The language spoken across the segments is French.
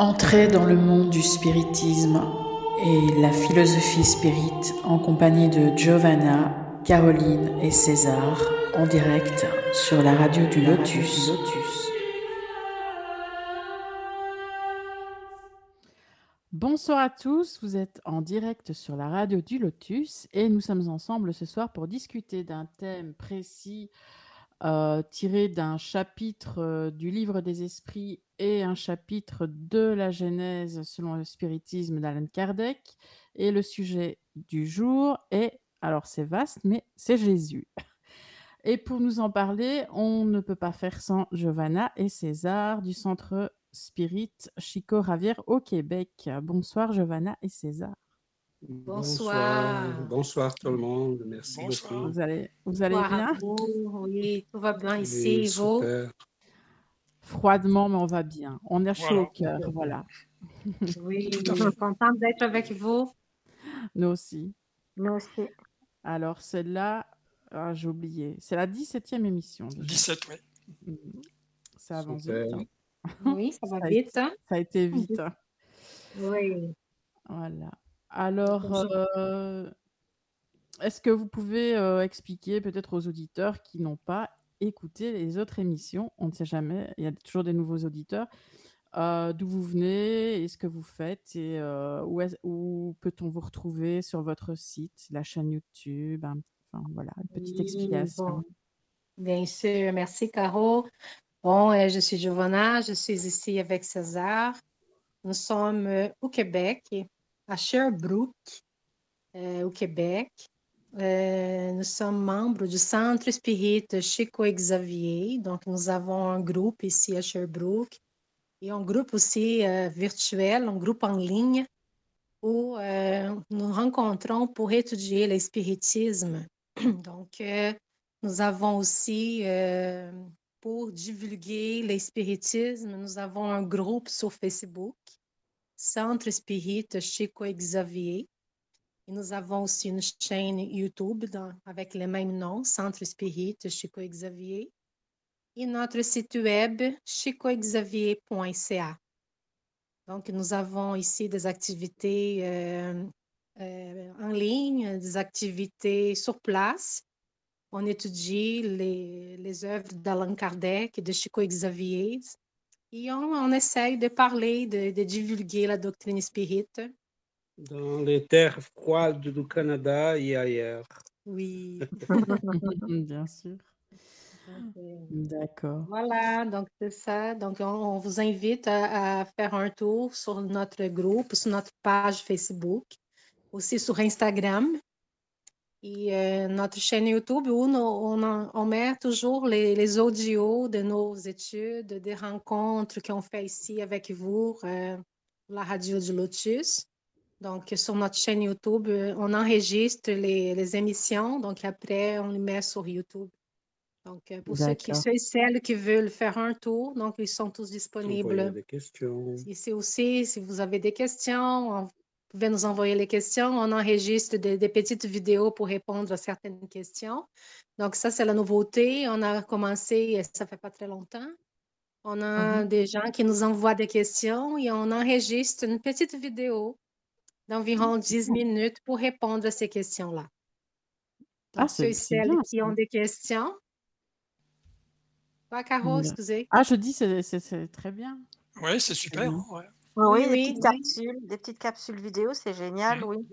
Entrez dans le monde du spiritisme et la philosophie spirit en compagnie de Giovanna, Caroline et César en direct sur la radio du Lotus. Bonsoir à tous, vous êtes en direct sur la radio du Lotus et nous sommes ensemble ce soir pour discuter d'un thème précis euh, tiré d'un chapitre euh, du livre des esprits et un chapitre de la Genèse selon le spiritisme d'Alan Kardec. Et le sujet du jour est, alors c'est vaste, mais c'est Jésus. Et pour nous en parler, on ne peut pas faire sans Giovanna et César du Centre Spirit Chico Ravière au Québec. Bonsoir Giovanna et César. Bonsoir. Bonsoir tout le monde. Merci Bonsoir. beaucoup. Vous allez, vous bien? vous. Oui, tout va bien Oui, ici. Vous? Froidement, mais on va bien. On est chaud Voilà. au cœur, voilà. Oui, je suis contente d'être avec vous. Nous aussi. Nous aussi. Alors, celle-là, ah, j'ai oublié. C'est la 17e émission. déjà. 17, oui. Mhm. Ça avance Super. vite. hein. Oui, ça va vite. été, hein? ça a été vite. hein. Oui. Voilà. Alors, euh, est-ce que vous pouvez euh, expliquer peut-être aux auditeurs qui n'ont pas écouté les autres émissions, on ne sait jamais, il y a toujours des nouveaux auditeurs, euh, d'où vous venez et ce que vous faites et euh, où, peut-on vous retrouver sur votre site, la chaîne YouTube, un- enfin voilà, une petite Oui, explication. bon, bien sûr. Merci, Caro. Bon, euh, je suis Giovanna. Je suis ici avec César. Nous sommes au Québec, à Sherbrooke, euh, au Québec. Euh, nous sommes membres du Centre Spirit Chico Xavier. Donc, nous avons un groupe ici à Sherbrooke et un groupe aussi euh, virtuel, un groupe en ligne où euh, nous rencontrons pour étudier le spiritisme. Donc, euh, nous avons aussi, pour divulguer le spiritisme, nous avons un groupe sur Facebook, Centre Spirit Chico Xavier. Nous avons aussi une chaîne YouTube avec le même nom, Centre Spirit Chico Xavier. Et notre site web, chicoxavier.ca. Donc, nous avons ici des activités euh, euh, en ligne, des activités sur place. On étudie les, œuvres d'Allan Kardec et de Chico Xavier. Et on, on essaye de parler, de, de divulguer la doctrine spirite. Dans les terres froides du Canada et ailleurs. Oui. Bien sûr. Euh, D'accord. Voilà, donc c'est ça. Donc, on, on vous invite à, à faire un tour sur notre groupe, sur notre page Facebook, aussi sur Instagram et euh, notre chaîne YouTube où nous- on, en- on met toujours les, les audios de nos études, des rencontres qu'on fait ici avec vous, euh, la radio du Lotus. Donc, sur notre chaîne YouTube, euh, on enregistre les, les émissions, donc après, on les met sur YouTube. Donc, euh, pour ceux, qui, ceux et celles qui veulent faire un tour, donc ils sont tous disponibles. des questions. Ici aussi, si vous avez des questions, on- vous pouvez nous envoyer les questions. On enregistre des, des petites vidéos pour répondre à certaines questions. Donc, ça, c'est la nouveauté. On a commencé, euh, ça fait pas très longtemps. On a Mhm. des gens qui nous envoient des questions et on enregistre une petite vidéo d'environ 10 minutes pour répondre à ces questions-là. Ah, ceux et celles bien qui ont des questions. Pas Caro, Mm. excusez. Ah, je dis, c'est très bien. Oui, c'est super. ouais. Oui, des oui, petites oui. capsules, des petites capsules vidéo, c'est génial, Mhm, oui.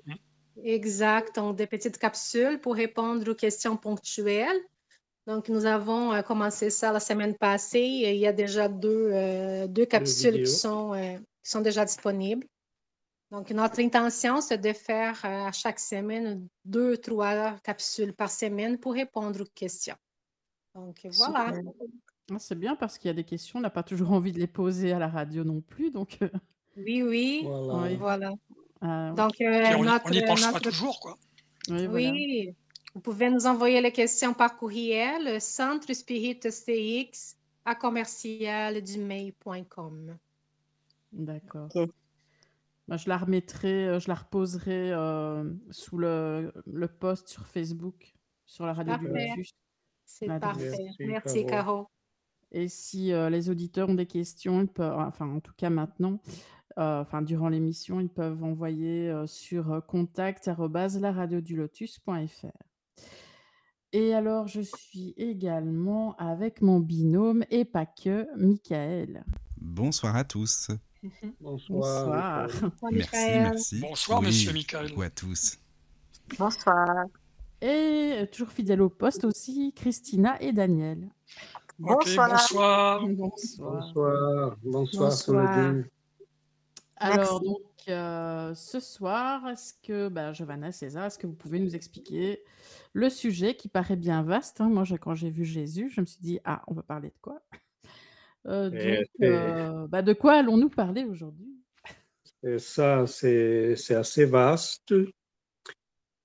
Exact. Donc, des petites capsules pour répondre aux questions ponctuelles. Donc, nous avons euh, commencé ça la semaine passée. et Il y a déjà deux, euh, deux Deux capsules qui sont, euh, qui sont déjà disponibles. Donc, notre intention, c'est de faire euh, à chaque semaine deux, trois capsules par semaine pour répondre aux questions. Donc, voilà. C'est bien parce qu'il y a des questions, on n'a pas toujours envie de les poser à la radio non plus. Donc, euh, Oui, oui. Voilà. oui. Voilà. Oui. Donc, euh, Puis on, y- notre, on y pense pas notre toujours, quoi. Oui, voilà. Oui, vous pouvez nous envoyer les questions par courriel, centre spirit CX à commercial.com. D'accord. Moi, je la remettrai, euh, je la reposerai euh, sous le, le post sur Facebook, sur la radio du. Lotus. C'est parfait. Merci, Merci, Caro. Caro. Et si euh, les auditeurs ont des questions, ils peuvent, enfin, en tout cas maintenant, euh, enfin durant l'émission, ils peuvent envoyer euh, sur contact@laradiodulotus.fr. Et alors, je suis également avec mon binôme et pas que, Michael. Bonsoir à tous. Bonsoir. Bonsoir. Bonsoir, Merci, Michael. merci. Bonsoir, monsieur Michael. Coucou à tous. Bonsoir. Et euh, toujours fidèle au poste aussi, Christina et Daniel. Bonsoir. bonsoir. Bonsoir. Bonsoir. Bonsoir, Bonsoir. Soledine. Alors, Merci. donc, euh, ce soir, est-ce que, bah, Giovanna, César, est-ce que vous pouvez nous expliquer le sujet qui paraît bien vaste hein? Moi, je- quand j'ai vu Jésus, je me suis dit, ah, on va parler de quoi? Euh, Donc, euh, bah, de quoi allons-nous parler aujourd'hui? Ça, c'est assez vaste.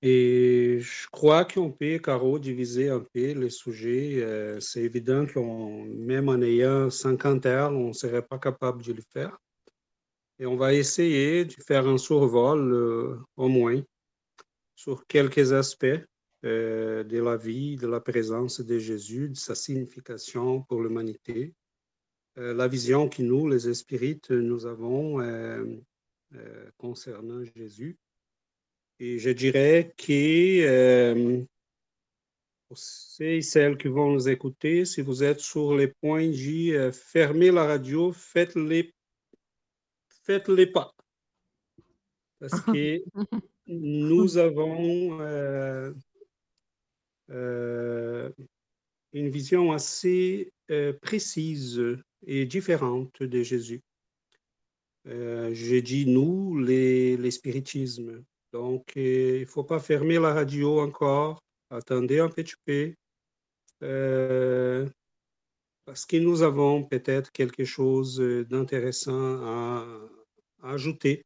Et je crois qu'on peut, Caro, diviser un peu les sujets. Euh, c'est évident qu'on, même en ayant 50 heures, on ne serait pas capable de le faire. Et on va essayer de faire un survol, au moins, sur quelques aspects de la vie, de la présence de Jésus, de sa signification pour l'humanité, la vision que nous, les spirites, nous avons euh, euh, concernant Jésus. Et je dirais que euh, pour ceux et celles qui vont nous écouter, si vous êtes sur les points J, euh, fermez la radio, faites-les faites-les pas. Parce que nous avons euh, euh, une vision assez euh, précise et différente de Jésus. Euh, J'ai dit nous, les, les spiritismes. Donc, euh, il ne faut pas fermer la radio encore. Attendez un petit peu. Euh, parce que nous avons peut-être quelque chose d'intéressant à, à ajouter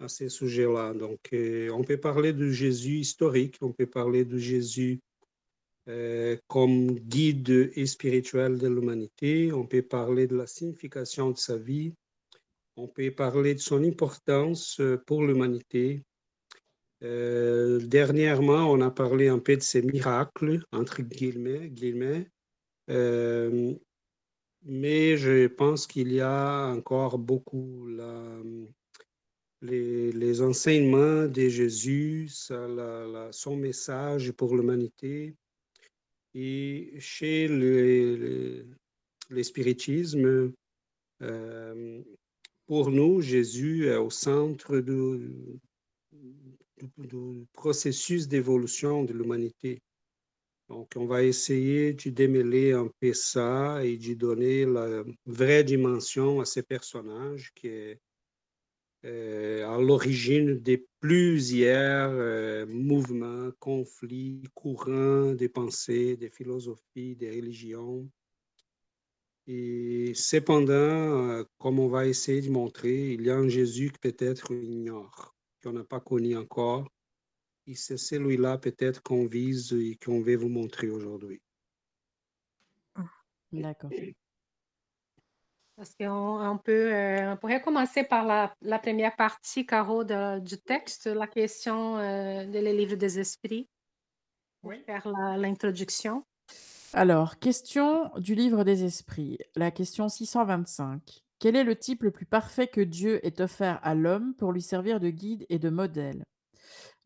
à ces sujets-là. Donc, euh, on peut parler de Jésus historique, on peut parler de Jésus euh, comme guide et spirituel de l'humanité, on peut parler de la signification de sa vie, on peut parler de son importance euh, pour l'humanité. Euh, dernièrement, on a parlé un peu de ses miracles, entre guillemets, mais je pense qu'il y a encore beaucoup les, enseignements de Jésus, son message pour l'humanité. Et chez les, les, euh, pour nous, Jésus est au centre du, du- processus d'évolution de l'humanité. Donc, on va essayer de démêler un peu ça et de donner la vraie dimension à ces personnages qui est à l'origine de plusieurs euh, mouvements, conflits, courants des pensées, des philosophies, des religions. Et cependant, euh, comme on va essayer de montrer, il y a un Jésus que peut-être on ignore, qu'on n'a pas connu encore. Et c'est celui-là peut-être qu'on vise et qu'on veut vous montrer aujourd'hui. D'accord. Parce qu'on on peut, euh, on pourrait commencer par la, la première partie, Caro, de- du texte, la question euh, de les livres des esprits, pour faire la- l'introduction. Alors, question du livre des esprits, la question 625. Quel est le type le plus parfait que Dieu ait offert à l'homme pour lui servir de guide et de modèle?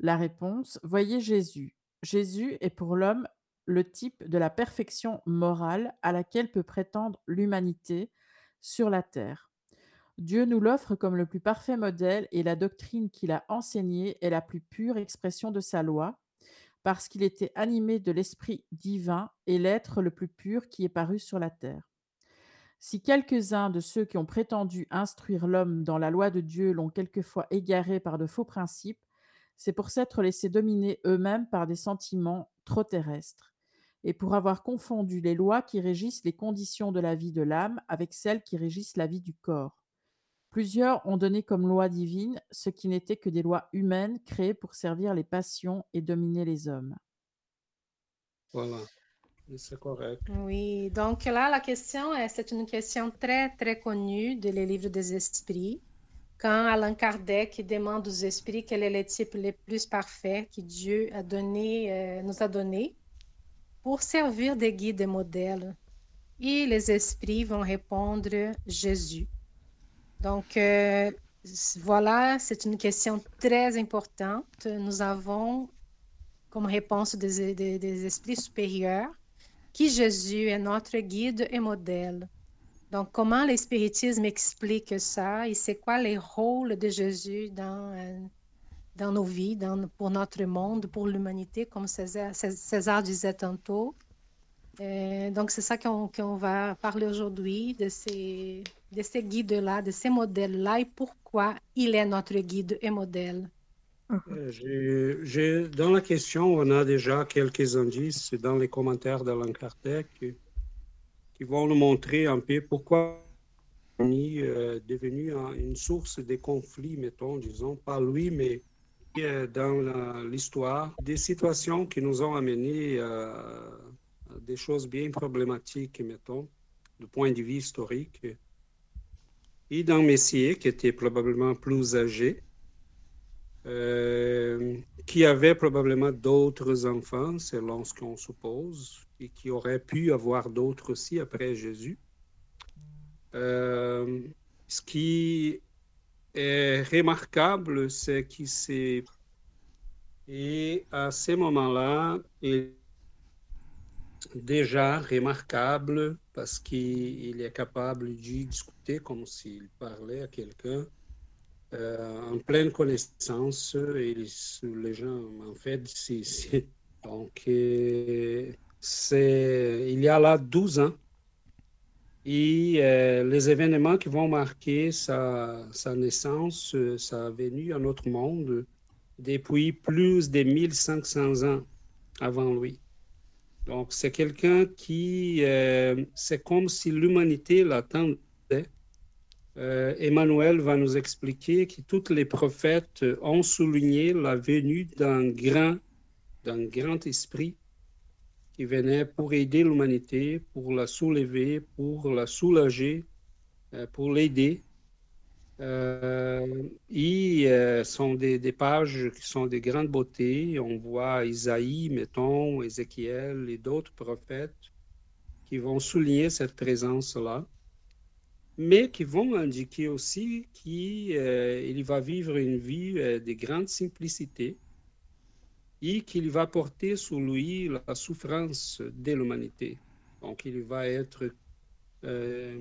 La réponse, voyez Jésus. Jésus est pour l'homme le type de la perfection morale à laquelle peut prétendre l'humanité sur la terre. Dieu nous l'offre comme le plus parfait modèle et la doctrine qu'il a enseignée est la plus pure expression de sa loi, parce qu'il était animé de l'Esprit divin et l'être le plus pur qui est paru sur la terre. Si quelques-uns de ceux qui ont prétendu instruire l'homme dans la loi de Dieu l'ont quelquefois égaré par de faux principes, c'est pour s'être laissés dominer eux-mêmes par des sentiments trop terrestres, et pour avoir confondu les lois qui régissent les conditions de la vie de l'âme avec celles qui régissent la vie du corps. Plusieurs ont donné comme loi divine ce qui n'était que des lois humaines créées pour servir les passions et dominer les hommes. Voilà, c'est correct. Oui, donc là, la question, est- c'est une question très, très connue de les livres des esprits. Quand Allan Kardec demande aux esprits quel est le type le plus parfait que Dieu a donné, euh, nous a donné pour servir de guide et modèle. Et les esprits vont répondre Jésus. Donc, euh, voilà, c'est une question très importante. Nous avons comme réponse des, esprits supérieurs que Jésus est notre guide et modèle. Donc, comment l'espiritisme explique ça et c'est quoi les rôles de Jésus dans, euh, dans nos vies, dans, pour notre monde, pour l'humanité, comme César, César, disait tantôt. Euh, donc, c'est ça qu'on qu va parler aujourd'hui, de ces, de ces guides-là, de ces modèles-là et pourquoi il est notre guide et modèle. Euh, dans la question, on a déjà quelques indices dans les commentaires d'Alain Kardec qui vont nous montrer un peu pourquoi il est euh, devenu une source de conflits, mettons, disons, pas lui, mais dans l'histoire, des situations qui nous ont amené à des choses bien problématiques, mettons, du point de vue historique. Et dans Messier, qui était probablement plus âgé, euh, qui avait probablement d'autres enfants, selon ce qu'on suppose, et qui aurait pu avoir d'autres aussi après Jésus. Euh, ce qui est remarquable, c'est qu'il s'est... Et à ce moment-là, il déjà remarquable parce qu'il est capable de discuter comme s'il parlait à quelqu'un euh, en pleine connaissance et les, gens, en fait, c'est, donc, euh, c'est, il y a là 12 ans et euh, les événements qui vont marquer sa, sa, naissance, sa venue à notre monde depuis plus de 1500 ans avant lui. Donc, c'est quelqu'un qui, c'est comme si l'humanité l'attendait euh, Emmanuel va nous expliquer que tous les prophètes ont souligné la venue d'un grand, d'un grand esprit qui venait pour aider l'humanité, pour la soulever, pour la soulager, euh, pour l'aider. Euh, et sont des, pages qui sont de grande beauté. On voit Isaïe, mettons, Ézéchiel et d'autres prophètes qui vont souligner cette présence-là mais qui vont indiquer aussi qu'il euh, va vivre une vie euh, de grande simplicité et qu'il va porter sur lui la souffrance de l'humanité. Donc il va être euh,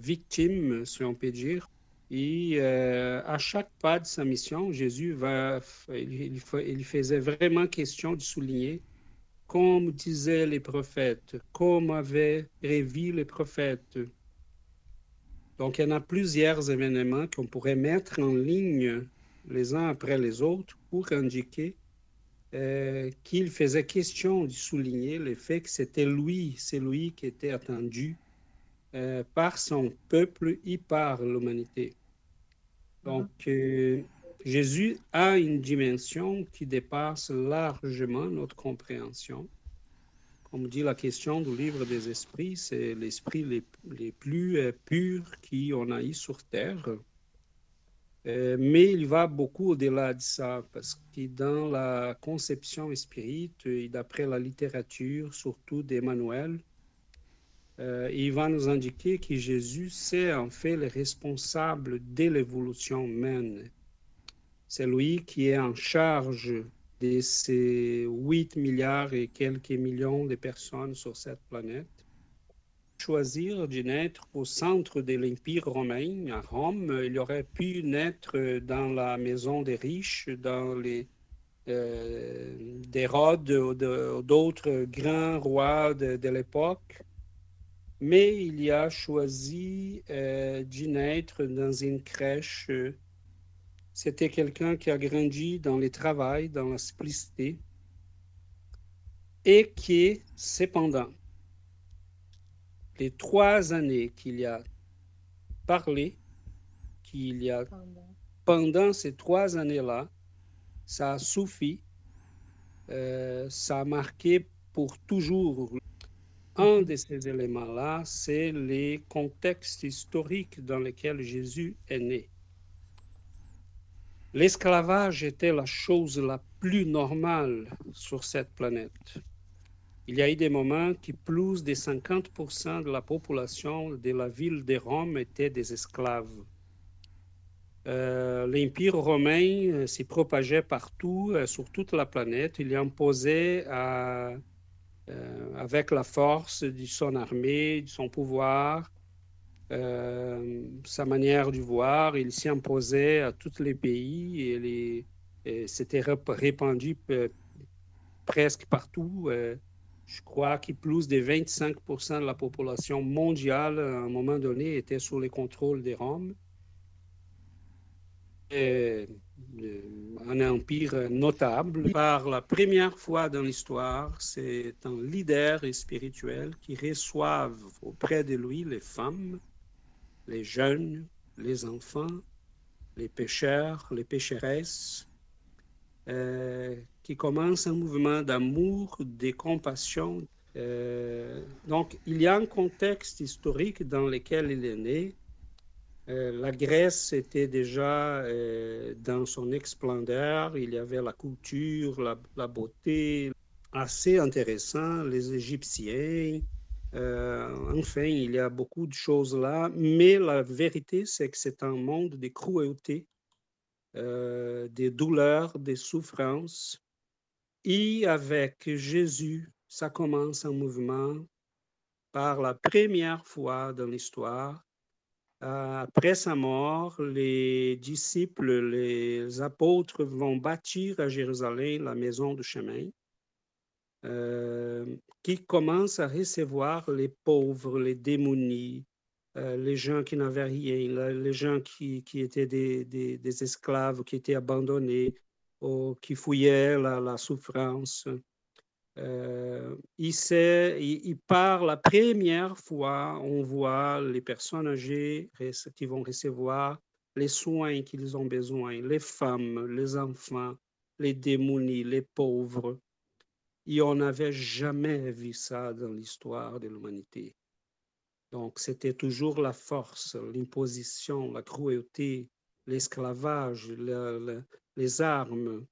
victime, si on peut dire. Et à chaque pas de sa mission, Jésus va, il, faisait vraiment question de souligner comme disaient les prophètes, comme avaient prévu les prophètes, donc, il y en a plusieurs événements qu'on pourrait mettre en ligne les uns après les autres pour indiquer euh, qu'il faisait question de souligner le fait que c'était lui, c'est lui qui était attendu euh, par son peuple et par l'humanité. Donc, euh, Jésus a une dimension qui dépasse largement notre compréhension comme dit la question du livre des esprits, c'est l'esprit les, les, plus purs qu'on a eu sur Terre. Euh, mais il va beaucoup au-delà de ça, parce que dans la conception spirite et d'après la littérature, surtout d'Emmanuel, euh, il va nous indiquer que Jésus, c'est en fait le responsable de l'évolution humaine. C'est lui qui est en charge de ces 8 milliards et quelques millions de personnes sur cette planète, choisir de naître au centre de l'Empire romain, à Rome. Il aurait pu naître dans la maison des riches, dans les euh, d'Hérode ou d'autres grands rois de, l'époque. Mais il a choisi euh, de naître dans une crèche c'était quelqu'un qui a grandi dans le travail, dans la simplicité, et qui, cependant, les trois années qu'il a parlé, qu'il y a pendant ces trois années-là, ça a suffi, euh, ça a marqué pour toujours. Un de ces éléments-là, c'est les contextes historiques dans lesquels Jésus est né. L'esclavage était la chose la plus normale sur cette planète. Il y a eu des moments qui plus de 50% de la population de la ville de Rome étaient des esclaves. Euh, L'Empire romain euh, s'est propagé partout, euh, sur toute la planète. Il imposait à, avec la force de son armée, de son pouvoir, sa manière de voir. Il s'y imposait à tous les pays et, et c'était répandu presque partout. Je crois que plus de 25% de la population mondiale, à un moment donné, était sous le contrôle des Roms. Euh, un empire notable. Par la première fois dans l'histoire, c'est un leader spirituel qui reçoit auprès de lui les femmes, les jeunes, les enfants, les pécheurs, les pécheresses, euh, qui commence un mouvement d'amour, de compassion. Euh, donc, il y a un contexte historique dans lequel il est né. Euh, la Grèce était déjà dans son explendeur. Il y avait la culture, la, la beauté, assez intéressant. Les Égyptiens. enfin, il y a beaucoup de choses là. Mais la vérité, c'est que c'est un monde de cruauté euh, des douleurs, des souffrances. Et avec Jésus, ça commence un mouvement par la première fois dans l'histoire. Euh, après sa mort, les disciples, les apôtres vont bâtir à Jérusalem la maison du chemin, euh, qui commence à recevoir les pauvres, les démunis, euh, les gens qui n'avaient rien, les gens qui, qui étaient des, des, des, esclaves, qui étaient abandonnés, qui fouillaient la, souffrance. Euh, il, il, par la première fois, on voit les personnes âgées qui vont recevoir les soins qu'ils ont besoin, les femmes, les enfants, les démunis, les pauvres. Et on n'avait jamais vu ça dans l'histoire de l'humanité. Donc, c'était toujours la force, l'imposition, la cruauté, l'esclavage, les armes.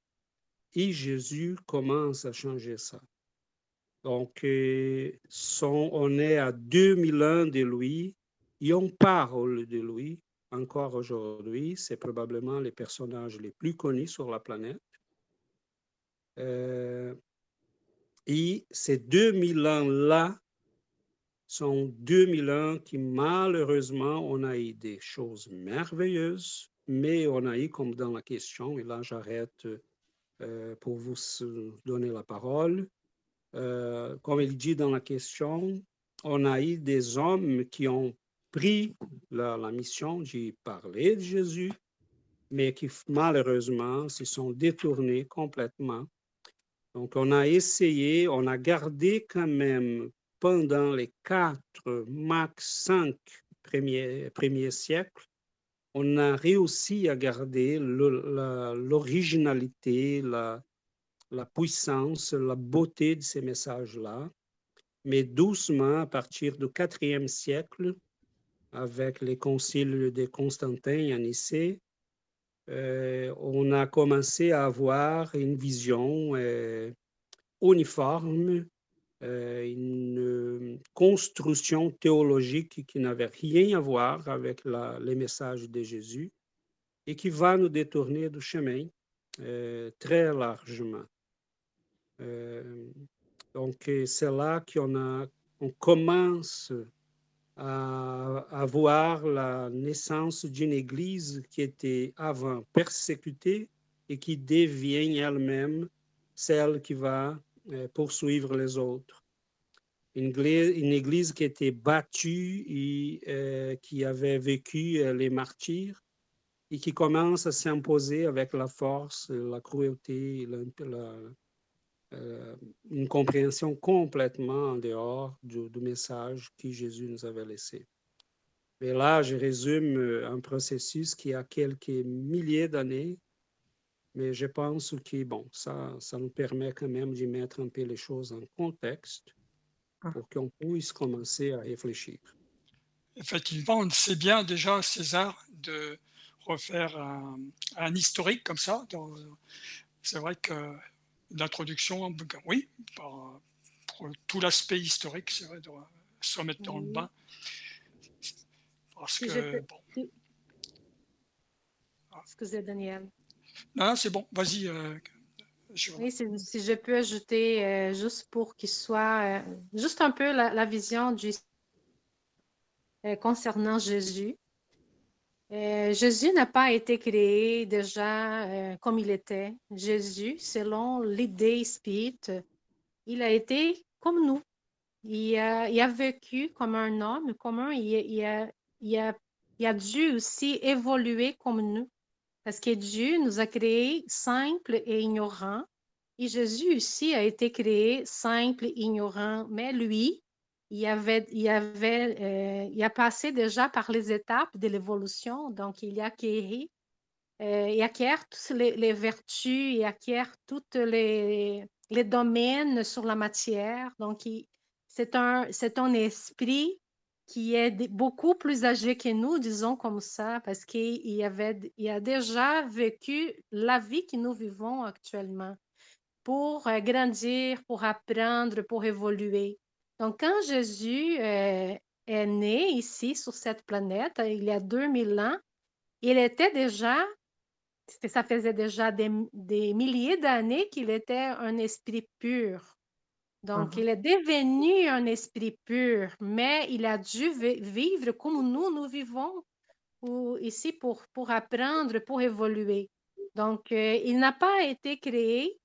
Et Jésus commence à changer ça. Donc, euh, on est à 2000 ans de lui et on parle de lui encore aujourd'hui. C'est probablement les personnages les plus connus sur la planète. Euh, et ces 2000 ans-là sont 2000 ans qui, malheureusement, on a eu des choses merveilleuses, mais on a eu, comme dans la question, et là j'arrête euh, pour vous donner la parole, euh, comme il dit dans la question, on a eu des hommes qui ont pris la, mission d'y parler de Jésus, mais qui malheureusement se sont détournés complètement. Donc on a essayé, on a gardé quand même pendant les quatre, max cinq premiers, premiers siècles, on a réussi à garder l'originalité, la, puissance, la beauté de ces messages-là. Mais doucement, à partir du IVe siècle, avec les conciles de Constantin à Nicée, euh, on a commencé à avoir une vision euh, uniforme une euh, construction théologique qui n'avait rien à voir avec les messages de Jésus et qui va nous détourner du chemin euh, très largement. donc, c'est là qu'on commence à, à voir la naissance d'une Église qui était avant persécutée et qui devient elle-même celle qui va euh, poursuivre les autres. Une, église qui était battue et euh, qui avait vécu euh, les martyrs et qui commence à s'imposer avec la force, la cruauté, euh, une compréhension complètement en dehors du, du, message que Jésus nous avait laissé. Mais là, je résume un processus qui a quelques milliers d'années mais je pense que, bon, ça, ça nous permet quand même de mettre un peu les choses en contexte ah. pour qu'on puisse commencer à réfléchir. Effectivement, c'est bien déjà, César, de refaire un, un historique comme ça. C'est vrai que l'introduction, oui, pour pour tout l'aspect historique, c'est vrai, de se remettre dans le bain. Parce que, Excusez, Daniel. Non, c'est bon, vas-y. Euh, si, je peux ajouter, euh, juste pour qu'il soit, euh, juste un peu la, vision du, concernant Jésus. Jésus n'a pas été créé déjà comme il était. Jésus, selon l'idée spirit, il a été comme nous. Il a, vécu comme un homme, comme un, il, il, a, il, a, il a dû aussi évoluer comme nous. Parce que Dieu nous a créés simples et ignorants. Et Jésus aussi a été créé simple et ignorant. Mais lui, il, avait, il, avait, euh, il a passé déjà par les étapes de l'évolution. Donc, il a euh, il acquiert toutes les, vertus, il acquiert tous les, les domaines sur la matière. Donc, c'est un, un esprit qui est beaucoup plus âgé que nous, disons comme ça, parce qu'il avait, il a déjà vécu la vie que nous vivons actuellement pour euh, grandir, pour apprendre, pour évoluer. Donc, quand Jésus euh, est né ici sur cette planète, il y a 2000 ans, il était déjà, ça faisait déjà des, des milliers d'années qu'il était un esprit pur. Donc, il est devenu un esprit pur, mais il a dû vivre comme nous, nous vivons ici pour, pour apprendre, pour évoluer. Donc, euh, il n'a pas été créé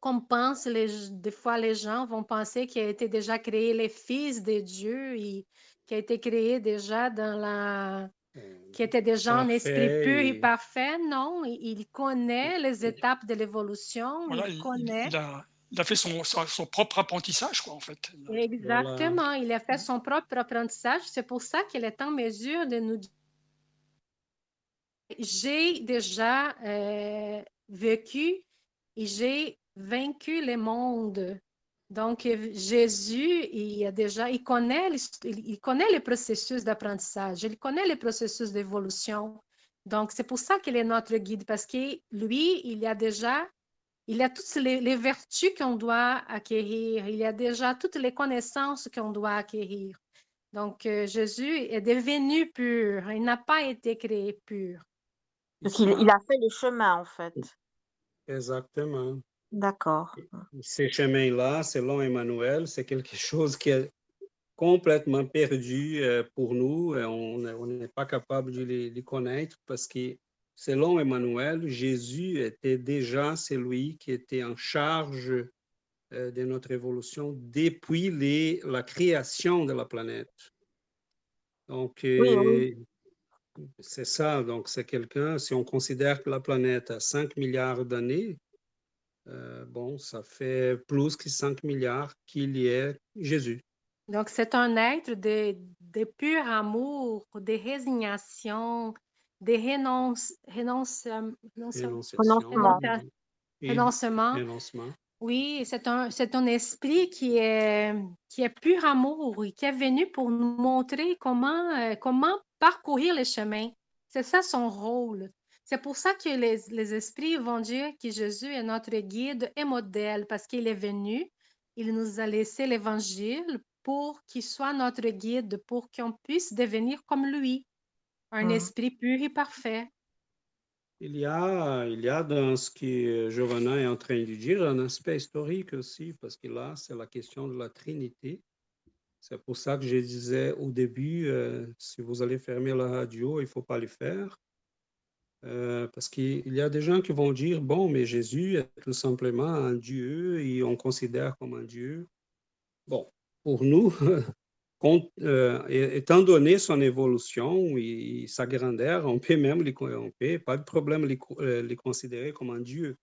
comme pensent les, des fois les gens vont penser qu'il a été déjà créé les fils de Dieu et qui a été créé déjà dans la qui était déjà un esprit pur et parfait. Non, il, connaît les étapes de l'évolution. il, connaît il a fait son, son, propre apprentissage, quoi, en fait. Exactement, il a fait son propre apprentissage. C'est pour ça qu'il est en mesure de nous dire j'ai déjà euh, vécu et j'ai vaincu le monde. Donc, Jésus, il a déjà, il connaît, il connaît les processus d'apprentissage, il connaît les processus d'évolution. Donc, c'est pour ça qu'il est notre guide, parce que lui, il a déjà il y a toutes les, vertus qu'on doit acquérir. Il y a déjà toutes les connaissances qu'on doit acquérir. Donc, euh, Jésus est devenu pur. Il n'a pas été créé pur. Parce qu'il il a fait le chemin, en fait. Exactement. D'accord. Ces chemins-là, selon Emmanuel, c'est quelque chose qui est complètement perdu euh, pour nous. On n'est pas capable de les, les connaître parce que Selon Emmanuel, Jésus était déjà celui qui était en charge euh, de notre évolution depuis les, la création de la planète. Donc, euh, c'est ça. Donc, c'est quelqu'un, si on considère que la planète a 5 milliards d'années, euh, bon, ça fait plus que 5 milliards qu'il y ait Jésus. Donc, c'est un être de, de pur amour, de résignation, des renonce, renonce, renoncement. Oui, c'est un, c'est un esprit qui est, qui est pur amour, qui est venu pour nous montrer comment, euh, comment parcourir les chemins. C'est ça son rôle. C'est pour ça que les, les, esprits vont dire que Jésus est notre guide et modèle, parce qu'il est venu, il nous a laissé l'évangile pour qu'il soit notre guide, pour qu'on puisse devenir comme lui un ah. esprit pur et parfait. Il y, a, il y a dans ce que Giovanna est en train de dire un aspect historique aussi, parce que là, c'est la question de la Trinité. C'est pour ça que je disais au début, euh, si vous allez fermer la radio, il ne faut pas le faire. Euh, parce qu'il y a des gens qui vont dire, bon, mais Jésus est tout simplement un Dieu et on considère comme un Dieu. Bon, pour nous, Euh, étant donné son évolution et sa grandeur, on peut même les, on peut, pas de problème les, euh, les considérer comme un Dieu.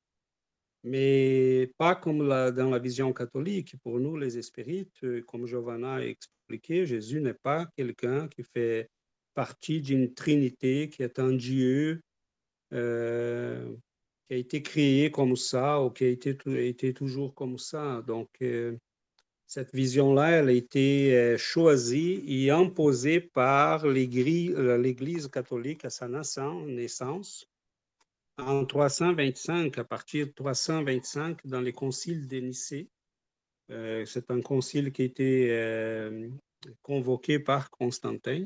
Mais pas comme dans la vision catholique. Pour nous, les spirites, euh, comme Giovanna a expliqué, Jésus n'est pas quelqu'un qui fait partie d'une trinité, qui est un Dieu qui a été créé comme ça ou qui a été toujours comme ça. Donc, cette vision-là, elle a été euh, choisie et imposée par euh, l'Église catholique à sa naissance en 325, à partir de 325, dans les conciles de Nicée. Euh, c'est un concile qui a été euh, convoqué par Constantin,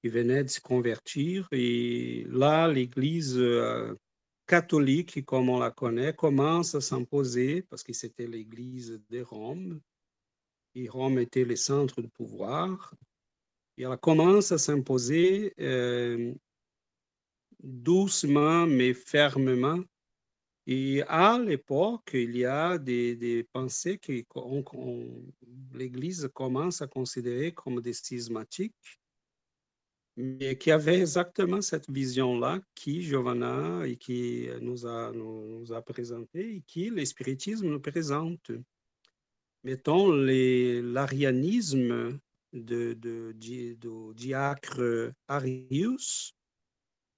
qui venait de se convertir. Et là, l'Église catholique, comme on la connaît, commence à s'imposer parce que c'était l'Église de Rome. Et Rome était le centre de pouvoir. Et elle commence à s'imposer doucement mais fermement et à l'époque, il y a des, pensées que l'Église commence à considérer comme des schismatiques, mais qui avaient exactement cette vision-là qui Giovanna et qui nous a, nous, a présenté et qui le spiritisme nous présente. Mettons l'arianisme de, de, diacre Arius,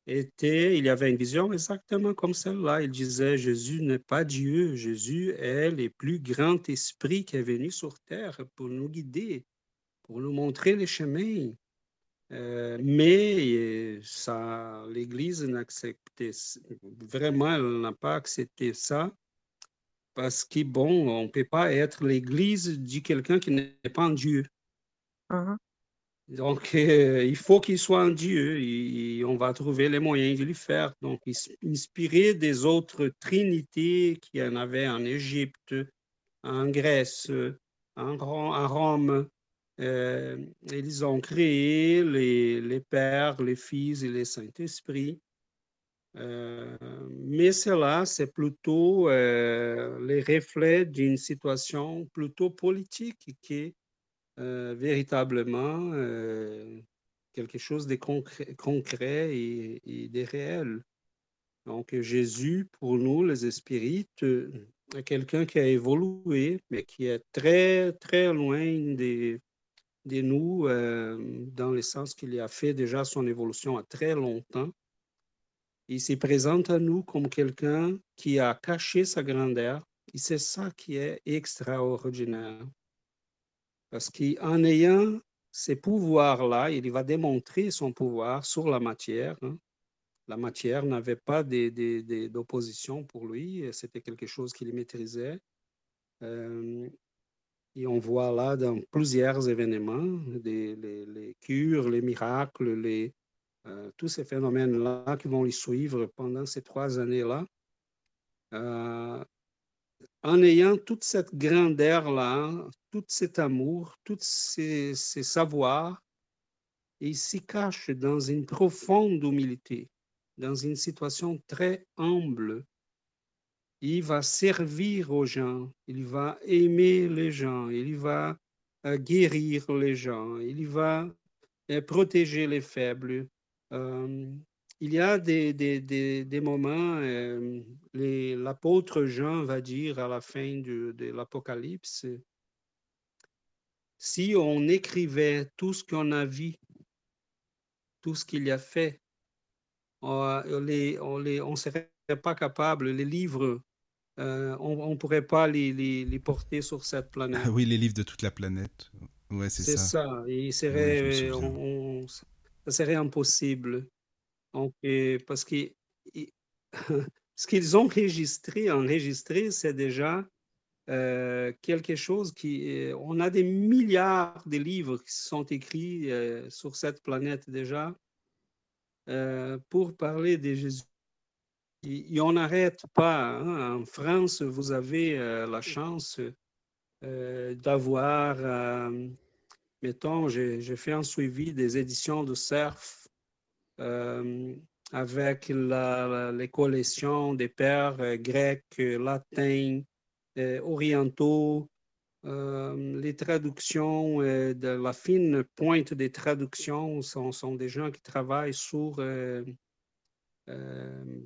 était, il y avait une vision exactement comme celle-là. Il disait, Jésus n'est pas Dieu, Jésus est le plus grand esprit qui est venu sur terre pour nous guider, pour nous montrer les chemins. Euh, mais ça, l'Église n'acceptait vraiment, elle n'a pas accepté ça parce que bon, on ne peut pas être l'Église de quelqu'un qui n'est pas un Dieu. Uh-huh. Donc, euh, il faut qu'il soit un Dieu et, on va trouver les moyens de le faire. Donc, inspiré des autres trinités qu'il y en avait en Égypte, en Grèce, en, Rome, euh, ils ont créé les, les, Pères, les Fils et les Saint-Esprit. Euh, mais cela, c'est plutôt les reflets d'une situation plutôt politique qui est euh, véritablement euh, quelque chose de concret, et, de réel. Donc Jésus, pour nous, les spirites, euh, est quelqu'un qui a évolué, mais qui est très, très loin de, de nous, dans le sens qu'il a fait déjà son évolution à très longtemps. Il se présente à nous comme quelqu'un qui a caché sa grandeur, et c'est ça qui est extraordinaire. Parce qu'en ayant ces pouvoirs-là, il va démontrer son pouvoir sur la matière. Hein. La matière n'avait pas d'opposition pour lui, c'était quelque chose qu'il maîtrisait. Euh, et on voit là dans plusieurs événements, les, cures, les miracles, les, euh, tous ces phénomènes-là qui vont lui suivre pendant ces trois années-là. Euh, en ayant toute cette grandeur-là, tout cet amour, tous ces, savoirs, il s'y cache dans une profonde humilité, dans une situation très humble. Il va servir aux gens, il va aimer les gens, il va euh, guérir les gens, il va protéger les faibles. Euh, il y a des, des, des, moments, euh, l'apôtre Jean va dire à la fin de, de l'Apocalypse, si on écrivait tout ce qu'on a vu, tout ce qu'il a fait, on ne on serait pas capable, les livres, euh, on ne pourrait pas les, les, les, porter sur cette planète. Ah oui, les livres de toute la planète. Ouais, c'est ça. C'est ça. Il serait, ça serait impossible. Parce que ce qu'ils ont enregistré, enregistré, c'est déjà euh, quelque chose qui... Euh, on a des milliards de livres qui sont écrits euh, sur cette planète déjà pour parler de Jésus. Et, on n'arrête pas. Hein. En France, vous avez la chance d'avoir, mettons, j'ai fait un suivi des éditions de Cerf euh, avec les collections des pères euh, grecs, latins, euh, orientaux, les traductions, de la fine pointe des traductions sont, sont des gens qui travaillent sur...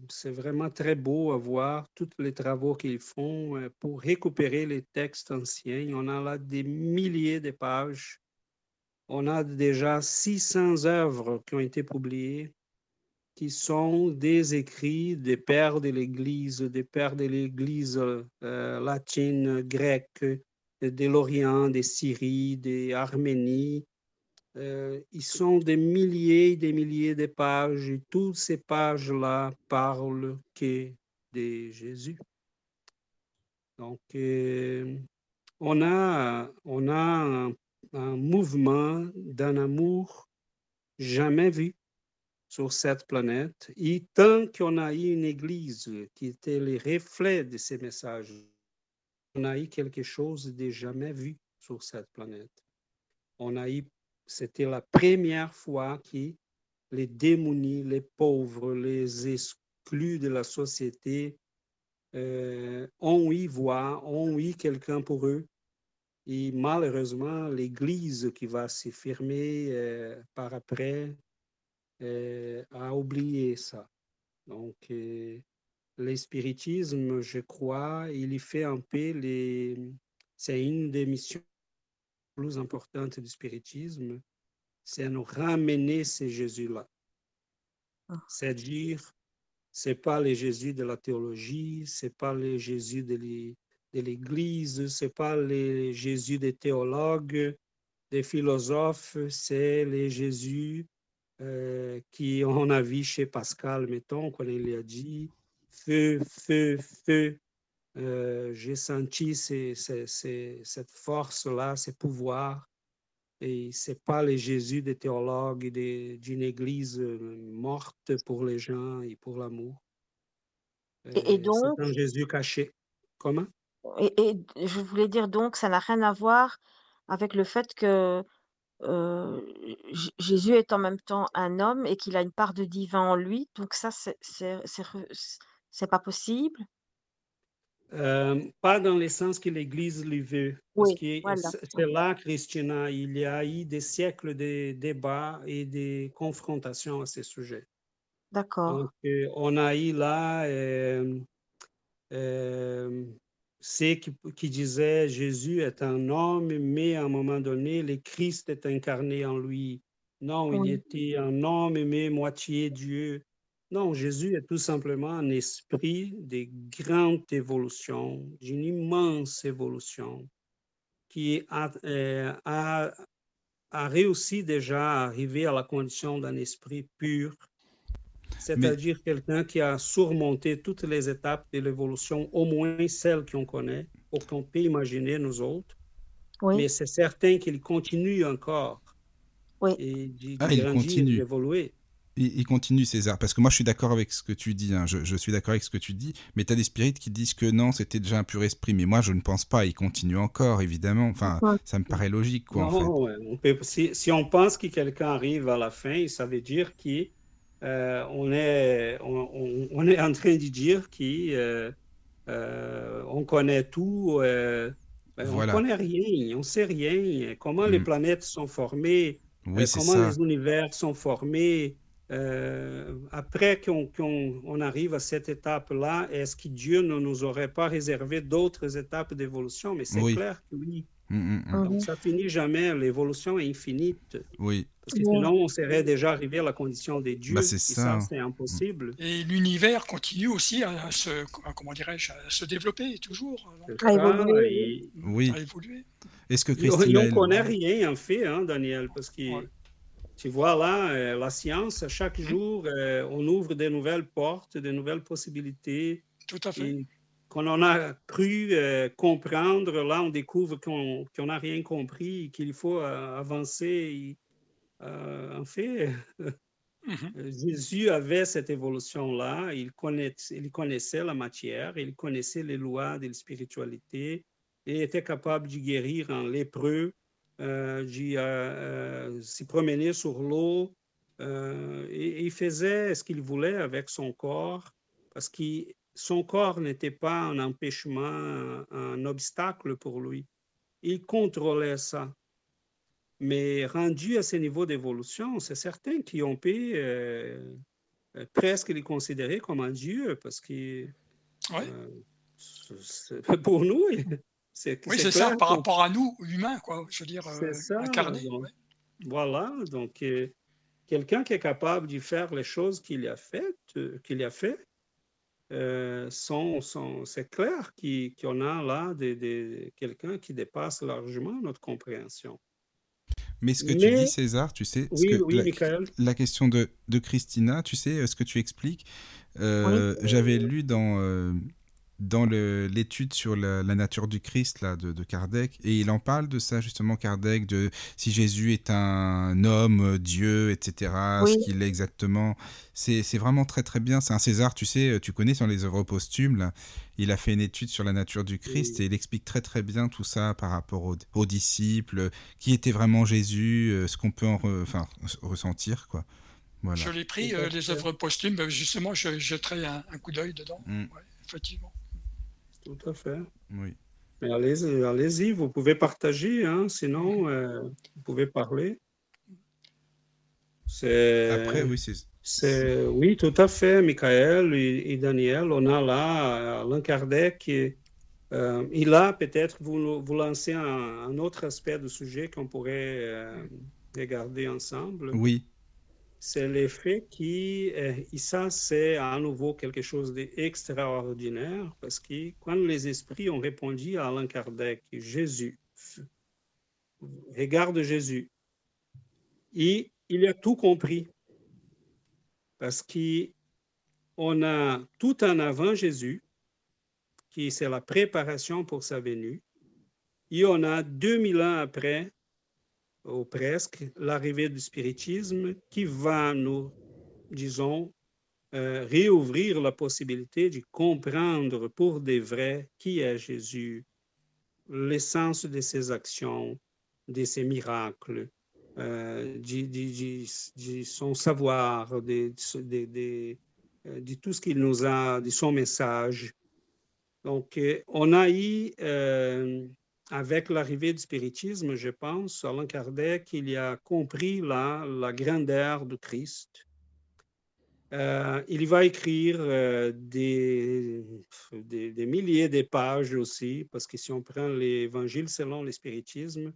c'est vraiment très beau à voir tous les travaux qu'ils font pour récupérer les textes anciens. On a là des milliers de pages on a déjà 600 œuvres qui ont été publiées, qui sont des écrits des pères de l'Église, des pères de l'Église euh, latine, grecque, de l'Orient, des Syrie, des Arménie. Euh, ils sont des milliers et des milliers de pages et toutes ces pages-là parlent que de Jésus. Donc, euh, on a, on a mouvement d'un amour jamais vu sur cette planète. Et tant qu'on a eu une Église qui était le reflet de ces messages, on a eu quelque chose de jamais vu sur cette planète. On a eu, c'était la première fois que les démunis, les pauvres, les exclus de la société euh, ont eu voix, ont eu quelqu'un pour eux. Et malheureusement, l'Église qui va se fermer euh, par après euh, a oublié ça. Donc, euh, le je crois, il y fait un peu les... C'est une des missions plus importantes du spiritisme, c'est nous ramener ces Jésus-là. Ah. C'est-à-dire, c'est pas les Jésus de la théologie, c'est pas les Jésus de l'Église, c'est pas les Jésus des théologues, des philosophes, c'est les Jésus euh, qui on a vu chez Pascal, mettons, quand il a dit feu, feu, feu. Euh, j'ai senti cette force-là, ce pouvoir. Et ce n'est pas les Jésus des théologues d'une église euh, morte pour les gens et pour l'amour. Et, donc. C'est un Jésus caché. Comment? Et, et, je voulais dire donc, ça n'a rien à voir avec le fait que Jésus est en même temps un homme et qu'il a une part de divin en lui, donc ça, c'est c'est pas possible? pas dans le sens que l'Église le veut, parce que c'est là, Christina, il y a eu des siècles de débats et de confrontations à ce sujet. D'accord. Donc, on a eu là c'est qui, qui disait Jésus est un homme, mais à un moment donné, le Christ est incarné en lui. Non, il était un homme, mais moitié Dieu. Non, Jésus est tout simplement un esprit de grande évolution, d'une immense évolution, qui a, euh, a, a réussi déjà à arriver à la condition d'un esprit pur, c'est-à-dire quelqu'un qui a surmonté toutes les étapes de l'évolution, au moins celles qu'on connaît, ou qu'on peut imaginer nous autres. Mais c'est certain qu'il continue encore. Oui. Et ah, il continue d'évoluer. Il, continue, César, parce que moi je suis d'accord avec ce que tu dis, hein. je, suis d'accord avec ce que tu dis, mais tu as des spirites qui disent que non, c'était déjà un pur esprit, mais moi je ne pense pas, il continue encore, évidemment, enfin, ça me paraît logique. Quoi, en fait. si, si, on pense que quelqu'un arrive à la fin, ça veut dire qu'il euh, on, est, on, est en train de dire qu'on euh, euh, connaît tout. Ben, on ne connaît rien, on ne sait rien. Comment les hmm. planètes sont formées, comment les univers sont formés. après qu'on arrive à cette étape-là, est-ce que Dieu ne nous aurait pas réservé d'autres étapes d'évolution? Mais c'est clair que oui. Mmh, mmh. Donc, ça finit jamais, l'évolution est infinite. Oui. Parce que sinon, on serait déjà arrivé à la condition des dieux. Bah, c'est ça. c'est impossible. Et l'univers continue aussi à se, comment dirais-je, à se développer toujours. à, évoluer. Oui. à évoluer. Est-ce que Christine... On ne connaît rien, en fait, hein, Daniel, parce que tu vois là, euh, la science, chaque jour, euh, on ouvre de nouvelles portes, de nouvelles possibilités. Tout à fait qu'on en a cru euh, comprendre, là, on découvre qu'on n'a rien compris, qu'il faut euh, avancer. Euh, en fait, mhm. Jésus avait cette évolution-là, il, il, connaissait la matière, il connaissait les lois de la spiritualité, et était capable de guérir un lépreux, de se promener sur l'eau, et, il faisait ce qu'il voulait avec son corps, parce qu'il son corps n'était pas un empêchement, un obstacle pour lui. Il contrôlait ça. Mais rendu à ce niveau d'évolution, c'est certain qu'on peut euh, euh, presque les considérer comme un dieu parce que euh, pour nous, c'est Oui, c'est ça, par rapport à nous, humains, quoi, je veux dire, incarnés. Voilà, donc quelqu'un qui est capable de faire les choses qu'il a faites, qu'il a fait, euh, sont, c'est clair qu'on a là des, quelqu'un qui dépasse largement notre compréhension. Mais ce que tu dis, César, tu sais, la, question de, de, Christina, tu sais, euh, ce que tu expliques, euh, j'avais lu dans dans l'étude sur la, nature du Christ là, de, Kardec, et il en parle de ça justement, Kardec, de si Jésus est un homme, Dieu, etc., ce qu'il est exactement. C'est vraiment très très bien. C'est un César, tu sais, tu connais sur les œuvres posthumes, là, il a fait une étude sur la nature du Christ et il explique très très bien tout ça par rapport aux, disciples, qui était vraiment Jésus, euh, ce qu'on peut en enfin, ressentir, quoi. Voilà. Je l'ai pris, euh, les œuvres posthumes, ben, justement, je jetterai un, un coup d'œil dedans, mm. effectivement. Tout à fait. Oui. Mais allez-y, allez vous pouvez partager, hein, sinon euh, vous pouvez parler. Après, oui, c'est. Oui, tout à fait, Michael et, Daniel. On a là Alain Kardec. Euh, il a peut-être vous, vous lancer un, autre aspect du sujet qu'on pourrait euh, regarder ensemble. Oui c'est l'effet qui, euh, et ça c'est à nouveau quelque chose d'extraordinaire, parce que quand les esprits ont répondu à Alain Kardec, Jésus, regarde Jésus, et il a tout compris, parce qu'on a tout en avant Jésus, qui c'est la préparation pour sa venue, et on a 2000 ans après ou presque, l'arrivée du spiritisme qui va nous, disons, euh, réouvrir la possibilité de comprendre pour de vrai qui est Jésus, l'essence de ses actions, de ses miracles, euh, de, son savoir, de, de, euh, de, tout ce qu'il nous a, de son message. Donc, on a eu avec l'arrivée du spiritisme, je pense, Alain Kardec, il a compris la, la grandeur du Christ. Euh, il va écrire euh, des, milliers de pages aussi, parce que si on prend l'évangile selon le spiritisme,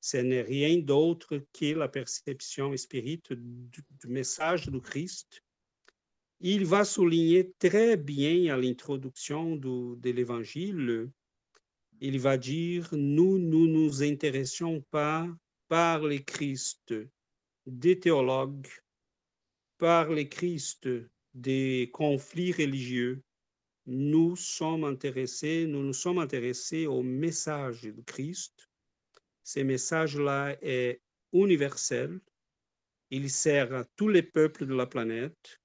ce n'est rien d'autre que la perception spirite du, message du Christ. Il va souligner très bien à l'introduction de l'évangile il va dire, nous, nous nous intéressons pas par les Christ des théologues, par les Christ des conflits religieux. Nous sommes intéressés, nous nous sommes intéressés au message de Christ. Ce message-là est universel. Il sert à tous les peuples de la planète,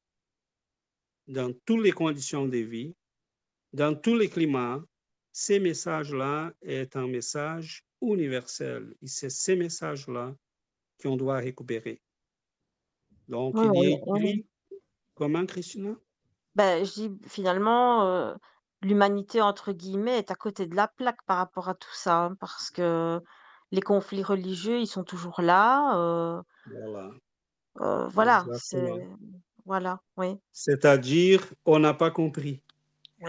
dans toutes les conditions de vie, dans tous les climats, ces messages-là est un message universel. Et c'est ces messages-là qu'on doit récupérer. Donc, il est écrit, comment, Christina? Ben, je dis finalement, euh, l'humanité, entre guillemets, est à côté de la plaque par rapport à tout ça, hein, parce que les conflits religieux, ils sont toujours là. Euh, voilà. Euh, voilà, voilà, oui. C'est-à-dire, on n'a pas compris.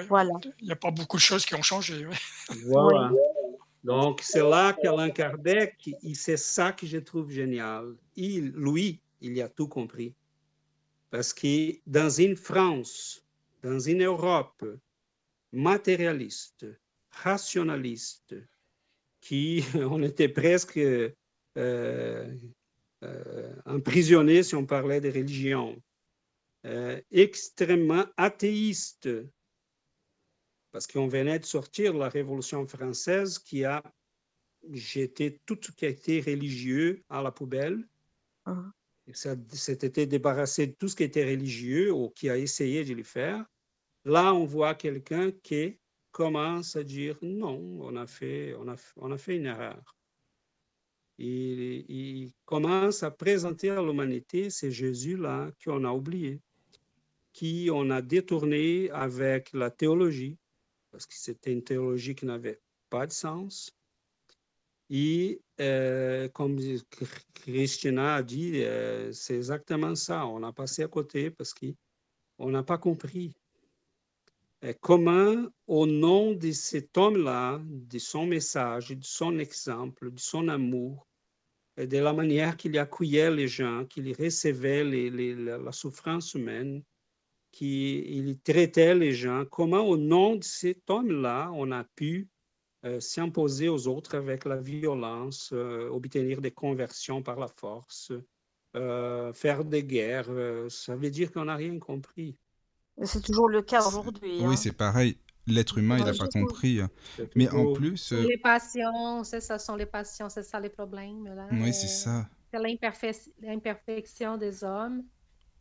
Voilà. Il n'y a pas beaucoup de choses qui ont changé. Voilà. Donc, c'est là qu'Alain Kardec, c'est ça que je trouve génial. Il, lui, il a tout compris. Parce que dans une France, dans une Europe matérialiste, rationaliste, qui on était presque euh, euh, emprisonné si on parlait de religion, euh, extrêmement athéiste, parce qu'on venait de sortir la Révolution française qui a jeté tout ce qui été religieux à la poubelle. Uh C'était débarrassé de tout ce qui était religieux ou qui a essayé de le faire. Là, on voit quelqu'un qui commence à dire non, on a fait, on a, on a fait une erreur. Il, il commence à présenter à l'humanité ces Jésus-là qu'on a oublié, qui on a détourné avec la théologie, parce que c'était une théologie qui n'avait pas de sens. Et euh, comme Christina a dit, euh, c'est exactement ça. On a passé à côté parce qu'on n'a pas compris euh, comment, au nom de cet homme-là, de son message, de son exemple, de son amour, de la manière qu'il accueillait les gens, qu'il recevait la souffrance humaine, qu'il traitait les gens, comment au nom de cet homme-là, on a pu euh, s'imposer aux autres avec la violence, euh, obtenir des conversions par la force, euh, faire des guerres. ça veut dire qu'on n'a rien compris. C'est toujours le cas aujourd'hui. Oui, hein. c'est pareil. l'être humain, il n'a pas compris. Mais en plus. Les passions, c'est ça, sont les passions, c'est ça les problèmes. Là. Oui, c'est ça. C'est l'imperfection des hommes,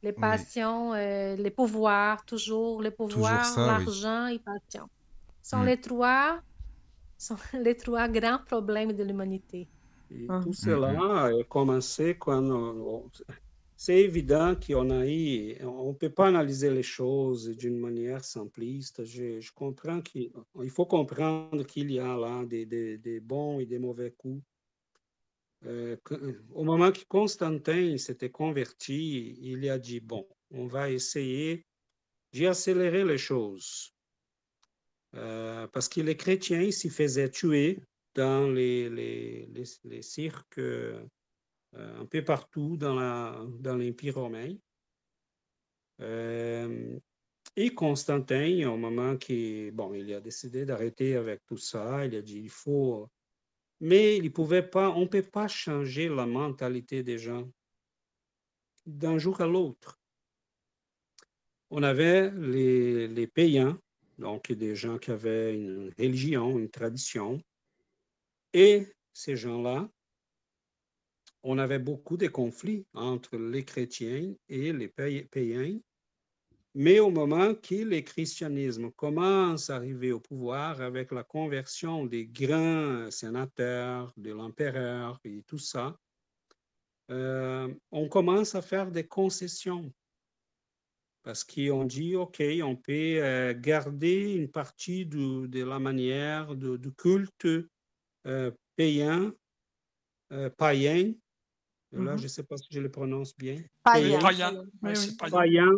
les passions, les pouvoirs, toujours, les pouvoirs, l'argent et passion. Sont mm. les trois sont les trois grands problèmes de l'humanité. Et ah. tout cela a commencé quand c'est évident qu'on a eu, on ne peut pas analyser les choses d'une manière simpliste. Je, je comprends qu'il faut comprendre qu'il y a là des, des, des, bons et des mauvais coups. Euh, au moment que Constantin s'était converti, il a dit, bon, on va essayer d'accélérer les choses. Euh, parce que les chrétiens s'y faisaient tuer dans les, cirques euh, un peu partout dans, l'Empire romain. Et Constantin, au moment qui, bon, il a décidé d'arrêter avec tout ça, il a dit il faut, mais pas, on ne peut pas changer la mentalité des gens d'un jour à l'autre. On avait les, les donc des gens qui avaient une religion, une tradition. Et ces gens-là, on avait beaucoup de conflits entre les chrétiens et les païens. Mais au moment que le christianisme commence à arriver au pouvoir avec la conversion des grands sénateurs, de l'empereur et tout ça, euh, on commence à faire des concessions parce qu'ils dit, OK, on peut euh, garder une partie de la manière de, culte euh, païen, euh, païen. Là, mm-hmm. je ne sais pas si je le prononce bien. Païen. Païen.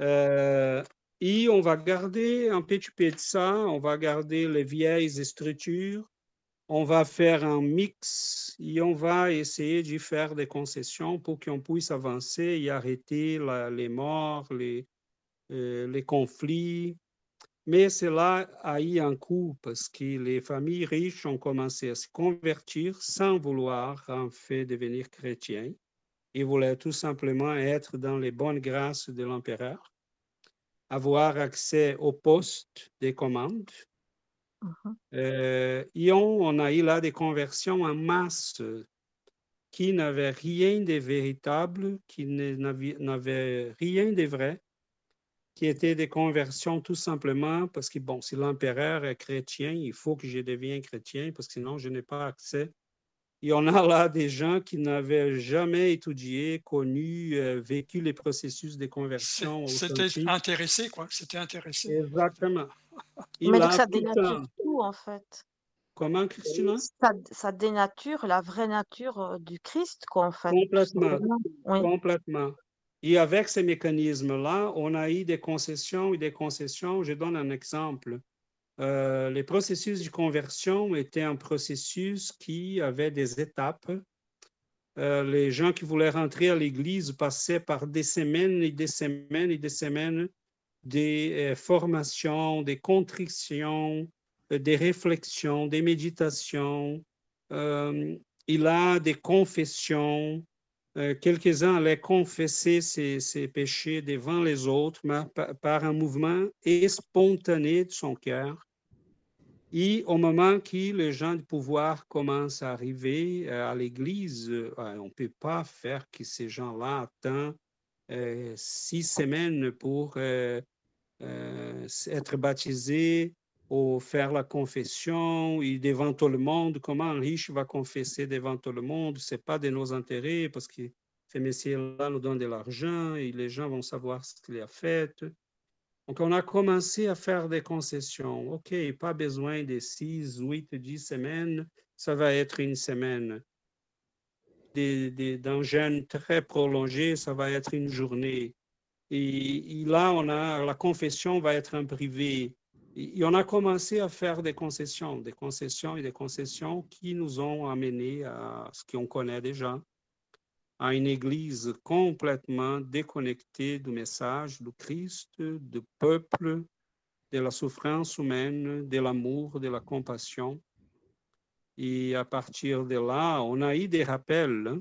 Et on va garder un petit peu de ça, on va garder les vieilles structures, on va faire un mix et on va essayer de faire des concessions pour qu'on puisse avancer et arrêter les morts, les, euh, les conflits. Mais cela a eu un coût parce que les familles riches ont commencé à se convertir sans vouloir en fait devenir chrétiens. Ils voulaient tout simplement être dans les bonnes grâces de l'empereur, avoir accès au poste des commandes Uh-huh. Euh, et on, a eu là des conversions en masse qui n'avaient rien de véritable, qui n'avaient rien de vrai, qui étaient des conversions tout simplement parce que, bon, si l'empereur est chrétien, il faut que je devienne chrétien parce que sinon je n'ai pas accès. Et on a là des gens qui n'avaient jamais étudié, connu, euh, vécu les processus de conversion. C'était intéressé, quoi. C'était intéressé. Exactement. Mais donc ça dénature tout, en fait. Comment, Christina? Ça, dénature la vraie nature euh, du Christ, quoi, en fait. Complètement. Complètement. Et avec ces mécanismes-là, on a eu des concessions et des concessions. Je donne un exemple. Euh, les processus de conversion étaient un processus qui avait des étapes. Euh, les gens qui voulaient rentrer à l'Église passaient par des semaines et des semaines et des semaines des euh, formations, des contrictions, euh, des réflexions, des méditations. Il a des confessions. Quelques-uns allaient confesser ses, péchés devant les autres par, par, un mouvement spontané de son cœur. Et au moment que les gens du pouvoir commencent à arriver à l'Église, on ne peut pas faire que ces gens-là attendent six semaines pour euh, être baptisé ou faire la confession et devant tout le monde. Comment un riche va confesser devant tout le monde? Ce n'est pas de nos intérêts parce que ces messieurs-là nous donnent de l'argent et les gens vont savoir ce qu'il a fait. Donc, on a commencé à faire des concessions. OK, pas besoin de six, huit, dix semaines, ça va être une semaine. D'un jeûne très prolongé, ça va être une journée. Et, là, on a, la confession va être en privé. Et, on a commencé à faire des concessions, des concessions et des concessions qui nous ont amenés à ce qu'on connaît déjà, à une église complètement déconnectée du message du Christ, du peuple, de la souffrance humaine, de l'amour, de la compassion. Et à partir de là, on a eu des rappels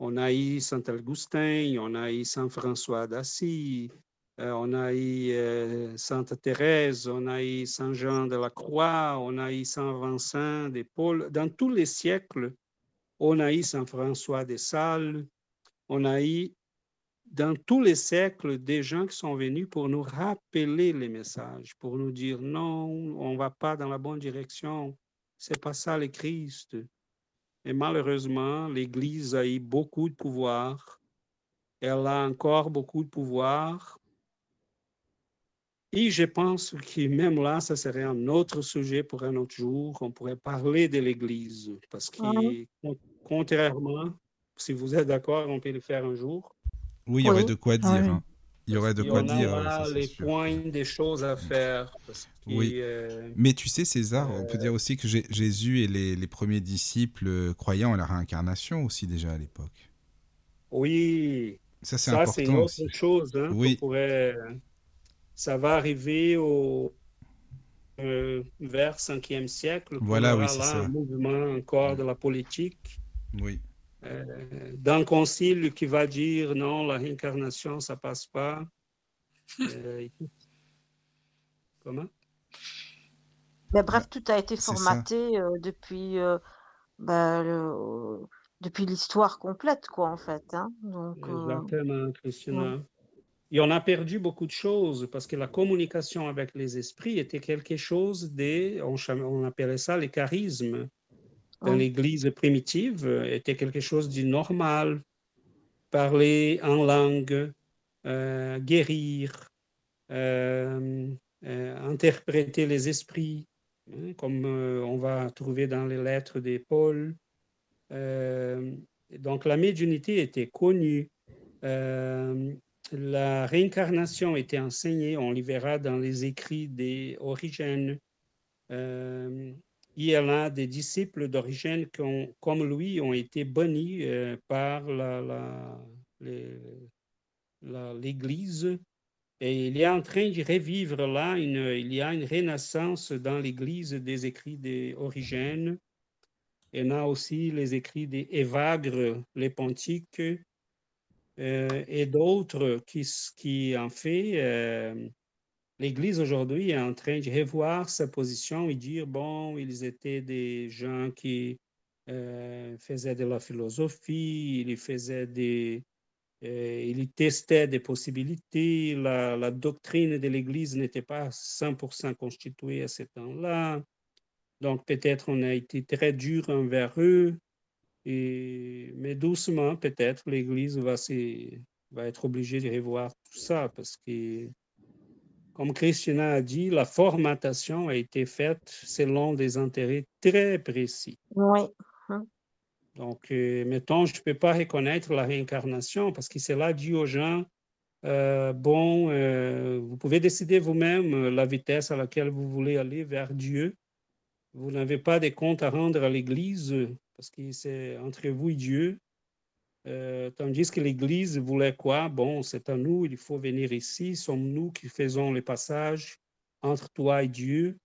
on a eu Saint Augustin, on a eu Saint François d'Assise, on a eu Sainte Thérèse, on a eu Saint Jean de la Croix, on a eu Saint Vincent de Paul. Dans tous les siècles, on a eu Saint François de Sales, on a eu dans tous les siècles des gens qui sont venus pour nous rappeler les messages, pour nous dire non, on ne va pas dans la bonne direction, c'est pas ça le Christ. Et malheureusement, l'Église a eu beaucoup de pouvoir, elle a encore beaucoup de pouvoir. Et je pense que même là, ça serait un autre sujet pour un autre jour. On pourrait parler de l'Église, parce que contrairement, si vous êtes d'accord, on peut le faire un jour. Oui, il y aurait de quoi dire. Hein. Il y aurait de quoi dire. On a les points des choses à faire. oui. Euh, Mais tu sais, César, on peut dire euh, aussi que Jésus et les, premiers disciples euh, croyant à la réincarnation aussi déjà à l'époque. Oui. Ça, c'est important. Ça, c'est une autre chose. Hein, oui. Pourrait... Ça va arriver au vers 5e siècle. Voilà, oui, c'est ça. un mouvement encore de la politique. Oui. Euh, d'un concile qui va dire non, la réincarnation, ça passe pas. Euh, comment? Mais bref, tout a été formaté euh, depuis, bah, depuis l'histoire complète, quoi, en fait. Hein. Donc, Exactement, Christina. Et on a perdu beaucoup de choses parce que la communication avec les esprits était quelque chose de, on, on appelait ça les charismes dans l'Église primitive était quelque chose de normal. Parler en langue, euh, guérir, euh, euh, interpréter les esprits, hein, comme on va trouver dans les lettres de Paul. donc la médiumnité était connue. La réincarnation était enseignée, on le verra dans les écrits des origines il y en a des disciples d'origine qui, comme lui, ont été bannis euh, par l'Église. Et il est en train de revivre là, une, il y a une renaissance dans l'Église des écrits d'origine. Il y a aussi les écrits d'Évagre, les Pontiques, euh, et d'autres qui, en fait, euh, l'Église aujourd'hui est en train de revoir sa position et dire, bon, ils étaient des gens qui euh, faisaient de la philosophie, ils faisaient des... Ils testaient des possibilités, la, la doctrine de l'Église n'était pas 100% constituée à ce temps-là. Donc peut-être on a été très dur envers eux, et, mais doucement peut-être l'Église va, va être obligée de revoir tout ça parce que comme Christina a dit, la formatation a été faite selon des intérêts très précis. Oui. Donc, euh, mettons, je ne peux pas reconnaître la réincarnation parce que c'est là dit aux gens, euh, bon, euh, vous pouvez décider vous-même la vitesse à laquelle vous voulez aller vers Dieu. Vous n'avez pas de comptes à rendre à l'Église parce que c'est entre vous et Dieu. Euh, tandis que l'Église voulait quoi? Bon, c'est à nous, il faut venir ici, sommes-nous qui faisons le passage entre toi et Dieu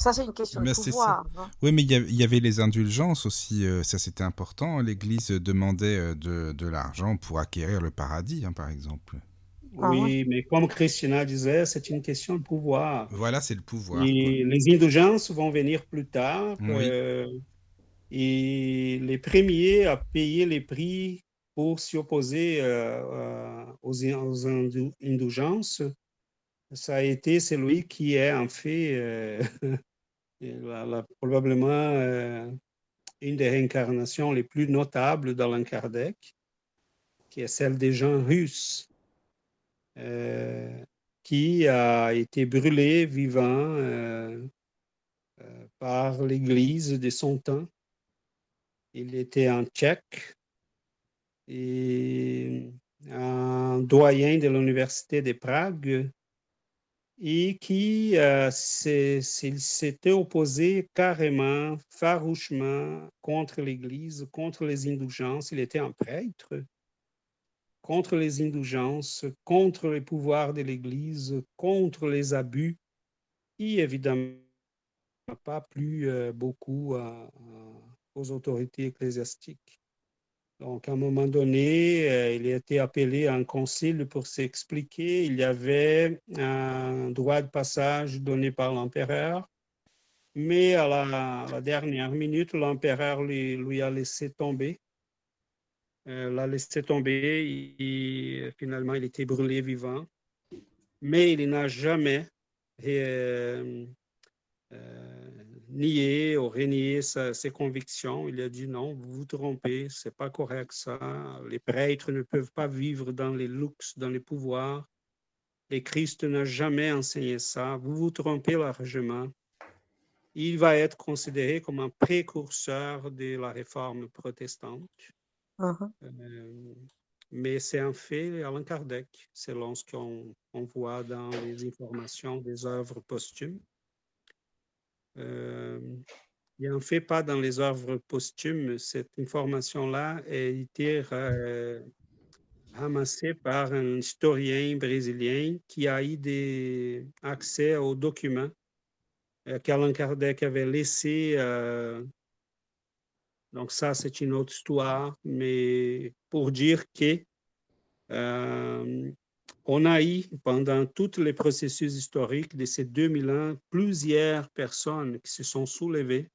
ça, c'est une question de pouvoir. Hein. Oui, mais il y, avait les indulgences aussi, euh, ça c'était important. L'Église demandait euh, de, de l'argent pour acquérir le paradis, hein, par exemple. Ah oui, mais comme Christina disait, c'est une question de pouvoir. Voilà, c'est le pouvoir. Et les indulgences vont venir plus tard. Et les premiers à payer les prix pour s'y opposer euh, euh, aux, indulgences, ça a été celui qui est en fait euh, probablement une des réincarnations les plus notables d'Alain Kardec, qui est celle des gens russes, qui a été brûlé vivant par l'Église de son temps il était un tchèque et un doyen de l'université de Prague et qui euh, s'était opposé carrément, farouchement contre l'Église, contre les indulgences. Il était un prêtre contre les indulgences, contre les pouvoirs de l'Église, contre les abus, et évidemment pas plus euh, beaucoup aux autorités ecclésiastiques. Donc, à un moment donné, euh, il a été appelé à un concile pour s'expliquer. Il y avait un droit de passage donné par l'empereur, mais à la, dernière minute, l'empereur lui, a laissé tomber. Euh, l'a laissé tomber et finalement, il était brûlé vivant. Mais il n'a jamais euh, nier ou renier ses convictions. Il a dit non, vous vous trompez, c'est pas correct ça. Les prêtres ne peuvent pas vivre dans les luxes, dans les pouvoirs. Et Christ n'a jamais enseigné ça. Vous vous trompez largement. Il va être considéré comme un précurseur de la réforme protestante. Uh-huh. Euh, mais c'est un fait Alain Kardec, selon ce qu'on voit dans les informations des œuvres posthumes. Euh, il n'en fait pas dans les œuvres posthumes. Cette information-là a été euh, ramassée par un historien brésilien qui a eu accès aux documents euh, qu'Alain Kardec avait laissés. donc ça, c'est une autre histoire, mais pour dire que on a eu, pendant tous les processus historiques de ces 2000 ans, plusieurs personnes qui se sont soulevées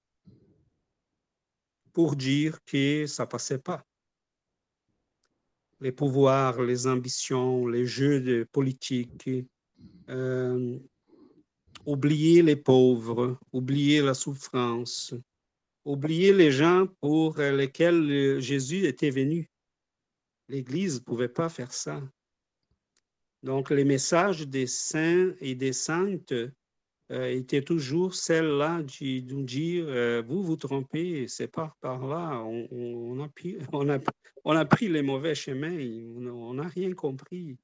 pour dire que ça passait pas. Les pouvoirs, les ambitions, les jeux de politique, euh, oublier les pauvres, oublier la souffrance, oublier les gens pour lesquels Jésus était venu. L'Église ne pouvait pas faire ça. Donc, les messages des saints et des saintes euh, étaient toujours celles-là de nous dire euh, Vous vous trompez, c'est pas par là. On, a pris, on, a, on, a, pris les mauvais chemins, on n'a rien compris.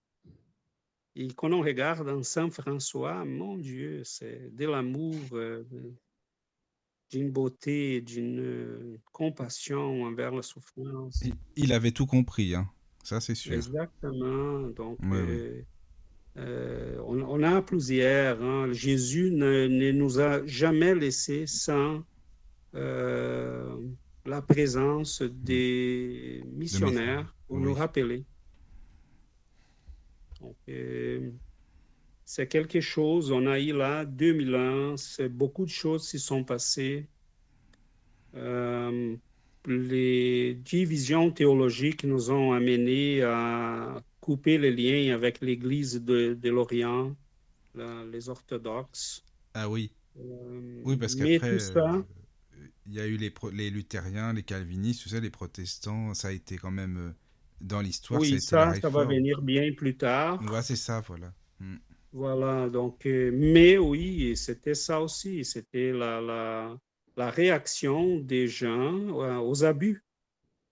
Et quand on regarde en Saint François, mon Dieu, c'est de l'amour, euh, d'une beauté, d'une compassion envers la souffrance. Il, avait tout compris, hein. Ça, c'est sûr. Exactement. Donc, euh, on, a plusieurs. Hein. Jésus ne, nous a jamais laissé sans euh, la présence des missionnaires pour nous rappeler. Euh, c'est quelque chose, on a eu là 2000 ans, c'est beaucoup de choses qui sont passées. Les divisions théologiques nous ont amenés à couper les liens avec l'Église de, de l'Orient, les orthodoxes. Ah oui. Euh, oui, parce qu'après, euh, il y a eu les, les luthériens, les calvinistes, tout ça, les protestants, ça a été quand même euh, dans l'histoire. Oui, ça, ça, va venir bien plus tard. Ouais, c'est ça, voilà. Hmm. Voilà, donc, mais oui, c'était ça aussi, c'était la, la, la, réaction des gens aux abus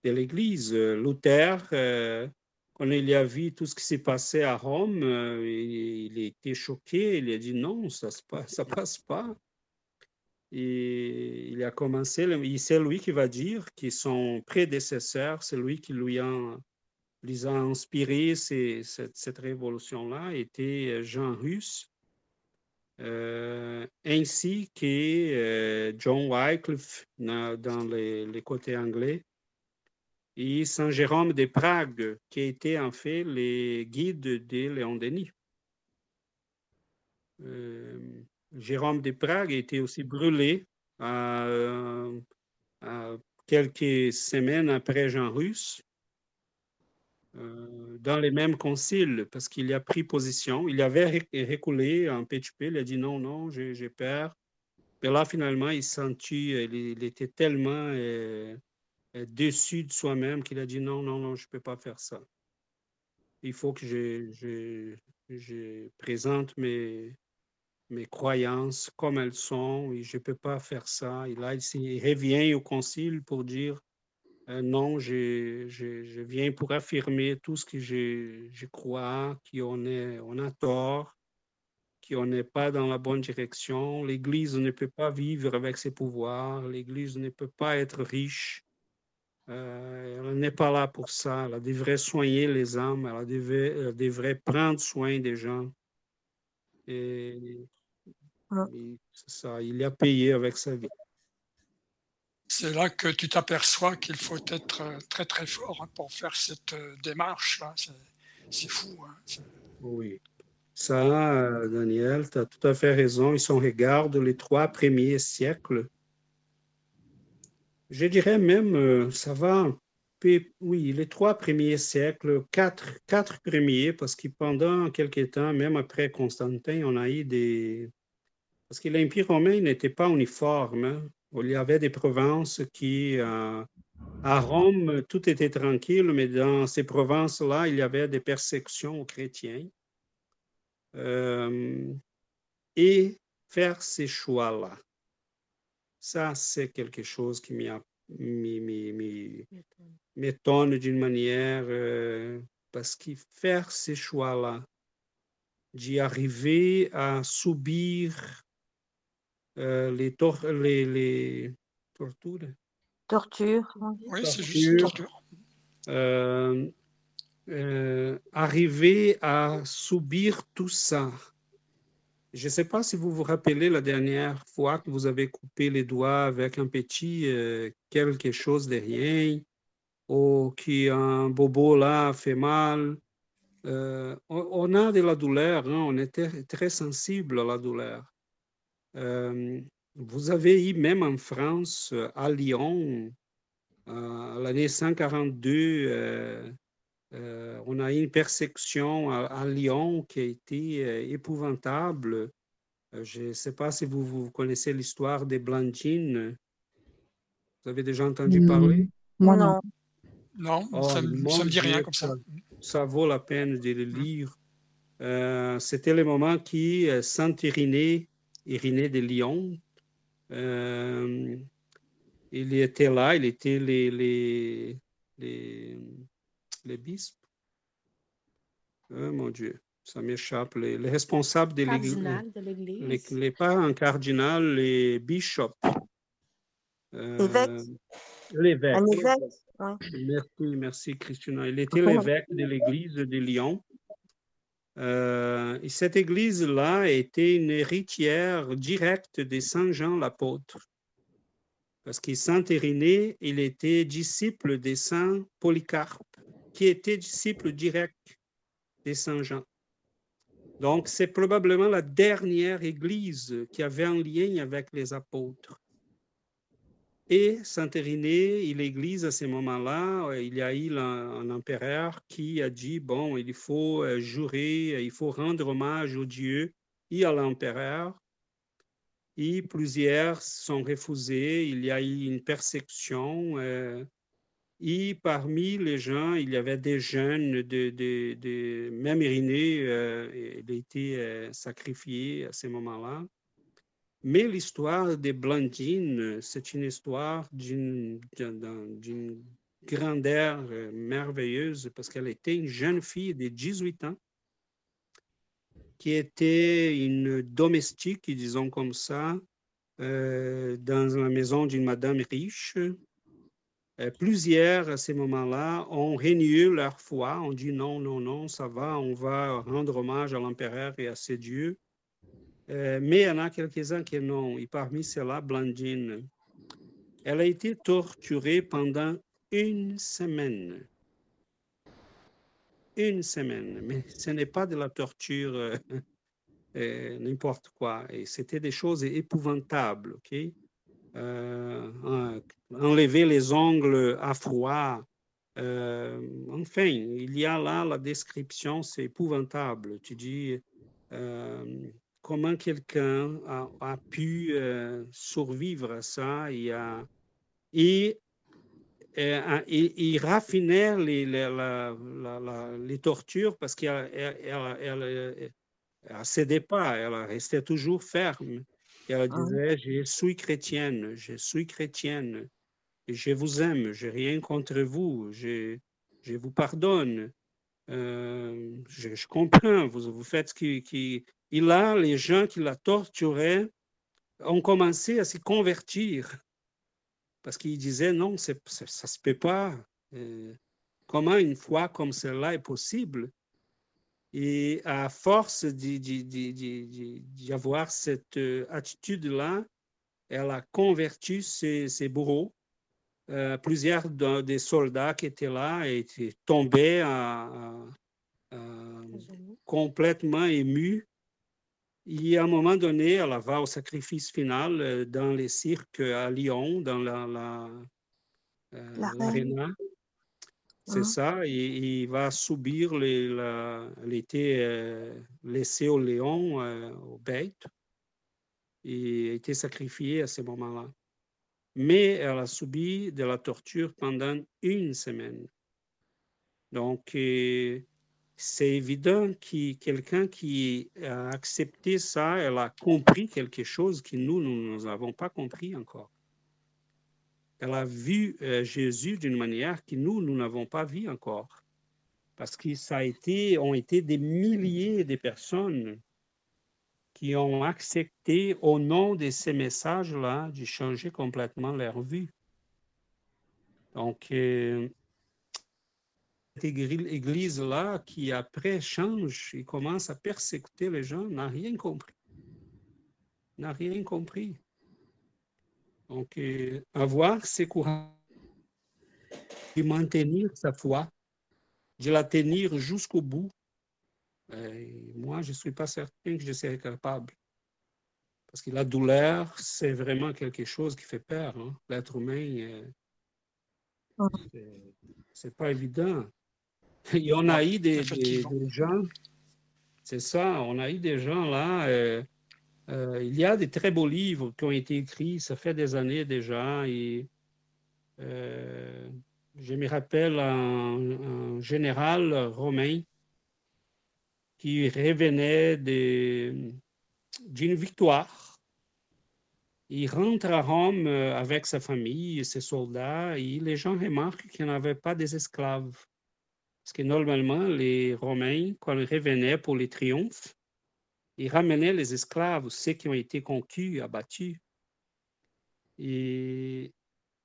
de l'Église. Luther quand il a vu tout ce qui s'est passé à Rome, euh, il, a été choqué. Il a dit non, ça ne passe, pas. Et il a commencé, c'est lui qui va dire que son prédécesseur, c'est lui qui lui a, inspiré cette, révolution-là, était Jean euh, ainsi que euh, John Wycliffe dans les, côtés anglais et Saint Jérôme de Prague, qui été en fait les guides de Léon Denis. Euh, Jérôme de Prague a été aussi brûlé quelques semaines après Jean Russe, euh, dans les mêmes conciles, parce qu'il a pris position. Il avait reculé en PHP, il a dit non, non, j'ai peur. Mais là, finalement, il sentit, il, était tellement euh, déçu de soi-même qu'il a dit non, non, non, je ne peux pas faire ça. Il faut que je, présente mes, mes croyances comme elles sont je ne peux pas faire ça. Et là, il, revient au concile pour dire euh, non, je, je, viens pour affirmer tout ce que je, je crois, qu'on on a tort, qu'on n'est pas dans la bonne direction. L'Église ne peut pas vivre avec ses pouvoirs, l'Église ne peut pas être riche, euh, elle n'est pas là pour ça. Elle devrait soigner les âmes. Elle devrait, devrait prendre soin des gens. Et, ah. ça, il a payé avec sa vie. C'est là que tu t'aperçois qu'il faut être euh, très très fort hein, pour faire cette euh, démarche. là. C'est fou. Hein. Oui. Ça, Daniel, tu as tout à fait raison. Ils sont regarde les trois premiers siècles, je dirais même, ça va, oui, les trois premiers siècles, quatre, quatre premiers, parce que pendant quelques temps, même après Constantin, on a eu des... Parce que l'Empire romain n'était pas uniforme. Hein. Il y avait des provinces qui, euh, à Rome, tout était tranquille, mais dans ces provinces-là, il y avait des persécutions aux chrétiens. Euh, et faire ces choix-là, ça, c'est quelque chose qui m'étonne d'une manière euh, parce que faire ces choix-là, d'y arriver à subir euh, les, les, les tortures. Torture. Oui, c'est juste torture. Euh, arriver à subir tout ça je ne sais pas si vous vous rappelez la dernière fois que vous avez coupé les doigts avec un petit euh, quelque chose de rien, ou qu'un bobo là fait mal. Euh, on, a de la douleur, hein, on est très sensible à la douleur. Euh, vous avez eu même en France, à Lyon, à l'année 142, euh, on a eu une persécution à, Lyon qui a été euh, épouvantable. Euh, je ne sais pas si vous, connaissez l'histoire des Blandines. Vous avez déjà entendu parler? Moi, non. Non, oh, ça ne me dit rien comme ça. Ça vaut la peine de le lire. C'était le moment qui Saint Irénée, de Lyon, il était là, il était les, les, les les bisps. Oh, mon Dieu, ça m'échappe. Les, responsables de l'Église. Les, pas un cardinal, les bishops. Euh, l'évêque. Merci, merci, Christina. Il était l'évêque de l'Église de Lyon. Euh, et cette église-là était une héritière directe de Saint Jean l'apôtre. Parce qu'il Saint Irénée, il était disciple de Saint Polycarpe qui était disciple direct de Saint Jean. Donc, c'est probablement la dernière église qui avait un lien avec les apôtres. Et Saint Irénée, l'église à ce moment-là, il y a eu un, empereur qui a dit, bon, il faut euh, jurer, il faut rendre hommage au Dieu et à l'empereur. Et plusieurs sont refusés, il y a eu une persécution. Euh, et parmi les gens, il y avait des jeunes, de, de, de même Irénée, euh, il a été euh, sacrifié à ce moment-là. Mais l'histoire des Blandines, c'est une histoire d'une grandeur euh, merveilleuse parce qu'elle était une jeune fille de 18 ans qui était une domestique, disons comme ça, dans la maison d'une madame riche euh, plusieurs, à ce moment-là, ont renié leur foi, ont dit non, non, non, ça va, on va rendre hommage à l'empereur et à ses dieux. Euh, mais il y en a quelques-uns qui non. Et parmi ceux-là, Blandine, elle a été torturée pendant une semaine. Une semaine. Mais ce n'est pas de la torture euh, n'importe quoi. Et c'était des choses épouvantables, OK? Euh, enlever les ongles à froid. Euh, enfin, il y a là la description, c'est épouvantable. Tu dis euh, comment quelqu'un a, pu survivre à ça et, et, et, raffiner les, les, tortures parce qu'elle elle, elle, cédait pas, elle restait toujours ferme elle ah disait, je suis chrétienne, je suis chrétienne, je vous aime, je n'ai rien contre vous, je, je vous pardonne. Euh, je, comprends, vous, vous faites ce qui, qui... Et là, les gens qui la torturaient ont commencé à se convertir parce qu'ils disaient non, ça ne se peut pas. Euh, comment une foi comme celle-là est possible? Et à force d'avoir cette euh, attitude-là, elle a converti ses, bourreaux euh, plusieurs des soldats qui étaient là étaient tombés complètement émus. Et à un moment donné, elle va au sacrifice final euh, dans les cirques à Lyon, dans la, l'aréna. C'est hein? ça, il, il, va subir les, il était euh, laissé au lion, au bête, et a été sacrifié à ce moment-là mais elle a subi de la torture pendant une semaine. Donc, euh, c'est évident que quelqu'un qui a accepté ça, elle a compris quelque chose que nous, nous n'avons pas compris encore. Elle a vu euh, Jésus d'une manière que nous, nous n'avons pas vu encore. Parce que ça a été, ont été des milliers de personnes qui ont accepté au nom de ces messages-là de changer complètement leur vie. Donc, euh, église-là qui après change et commence à persécuter les gens n'a rien compris. N'a rien compris. Donc, euh, avoir ce courage de maintenir sa foi, de la tenir jusqu'au bout, moi, je ne suis pas certain que je serais capable. Parce que la douleur, c'est vraiment quelque chose qui fait peur. Hein. L'être humain, euh, c'est pas évident. Il y en a eu des, gens, c'est ça, on a eu des gens là. Euh, euh, il y a des très beaux livres qui ont été écrits, ça fait des années déjà. Et, je me rappelle un général romain qui revenait d'une victoire. Il rentre à Rome euh, avec sa famille, ses soldats, et les gens remarquent qu'il n'y avait pas des esclaves. Parce que normalement, les Romains, quand ils revenaient pour les triomphes, ils ramenaient les esclaves, ceux qui ont été conquis, abattus. Et,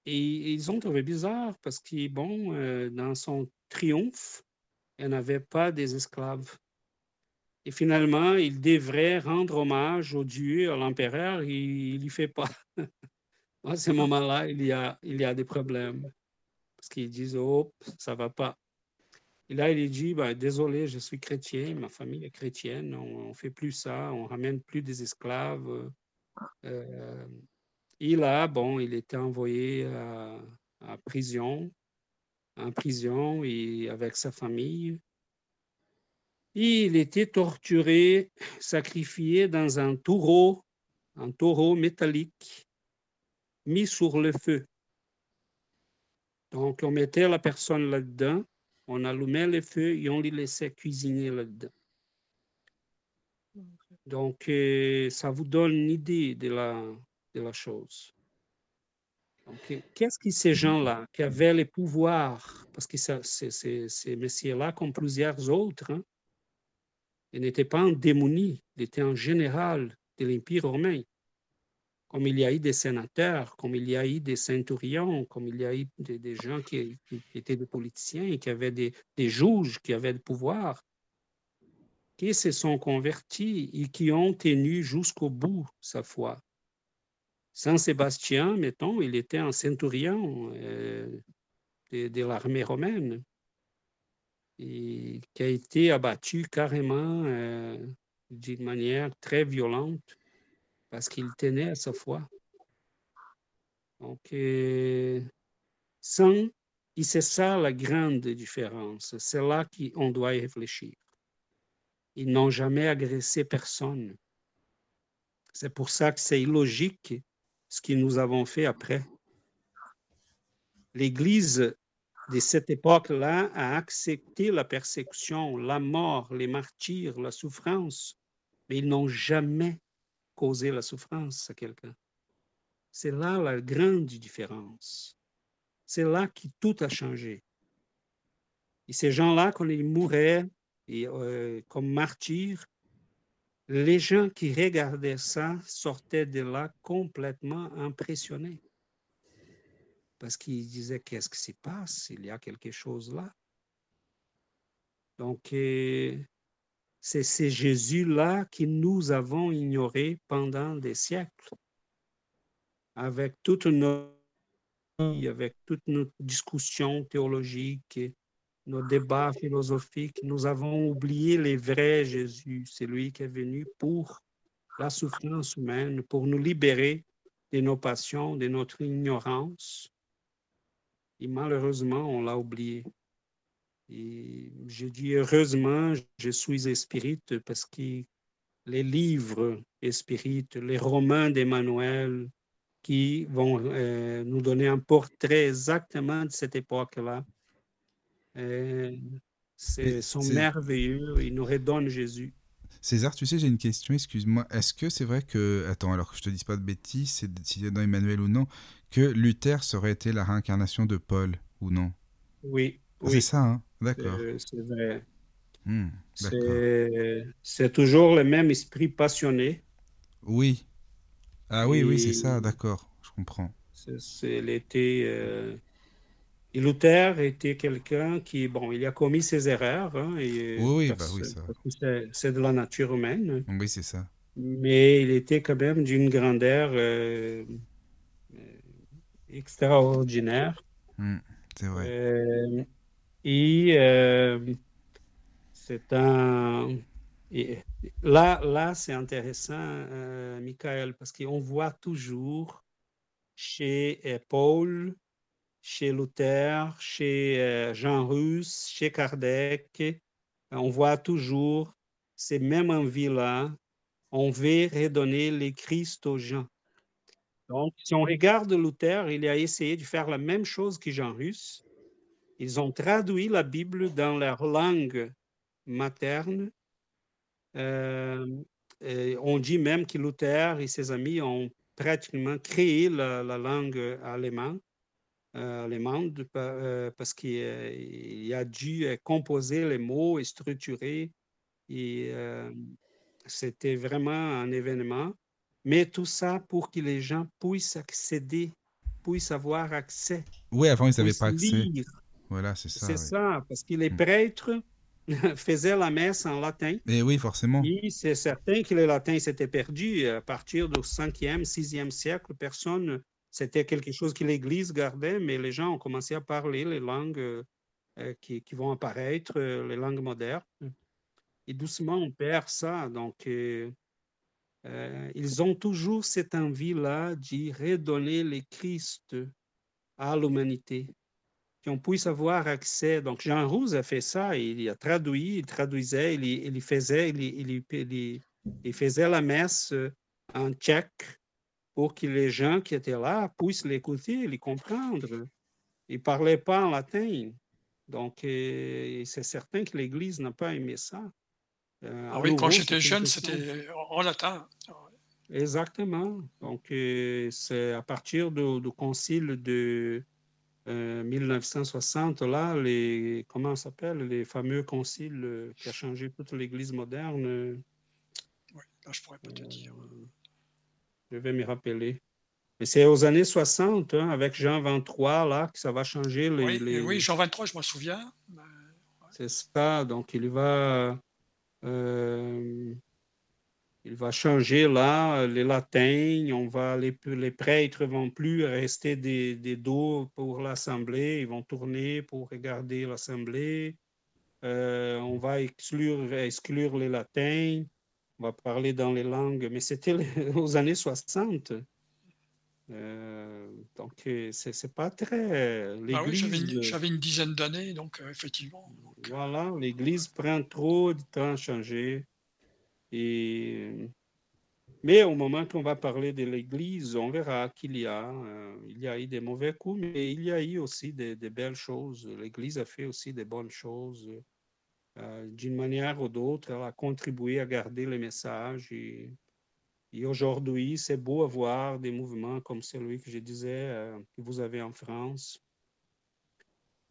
ils ont trouvé bizarre parce que, bon, euh, dans son triomphe, il n'y avait pas des esclaves. Et finalement, il devrait rendre hommage au Dieu, à l'empereur, et il n'y fait pas. à ce moment-là, il il y a des problèmes. Parce qu'ils disent, oh, ça ne va pas. Et là, il dit, bah, désolé, je suis chrétien, ma famille est chrétienne, on ne fait plus ça, on ramène plus des esclaves. Euh, et là, bon, il était envoyé à, prison, en prison et avec sa famille. Il était torturé, sacrifié dans un taureau, un taureau métallique, mis sur le feu. Donc, on mettait la personne là-dedans, on allumait le feu et on les laissait cuisiner là-dedans. Donc, euh, ça vous donne une idée de la, chose. Qu'est-ce que ces gens-là qui avaient le pouvoir, parce que ces messieurs-là, comme plusieurs autres, hein, il n'était pas en démonie, il était en général de l'Empire romain. Comme il y a eu des sénateurs, comme il y a eu des centurions, comme il y a eu des, gens qui, étaient des politiciens, qui avaient des, des juges, qui avaient le pouvoir, qui se sont convertis et qui ont tenu jusqu'au bout sa foi. Saint Sébastien, mettons, il était un centurion euh, de l'armée romaine et qui a été abattu carrément euh, d'une manière très violente parce qu'il tenait à sa foi. Donc, euh, sans, et c'est ça la grande différence, c'est là qu'on doit réfléchir. Ils n'ont jamais agressé personne. C'est pour ça que c'est illogique ce que nous avons fait après. L'Église de cette époque-là a accepté la persécution, la mort, les martyrs, la souffrance, mais ils n'ont jamais causé la souffrance à quelqu'un. C'est là la grande différence. C'est là que tout a changé. Et ces gens-là, quand ils mouraient et, euh, comme martyrs, les gens qui regardaient ça sortaient de là complètement impressionnés parce qu'il disait qu'est-ce qui se passe, il y a quelque chose là. Donc, euh, c'est ces Jésus-là que nous avons ignoré pendant des siècles, avec toute nos avec toute notre discussion théologique et nos débats philosophiques, nous avons oublié les vrais Jésus, c'est lui qui est venu pour la souffrance humaine, pour nous libérer de nos passions, de notre ignorance. Et malheureusement, on l'a oublié. Et je dis heureusement, je suis esprit parce que les livres esprit, les romans d'Emmanuel, qui vont euh, nous donner un portrait exactement de cette époque-là. Euh, sont merveilleux, ils nous redonnent Jésus. César, tu sais, j'ai une question, excuse-moi. Est-ce que c'est vrai que, attends, alors que je te dise pas de bêtises, c'est dans Emmanuel ou non, que Luther serait été la réincarnation de Paul ou non? Oui. Ah, c'est ça, hein d'accord. c'est vrai. Hmm, c'est toujours le même esprit passionné. Oui. Ah oui, oui, c'est ça, d'accord, je comprends. C'est l'été. Euh, et Luther était quelqu'un qui, bon, il a commis ses erreurs. Hein, et, oui, oui, bah oui, ça. C'est de la nature humaine. Oui, c'est ça. Mais il était quand même d'une grandeur euh, extraordinaire. Hmm, c'est vrai. Euh, et c'est un là, là c'est intéressant, euh, Michael, parce qu'on voit toujours chez euh, Paul, chez Luther, chez euh, Jean Rus, chez Kardec, on voit toujours ces mêmes envies-là. On veut redonner les Christ aux gens. Donc, si on regarde Luther, il a essayé de faire la même chose que Jean Rus. Ils ont traduit la Bible dans leur langue materne euh, on dit même que Luther et ses amis ont pratiquement créé la, langue allemande, euh, allemande euh, parce qu'il a dû composer les mots et structurer. Et c'était vraiment un événement. Mais tout ça pour que les gens puissent accéder, puissent avoir accès. Oui, avant, ils n'avaient pas accès. Voilà, c'est ça. C'est ça, parce que les mm. prêtres faisait la messe en latin. Et oui, forcément. c'est certain que le latin s'était perdu à partir du 5e, 6e siècle. Personne, c'était quelque chose que l'Église gardait, mais les gens ont commencé à parler les langues euh, qui, vont apparaître, euh, les langues modernes. Et doucement, on perd ça. Donc, euh, ils ont toujours cette envie-là de redonner le Christ à l'humanité qu'on puisse avoir accès. Donc, Jean Rouse a fait ça, il a traduit, il traduisait, il, il faisait, il, il, faisait la messe euh, en tchèque pour que les gens qui étaient là puissent l'écouter, les comprendre. Il ne parlait pas en latin. Donc, euh, c'est certain que l'Église n'a pas aimé ça. Euh, ah oui, quand j'étais jeune, c'était en latin. Exactement. Donc, c'est à partir du, du concile de 1960, euh, là, les, comment s'appelle, les fameux conciles euh, qui a changé toute l'Église moderne. Euh, oui, là, je pourrais pas te dire. je vais me rappeler. Mais c'est aux années 60, hein, avec Jean 23, là, que ça va changer. Les, oui, oui, Jean 23, je m'en souviens. C'est ça, donc il va il va changer là les latins, on va, les, les prêtres vont plus rester des, des dos pour l'assemblée, ils vont tourner pour regarder l'assemblée. Euh, on va exclure, exclure les latins, on va parler dans les langues, mais c'était aux années 60. Euh, donc, euh, c'est pas très. Ah oui, j'avais une, dizaine d'années, donc effectivement. Voilà, l'Église prend trop de temps à changer. Mais au moment qu'on va parler de l'Église, on verra qu'il y a, euh, y a eu des mauvais coups, mais il y a eu aussi des, belles choses. L'Église a fait aussi des bonnes choses. Euh, d'une manière ou d'autre, elle a contribué à garder le message. Et, aujourd'hui, c'est beau avoir des mouvements comme celui que je disais euh, que vous avez en France,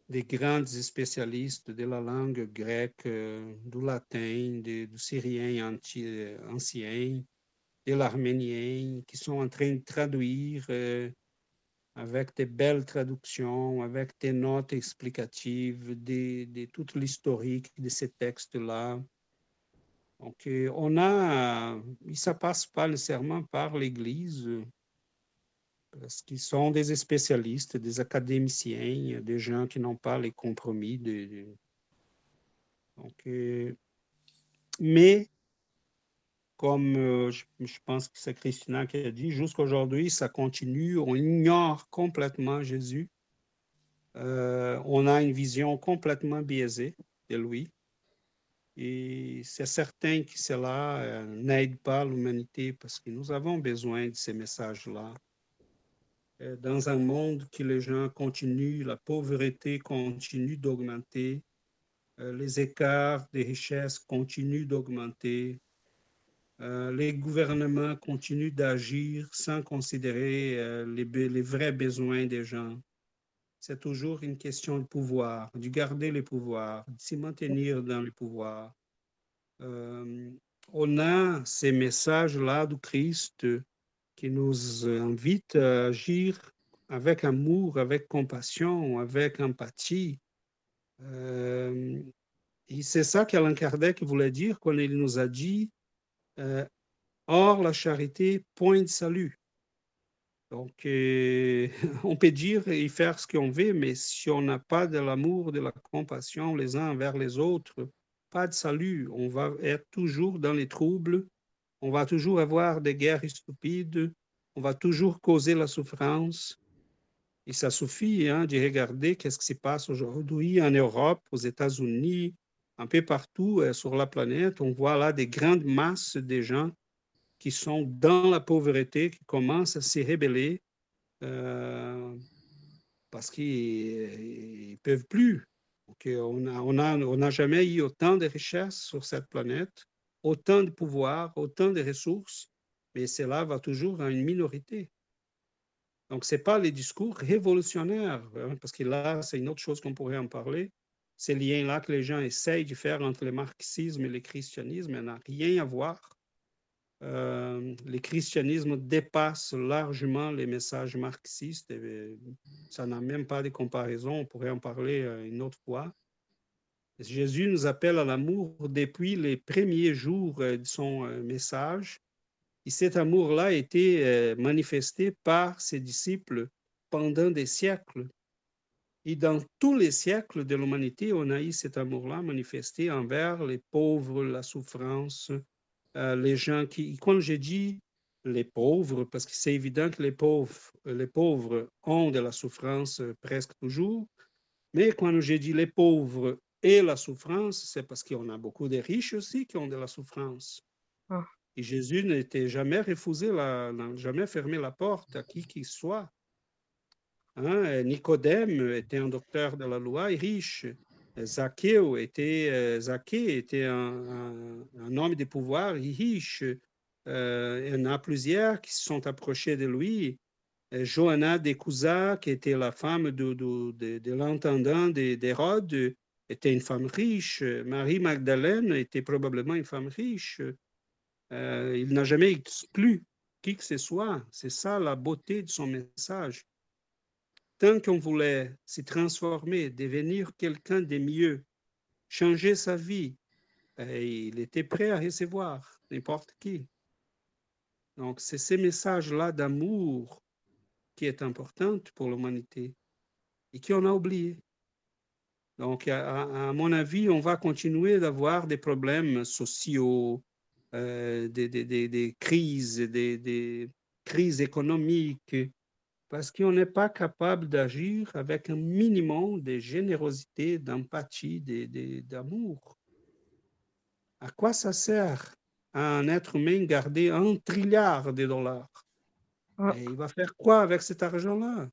des grands spécialistes de la langue grecque, euh, du latin, du syrien euh, ancien, de l'arménien, qui sont en train de traduire euh, avec des belles traductions, avec des notes explicatives de, toute l'historique de ces textes-là. Donc, on a, ça passe pas nécessairement par l'Église, parce qu'ils sont des spécialistes, des académiciens, des gens qui n'ont pas les compromis. Donc, euh, mais, comme euh, je, pense que c'est Christina qui a dit, jusqu'à aujourd'hui, ça continue, on ignore complètement Jésus. Euh, on a une vision complètement biaisée de lui. Et c'est certain que cela n'aide pas l'humanité parce que nous avons besoin de ces messages-là dans un monde que les gens continuent, la pauvreté continue d'augmenter, euh, les écarts des richesses continuent d'augmenter, euh, les gouvernements continuent d'agir sans considérer les, vrais besoins des gens. C'est toujours une question de pouvoir, de garder les pouvoirs, de s'y maintenir dans le pouvoir. on a ces messages-là du Christ qui nous invite à agir avec amour, avec compassion, avec empathie. Euh, et c'est ça qu'Alain Kardec voulait dire quand il nous a dit euh, Or, la charité, point de salut. Donc, euh, on peut dire et faire ce qu'on veut, mais si on n'a pas de l'amour, de la compassion les uns envers les autres, pas de salut. On va être toujours dans les troubles, on va toujours avoir des guerres stupides, on va toujours causer la souffrance. Et ça suffit hein, de regarder qu'est-ce qui se passe aujourd'hui en Europe, aux États-Unis, un peu partout euh, sur la planète. On voit là des grandes masses de gens qui sont dans la pauvreté, qui commencent à se rebeller euh, parce qu'ils ne peuvent plus. on n'a on a, on jamais eu autant de richesses sur cette planète autant de pouvoir, autant de ressources, mais cela va toujours à une minorité. Donc, ce n'est pas les discours révolutionnaires, hein, parce que là, c'est une autre chose qu'on pourrait en parler. Ces liens-là que les gens essayent de faire entre le marxisme et le christianisme n'a rien à voir. Euh, le christianisme dépasse largement les messages marxistes. Et ça n'a même pas de comparaison. On pourrait en parler euh, une autre fois. Jésus nous appelle à l'amour depuis les premiers jours euh, de son euh, message. Et cet amour-là a été euh, manifesté par ses disciples pendant des siècles. Et dans tous les siècles de l'humanité, on a eu cet amour-là manifesté envers les pauvres, la souffrance, les gens qui, quand j'ai dit les pauvres, parce que c'est évident que les pauvres, les pauvres ont de la souffrance presque toujours, mais quand j'ai dit les pauvres et la souffrance, c'est parce qu'on a beaucoup de riches aussi qui ont de la souffrance. Ah. Et Jésus n'était jamais refusé, n'a jamais fermé la porte à qui qu'il soit. Hein? Nicodème était un docteur de la loi et riche. Zachéo était, euh, était un, homme de pouvoir et riche. Euh, il y en a plusieurs qui se sont approchés de lui. Johanna de Cusa, qui était la femme de, de, de, de l'intendant d'Hérode, était une femme riche. Marie Magdalène était probablement une femme riche. Euh, il n'a jamais exclu qui que ce soit. C'est ça la beauté de son message. Tant qu'on voulait se transformer, devenir quelqu'un de mieux, changer sa vie, ben, il était prêt à recevoir n'importe qui. Donc, c'est ces messages-là d'amour qui est important pour l'humanité et qui on a oublié. Donc, à, mon avis, on va continuer d'avoir des problèmes sociaux, euh, des, crises, des, crises économiques, parce qu'on n'est pas capable d'agir avec un minimum de générosité, d'empathie, d'amour. À quoi ça sert à un être humain garder un trilliard de dollars? Ah. Et il va faire quoi avec cet argent-là?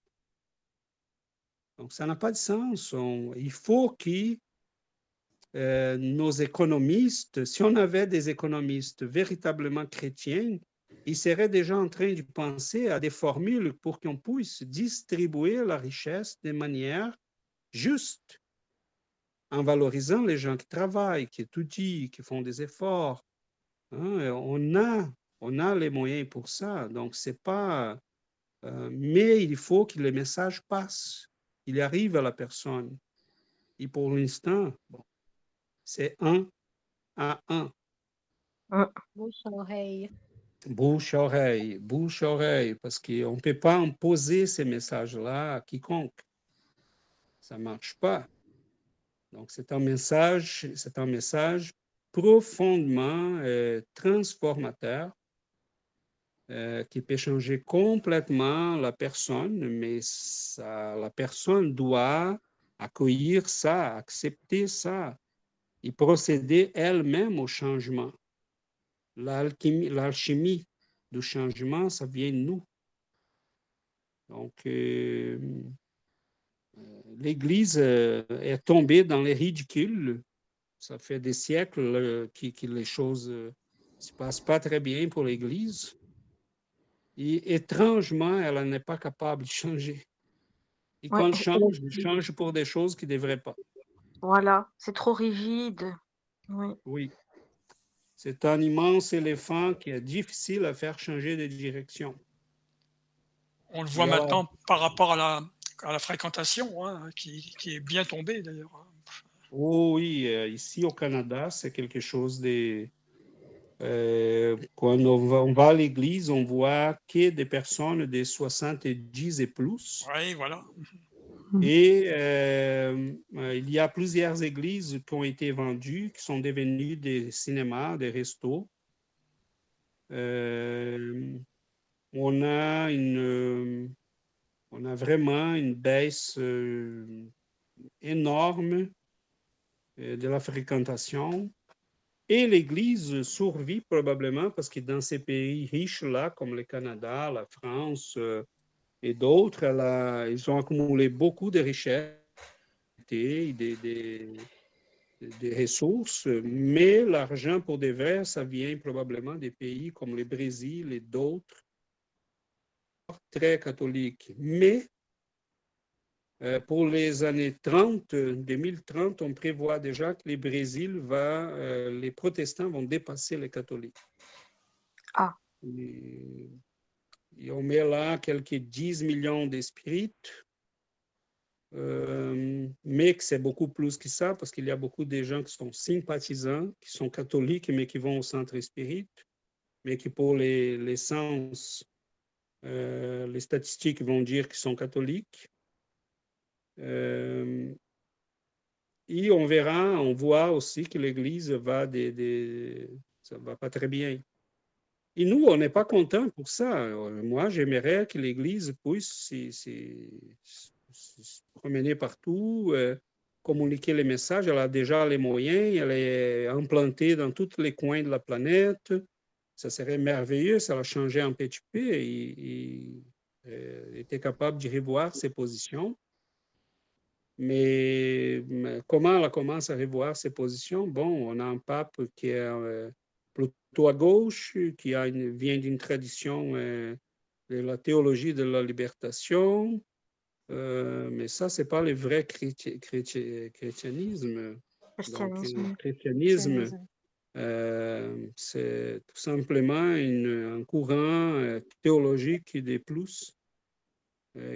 Donc, ça n'a pas de sens. il faut que euh, nos économistes, si on avait des économistes véritablement chrétiens, ils seraient déjà en train de penser à des formules pour qu'on puisse distribuer la richesse de manière juste, en valorisant les gens qui travaillent, qui étudient, qui font des efforts. Hein. on, a, on a les moyens pour ça. Donc, c'est pas. Euh, mais il faut que les messages passent il arrive à la personne. Et pour l'instant, bon, c'est un à un. Bouche à oreille. Bouche-oreille, bouche-oreille, parce qu'on ne peut pas imposer ces messages-là à quiconque. Ça ne marche pas. Donc, c'est un message, c'est un message profondément euh, transformateur euh, qui peut changer complètement la personne, mais la personne doit accueillir ça, accepter ça et procéder elle-même au changement. L'alchimie du changement, ça vient de nous. Donc, euh, l'Église euh, est tombée dans les ridicules. Ça fait des siècles euh, que, les choses ne se passent pas très bien pour l'Église. Et étrangement, elle n'est pas capable de changer. Et quand elle change, elle change pour des choses qui ne devraient pas. Voilà, c'est trop rigide. Oui. oui. C'est un immense éléphant qui est difficile à faire changer de direction. On le voit maintenant par rapport à la, à la fréquentation, hein, qui, qui, est bien tombée d'ailleurs. Oh, oui, euh, ici au Canada, c'est quelque chose de... Euh, quand on va, on va à l'église, on voit que des personnes de 70 et plus. Oui, voilà. Et euh, il y a plusieurs églises qui ont été vendues, qui sont devenues des cinémas, des restos. Euh, on a une, on a vraiment une baisse euh, énorme de la fréquentation. Et l'Église survit probablement parce que dans ces pays riches-là, comme le Canada, la France, et d'autres, ils ont accumulé beaucoup de richesses, des, ressources, mais l'argent pour des verres, ça vient probablement des pays comme le Brésil et d'autres, très catholiques. Mais euh, pour les années 30, 2030, on prévoit déjà que le Brésil va, euh, les protestants vont dépasser les catholiques. Ah et on met là quelques 10 millions d'esprits, euh, mais que c'est beaucoup plus que ça, parce qu'il y a beaucoup de gens qui sont sympathisants, qui sont catholiques, mais qui vont au centre spirit, mais qui pour les, les sens, euh, les statistiques vont dire qu'ils sont catholiques. Euh, et on verra, on voit aussi que l'Église va des, ça va pas très bien. Et nous, on n'est pas content pour ça. Moi, j'aimerais que l'Église puisse se, promener partout, euh, communiquer les messages. Elle a déjà les moyens, elle est implantée dans tous les coins de la planète. Ça serait merveilleux, ça a changé un petit peu et, euh, était capable de revoir ses positions. Mais, comment elle commence à revoir ses positions? Bon, on a un pape qui est euh, plutôt à gauche, qui a une, vient d'une tradition euh, de la théologie de la libération. Euh, mais ça, ce n'est pas le vrai chrétianisme. le chrétianisme, euh, c'est tout simplement une, un courant théologique des plus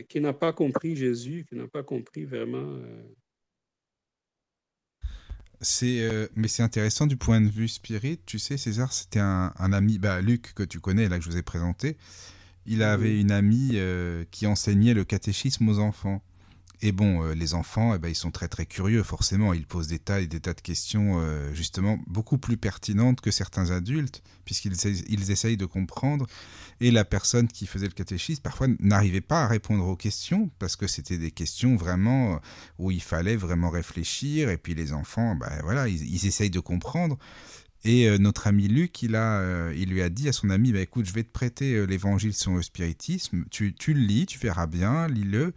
qui n'a pas compris Jésus, qui n'a pas compris vraiment c'est, euh, mais c'est intéressant du point de vue spirit. Tu sais, César, c'était un, ami, bah, Luc, que tu connais, là, que je vous ai présenté. Il avait une amie euh, qui enseignait le catéchisme aux enfants. Et bon, euh, les enfants, eh ben, ils sont très très curieux, forcément. Ils posent des tas et des tas de questions, euh, justement, beaucoup plus pertinentes que certains adultes, puisqu'ils ils essayent de comprendre. Et la personne qui faisait le catéchisme, parfois, n'arrivait pas à répondre aux questions, parce que c'était des questions vraiment euh, où il fallait vraiment réfléchir. Et puis les enfants, ben, voilà, ils, essayent de comprendre. Et notre ami Luc, il, a, il lui a dit à son ami, bah, écoute, je vais te prêter l'évangile sur le spiritisme, tu, tu le lis, tu verras bien, lis-le.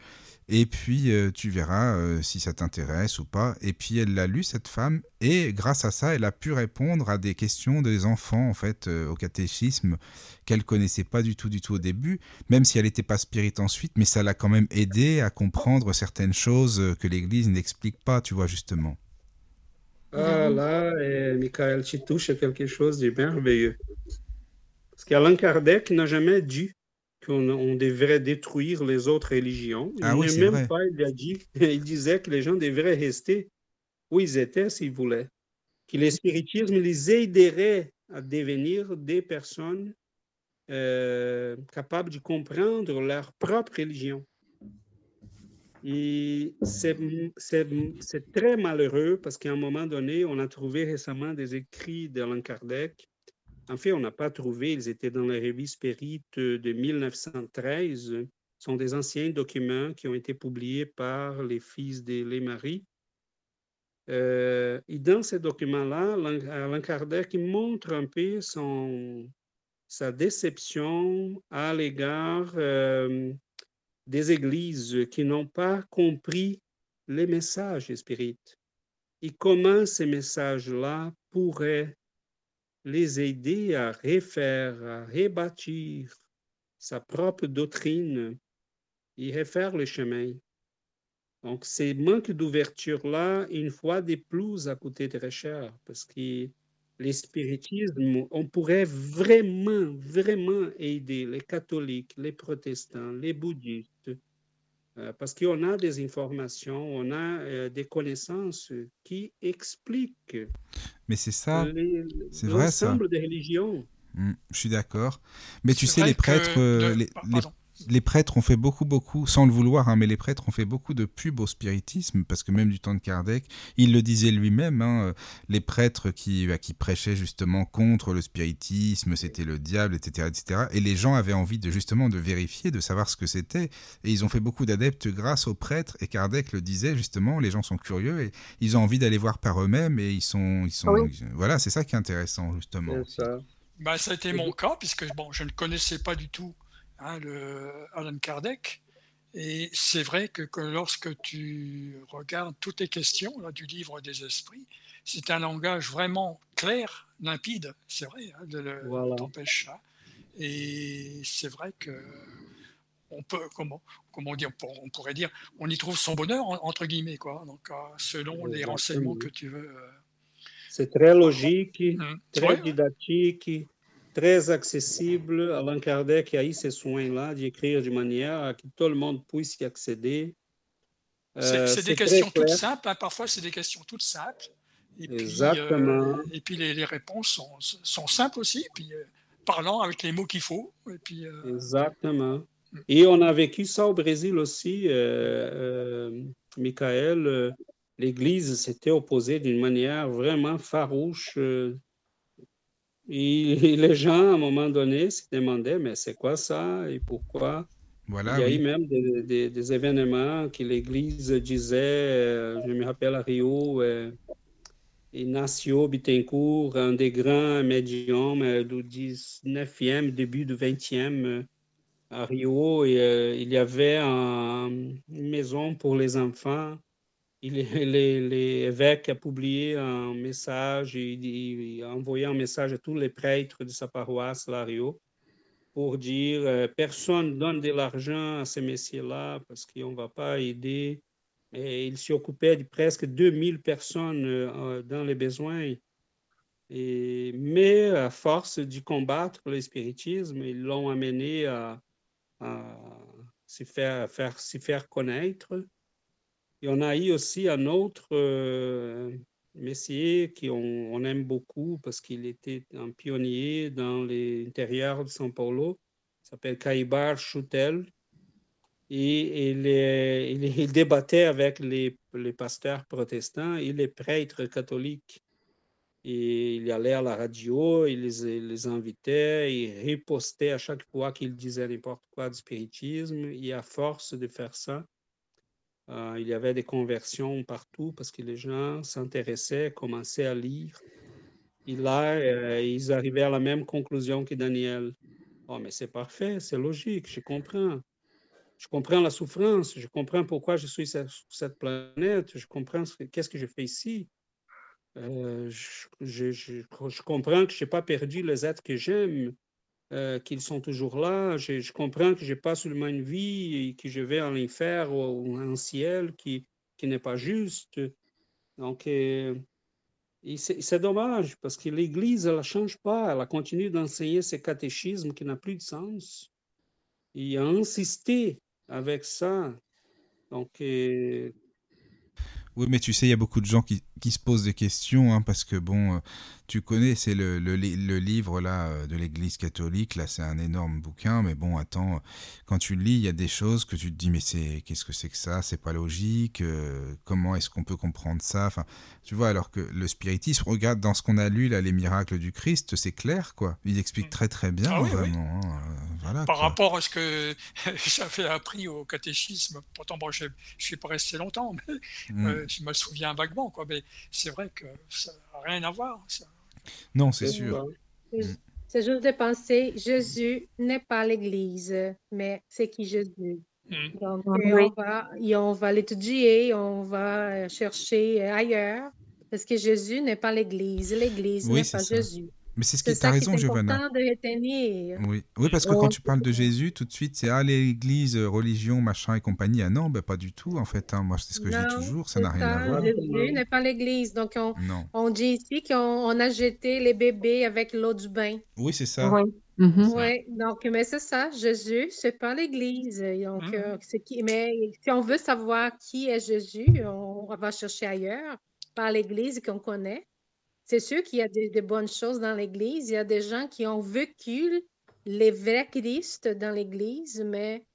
Et puis, euh, tu verras euh, si ça t'intéresse ou pas. Et puis, elle l'a lu, cette femme, et grâce à ça, elle a pu répondre à des questions des enfants, en fait, euh, au catéchisme, qu'elle connaissait pas du tout, du tout au début, même si elle n'était pas spirite ensuite, mais ça l'a quand même aidé à comprendre certaines choses que l'Église n'explique pas, tu vois, justement. Ah là, et Michael, tu touches à quelque chose de merveilleux. Parce qu'Alain Kardec n'a jamais dit qu'on devrait détruire les autres religions. Ah il même pas, il, a dit, il disait que les gens devraient rester où ils étaient s'ils voulaient. Que le spiritisme les aiderait à devenir des personnes euh, capables de comprendre leur propre religion. Et c'est très malheureux parce qu'à un moment donné, on a trouvé récemment des écrits d'Alain Kardec. En fait, on n'a pas trouvé, ils étaient dans la revue Spirit de 1913. Ce sont des anciens documents qui ont été publiés par les fils de Les Euh, et dans ces documents-là, Alain Kardec montre un peu son, sa déception à l'égard euh, des églises qui n'ont pas compris les messages spirites. Et comment ces messages-là pourraient les aider à refaire, à rebâtir sa propre doctrine et refaire le chemin. Donc, ces manques d'ouverture-là, une fois des plus à côté très cher, parce que l'espiritisme, on pourrait vraiment, vraiment aider les catholiques, les protestants, les bouddhistes, parce qu'on a des informations, on a euh, des connaissances qui expliquent. Mais c'est ça, c'est vrai ça. L'ensemble des religions. Mmh, je suis d'accord. Mais tu sais, les prêtres, euh, les, les prêtres ont fait beaucoup, beaucoup, sans le vouloir, hein, mais les prêtres ont fait beaucoup de pubs au spiritisme, parce que même du temps de Kardec, il le disait lui-même, hein, euh, les prêtres qui, bah, qui prêchaient justement contre le spiritisme, c'était le diable, etc., etc. Et les gens avaient envie de justement de vérifier, de savoir ce que c'était, et ils ont fait beaucoup d'adeptes grâce aux prêtres. Et Kardec le disait justement, les gens sont curieux et ils ont envie d'aller voir par eux-mêmes, et ils sont, ils sont, voilà, c'est ça qui est intéressant justement. Ça. Bah, ça a été mon cas, puisque bon, je ne connaissais pas du tout Hein, le Alan Kardec. Et c'est vrai que, lorsque tu regardes toutes les questions là, du livre des esprits, c'est un langage vraiment clair, limpide, c'est vrai, hein, de t'empêche ça. Et c'est vrai que on peut, comment, comment dire, on pourrait dire, on y trouve son bonheur entre guillemets, quoi. Donc, euh, selon les renseignements que tu veux. Euh, c'est très logique, hum, très didactique très accessible. Allan Kardec a eu ce soin-là d'écrire de manière à que tout le monde puisse y accéder. c'est euh, des questions toutes simples, hein. parfois c'est des questions toutes simples. Et puis, Exactement. Euh, et puis les, les réponses sont, sont, simples aussi, puis euh, parlant avec les mots qu'il faut. Et puis, Exactement. Mm. Et on a vécu ça au Brésil aussi, Michael. L'Église s'était opposée d'une manière vraiment farouche et les gens, à un moment donné, se demandaient, mais c'est quoi ça et pourquoi? Voilà, Il y a eu même des, des, événements que l'Église disait, euh, je me rappelle à Rio, euh, Ignacio Bittencourt, un des grands médiums euh, du 19e, début du 20e, à Rio, et, il y avait une maison pour les enfants l'évêque a publié un message, il, a envoyé un message à tous les prêtres de sa paroisse, Lario, pour dire euh, personne donne de l'argent à ces messieurs-là parce qu'on ne va pas aider. Et il s'occupait de presque 2000 personnes euh, dans les besoins. Mais à force de combattre le spiritisme, ils l'ont amené à, à se faire, faire, faire connaître. Et on a eu aussi un autre euh, messier qui on, aime beaucoup parce qu'il était un pionnier dans l'intérieur de São Paulo. Il s'appelle Caibar Chutel. Et il, il, débattait avec les, pasteurs protestants et les prêtres catholiques. Et il allait à la radio, il les, les invitait, il ripostait à chaque fois qu'il disait n'importe quoi du spiritisme. Et à force de faire ça, euh, il y avait des conversions partout parce que les gens s'intéressaient, commençaient à lire. Et là, euh, ils arrivaient à la même conclusion que Daniel. Oh, mais c'est parfait, c'est logique, je comprends. Je comprends la souffrance, je comprends pourquoi je suis sur cette planète, je comprends qu'est-ce que je fais ici. Euh, je, je, comprends que je n'ai pas perdu les êtres que j'aime. Euh, qu'ils sont toujours là. Je, comprends que je pas seulement une vie et que je vais en enfer ou un ciel qui, qui n'est pas juste. Donc, euh, c'est dommage parce que l'Église, elle ne change pas. Elle continue d'enseigner ce catéchisme qui n'a plus de sens. Et a insisté avec ça. Donc, euh, oui, mais tu sais, il y a beaucoup de gens qui, qui se posent des questions, hein, parce que bon, euh, tu connais, c'est le, le, livre là euh, de l'Église catholique, là c'est un énorme bouquin, mais bon, attends, quand tu le lis, il y a des choses que tu te dis, mais c'est qu'est-ce que c'est que ça? C'est pas logique. Euh, comment est-ce qu'on peut comprendre ça? Enfin, tu vois, alors que le spiritisme, regarde dans ce qu'on a lu là, les miracles du Christ, c'est clair, quoi. Il explique mm. très très bien, ah vraiment. Hein, voilà, Par rapport à ce que j'avais appris au catéchisme, pourtant bon, je ne suis pas resté longtemps, mais mm. je me souviens vaguement, quoi. Mais c'est vrai que ça n'a rien à voir. Non, c'est sûr. C'est juste de penser, Jésus n'est pas l'Église, mais c'est qui Jésus. Mm. Donc, on va, on va l'étudier, on va chercher ailleurs, parce que Jésus n'est pas l'Église. L'Église n'est pas Jésus. Mais c'est ce qui as raison, Giovanna. de Oui. oui, parce que quand tu parles de Jésus, tout de suite, c'est ah, l'église, euh, religion, machin et compagnie. Ah non, ben, pas du tout, en fait. Hein. Moi, c'est ce que je dis toujours, ça n'a rien à voir. Jésus n'est pas l'église. Donc, on, on, dit ici qu'on a jeté les bébés avec l'eau du bain. Oui, c'est ça. Oui. Mm-hmm. donc, mais c'est ça, Jésus, c'est pas l'Église. Donc, mm-hmm. euh, qui, mais si on veut savoir qui est Jésus, on, on va chercher ailleurs, pas l'Église qu'on connaît. C'est sûr qu'il y a des, bonnes choses dans l'Église. Il y a des gens qui ont vécu les vrais Christ dans l'Église, mais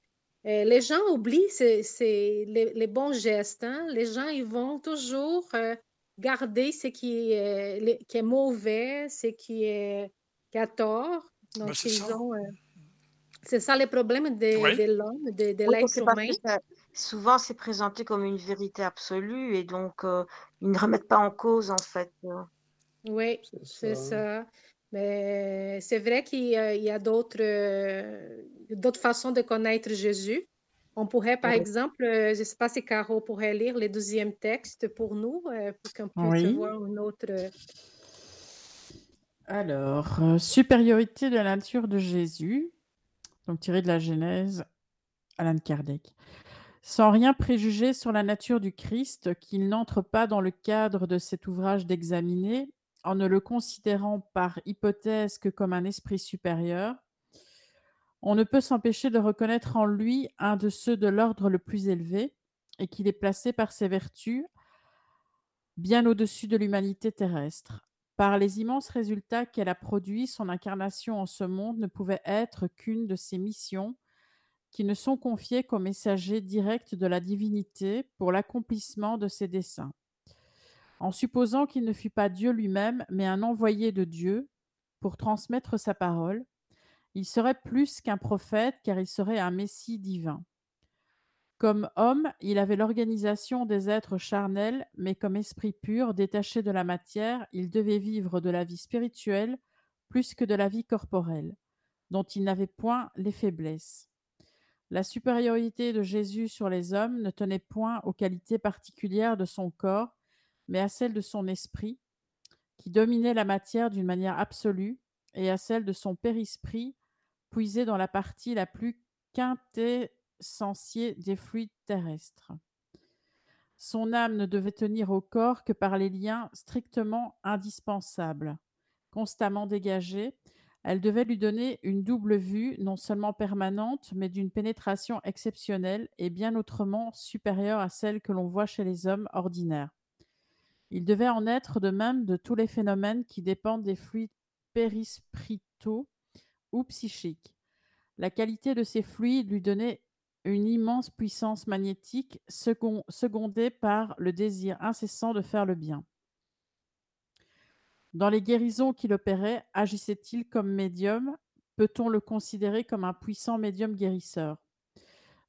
euh, les gens oublient les, bons gestes. Hein. Les gens, ils vont toujours euh, garder ce qui est, qui est mauvais, ce qui est qui a tort. Donc, ben, ils ont. Euh, c'est ça le problème de, l'homme, de, de l'être humain. souvent, c'est présenté comme une vérité absolue et donc ils ne remettent pas en cause, en fait. Oui, c'est ça. Mais c'est vrai qu'il y a, d'autres euh, d'autres façons de connaître Jésus. On pourrait, par exemple, euh, je ne sais pas si Caro pourrait lire le deuxième texte pour nous, euh, pour qu'on puisse voir une autre. Alors, supériorité de la nature de Jésus, donc tiré de la Genèse, Alan Kardec. Sans rien préjuger sur la nature du Christ, qu'il n'entre pas dans le cadre de cet ouvrage d'examiner, en ne le considérant par hypothèse que comme un esprit supérieur, on ne peut s'empêcher de reconnaître en lui un de ceux de l'ordre le plus élevé, et qu'il est placé par ses vertus bien au-dessus de l'humanité terrestre. Par les immenses résultats qu'elle a produits, son incarnation en ce monde ne pouvait être qu'une de ses missions qui ne sont confiées qu'aux messagers directs de la divinité pour l'accomplissement de ses desseins en supposant qu'il ne fût pas Dieu lui-même, mais un envoyé de Dieu pour transmettre sa parole, il serait plus qu'un prophète car il serait un Messie divin. Comme homme, il avait l'organisation des êtres charnels, mais comme esprit pur, détaché de la matière, il devait vivre de la vie spirituelle plus que de la vie corporelle, dont il n'avait point les faiblesses. La supériorité de Jésus sur les hommes ne tenait point aux qualités particulières de son corps, mais à celle de son esprit, qui dominait la matière d'une manière absolue, et à celle de son périsprit, puisé dans la partie la plus quintessentielle des fluides terrestres. Son âme ne devait tenir au corps que par les liens strictement indispensables. Constamment dégagée, elle devait lui donner une double vue, non seulement permanente, mais d'une pénétration exceptionnelle et bien autrement supérieure à celle que l'on voit chez les hommes ordinaires. Il devait en être de même de tous les phénomènes qui dépendent des fluides périspritaux ou psychiques. La qualité de ces fluides lui donnait une immense puissance magnétique secondée par le désir incessant de faire le bien. Dans les guérisons qu'il opérait, agissait-il comme médium? Peut-on le considérer comme un puissant médium guérisseur?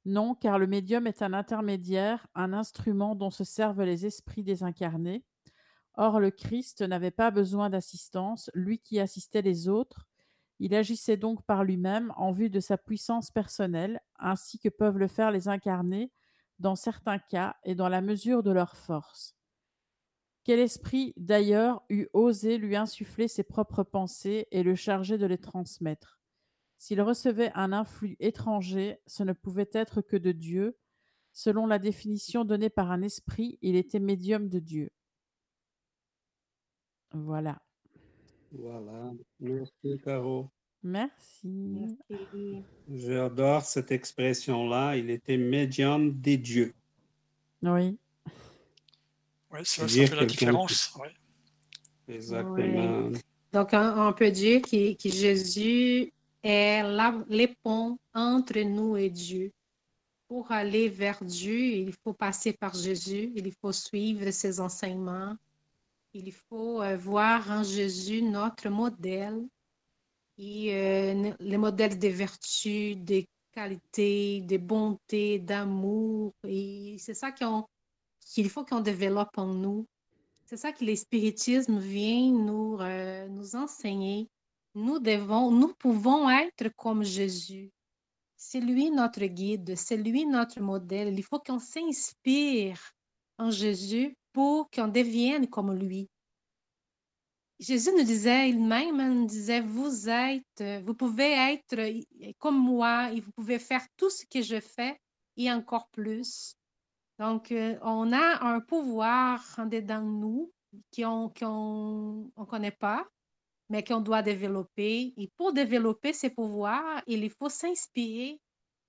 Non, car le médium est un intermédiaire, un instrument dont se servent les esprits désincarnés, Or, le Christ n'avait pas besoin d'assistance, lui qui assistait les autres. Il agissait donc par lui-même en vue de sa puissance personnelle, ainsi que peuvent le faire les incarnés dans certains cas et dans la mesure de leur force. Quel esprit, d'ailleurs, eût osé lui insuffler ses propres pensées et le charger de les transmettre? S'il recevait un influx étranger, ce ne pouvait être que de Dieu. Selon la définition donnée par un esprit, il était médium de Dieu. Voilà. Voilà. Merci, Caro. Merci. J'adore cette expression-là. Il était médium des dieux. Oui. Oui, ça, ça fait la différence. Exactement. Donc, on, peut dire que, que Jésus est le pont entre nous et Dieu. Pour aller vers Dieu, il faut passer par Jésus, il faut suivre ses enseignements, il faut euh, voir en Jésus notre modèle et euh, les modèles de vertu, de qualité, de bonté, d'amour. Et c'est ça qu'il faut qu'on développe en nous. C'est ça que l'espiritisme vient nous, euh, nous enseigner. Nous devons, nous pouvons être comme Jésus. C'est lui notre guide, c'est lui notre modèle. Il faut qu'on s'inspire en Jésus pour qu'on devienne comme lui. Jésus nous disait, il-même nous disait, vous êtes, vous pouvez être comme moi et vous pouvez faire tout ce que je fais et encore plus. Donc, euh, on a un pouvoir en dedans de nous qu'on ne connaît pas, mais qu'on doit développer. Et pour développer ces pouvoirs, il faut s'inspirer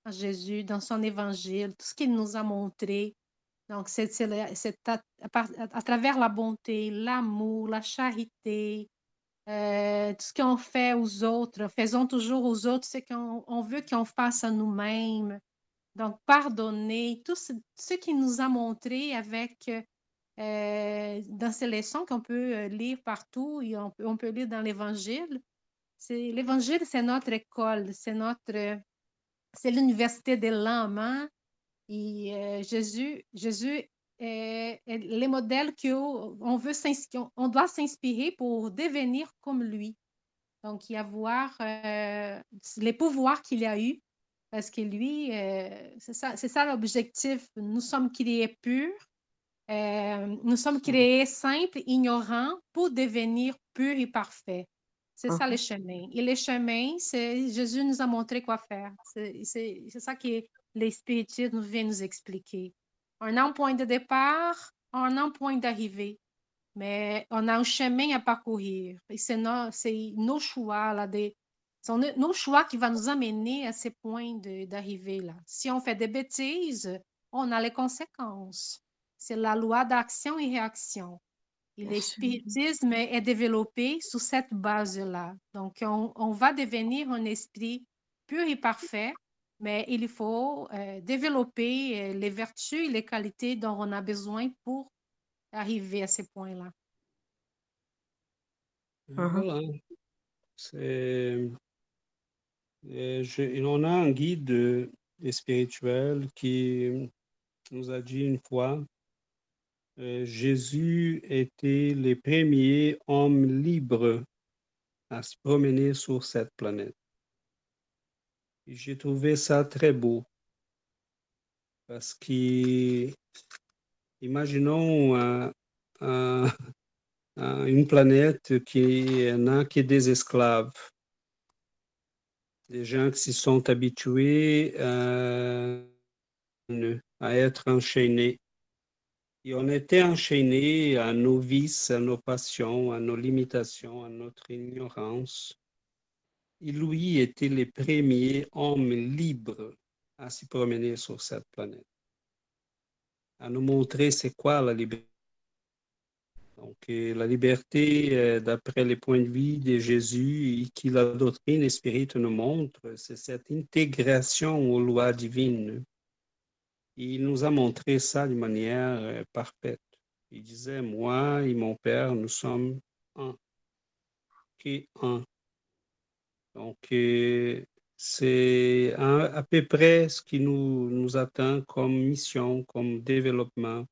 en Jésus, dans son évangile, tout ce qu'il nous a montré, donc, c'est à, à, travers la bonté, l'amour, la charité, euh, tout ce qu'on fait aux autres, faisons toujours aux autres ce qu'on veut qu'on fasse à nous-mêmes. Donc, pardonner, tout ce, ce qu'il nous a montré avec, euh, dans ces leçons qu'on peut euh, lire partout et on, peut lire dans l'Évangile. L'Évangile, c'est notre école, c'est notre, c'est l'université de l'âme. Hein? Et euh, Jésus, Jésus est, les modèles qu'on veut on doit s'inspirer pour devenir comme lui. Donc, y avoir euh, les pouvoirs qu'il a eu, parce que lui, c'est ça, ça l'objectif. Nous sommes créés purs, nous sommes créés simples, ignorants, pour devenir purs et parfaits. C'est ça le chemin. Et le chemin, c'est Jésus nous a montré quoi faire. C'est ça qui est les spiritismes viennent nous expliquer. On a un point de départ, on a un point d'arrivée, mais on a un chemin à parcourir. Et c'est nos, nos, choix, là, des, nos choix qui vont nous amener à ces points d'arrivée. là. Si on fait des bêtises, on a les conséquences. C'est la loi d'action et réaction. Et l'espiritisme est développé sous cette base-là. Donc, on, on, va devenir un esprit pur et parfait mais il faut euh, développer euh, les vertus et les qualités dont on a besoin pour arriver à ces points-là. Uh-huh. Voilà. C'est... Je... On a un guide spirituel qui nous a dit une fois, euh, Jésus était le premier homme libre à se promener sur cette planète. J'ai trouvé ça très beau parce que, imaginons une planète qui n'a que des esclaves, des gens qui sont habitués à, à être enchaînés. Et on était enchaînés à nos vices, à nos passions, à nos limitations, à notre ignorance lui était le premier homme libre à se promener sur cette planète, à nous montrer c'est quoi la liberté. Donc, euh, la liberté, euh, d'après le point de vue de Jésus et que la doctrine spirite nous montre, c'est cette intégration aux lois divines. Il nous a montré ça de manière euh, parfaite. Il disait, moi et mon Père, nous sommes un. Qui un. Donc, euh, c'est à, peu près ce qui nous, nous atteint comme mission, comme développement,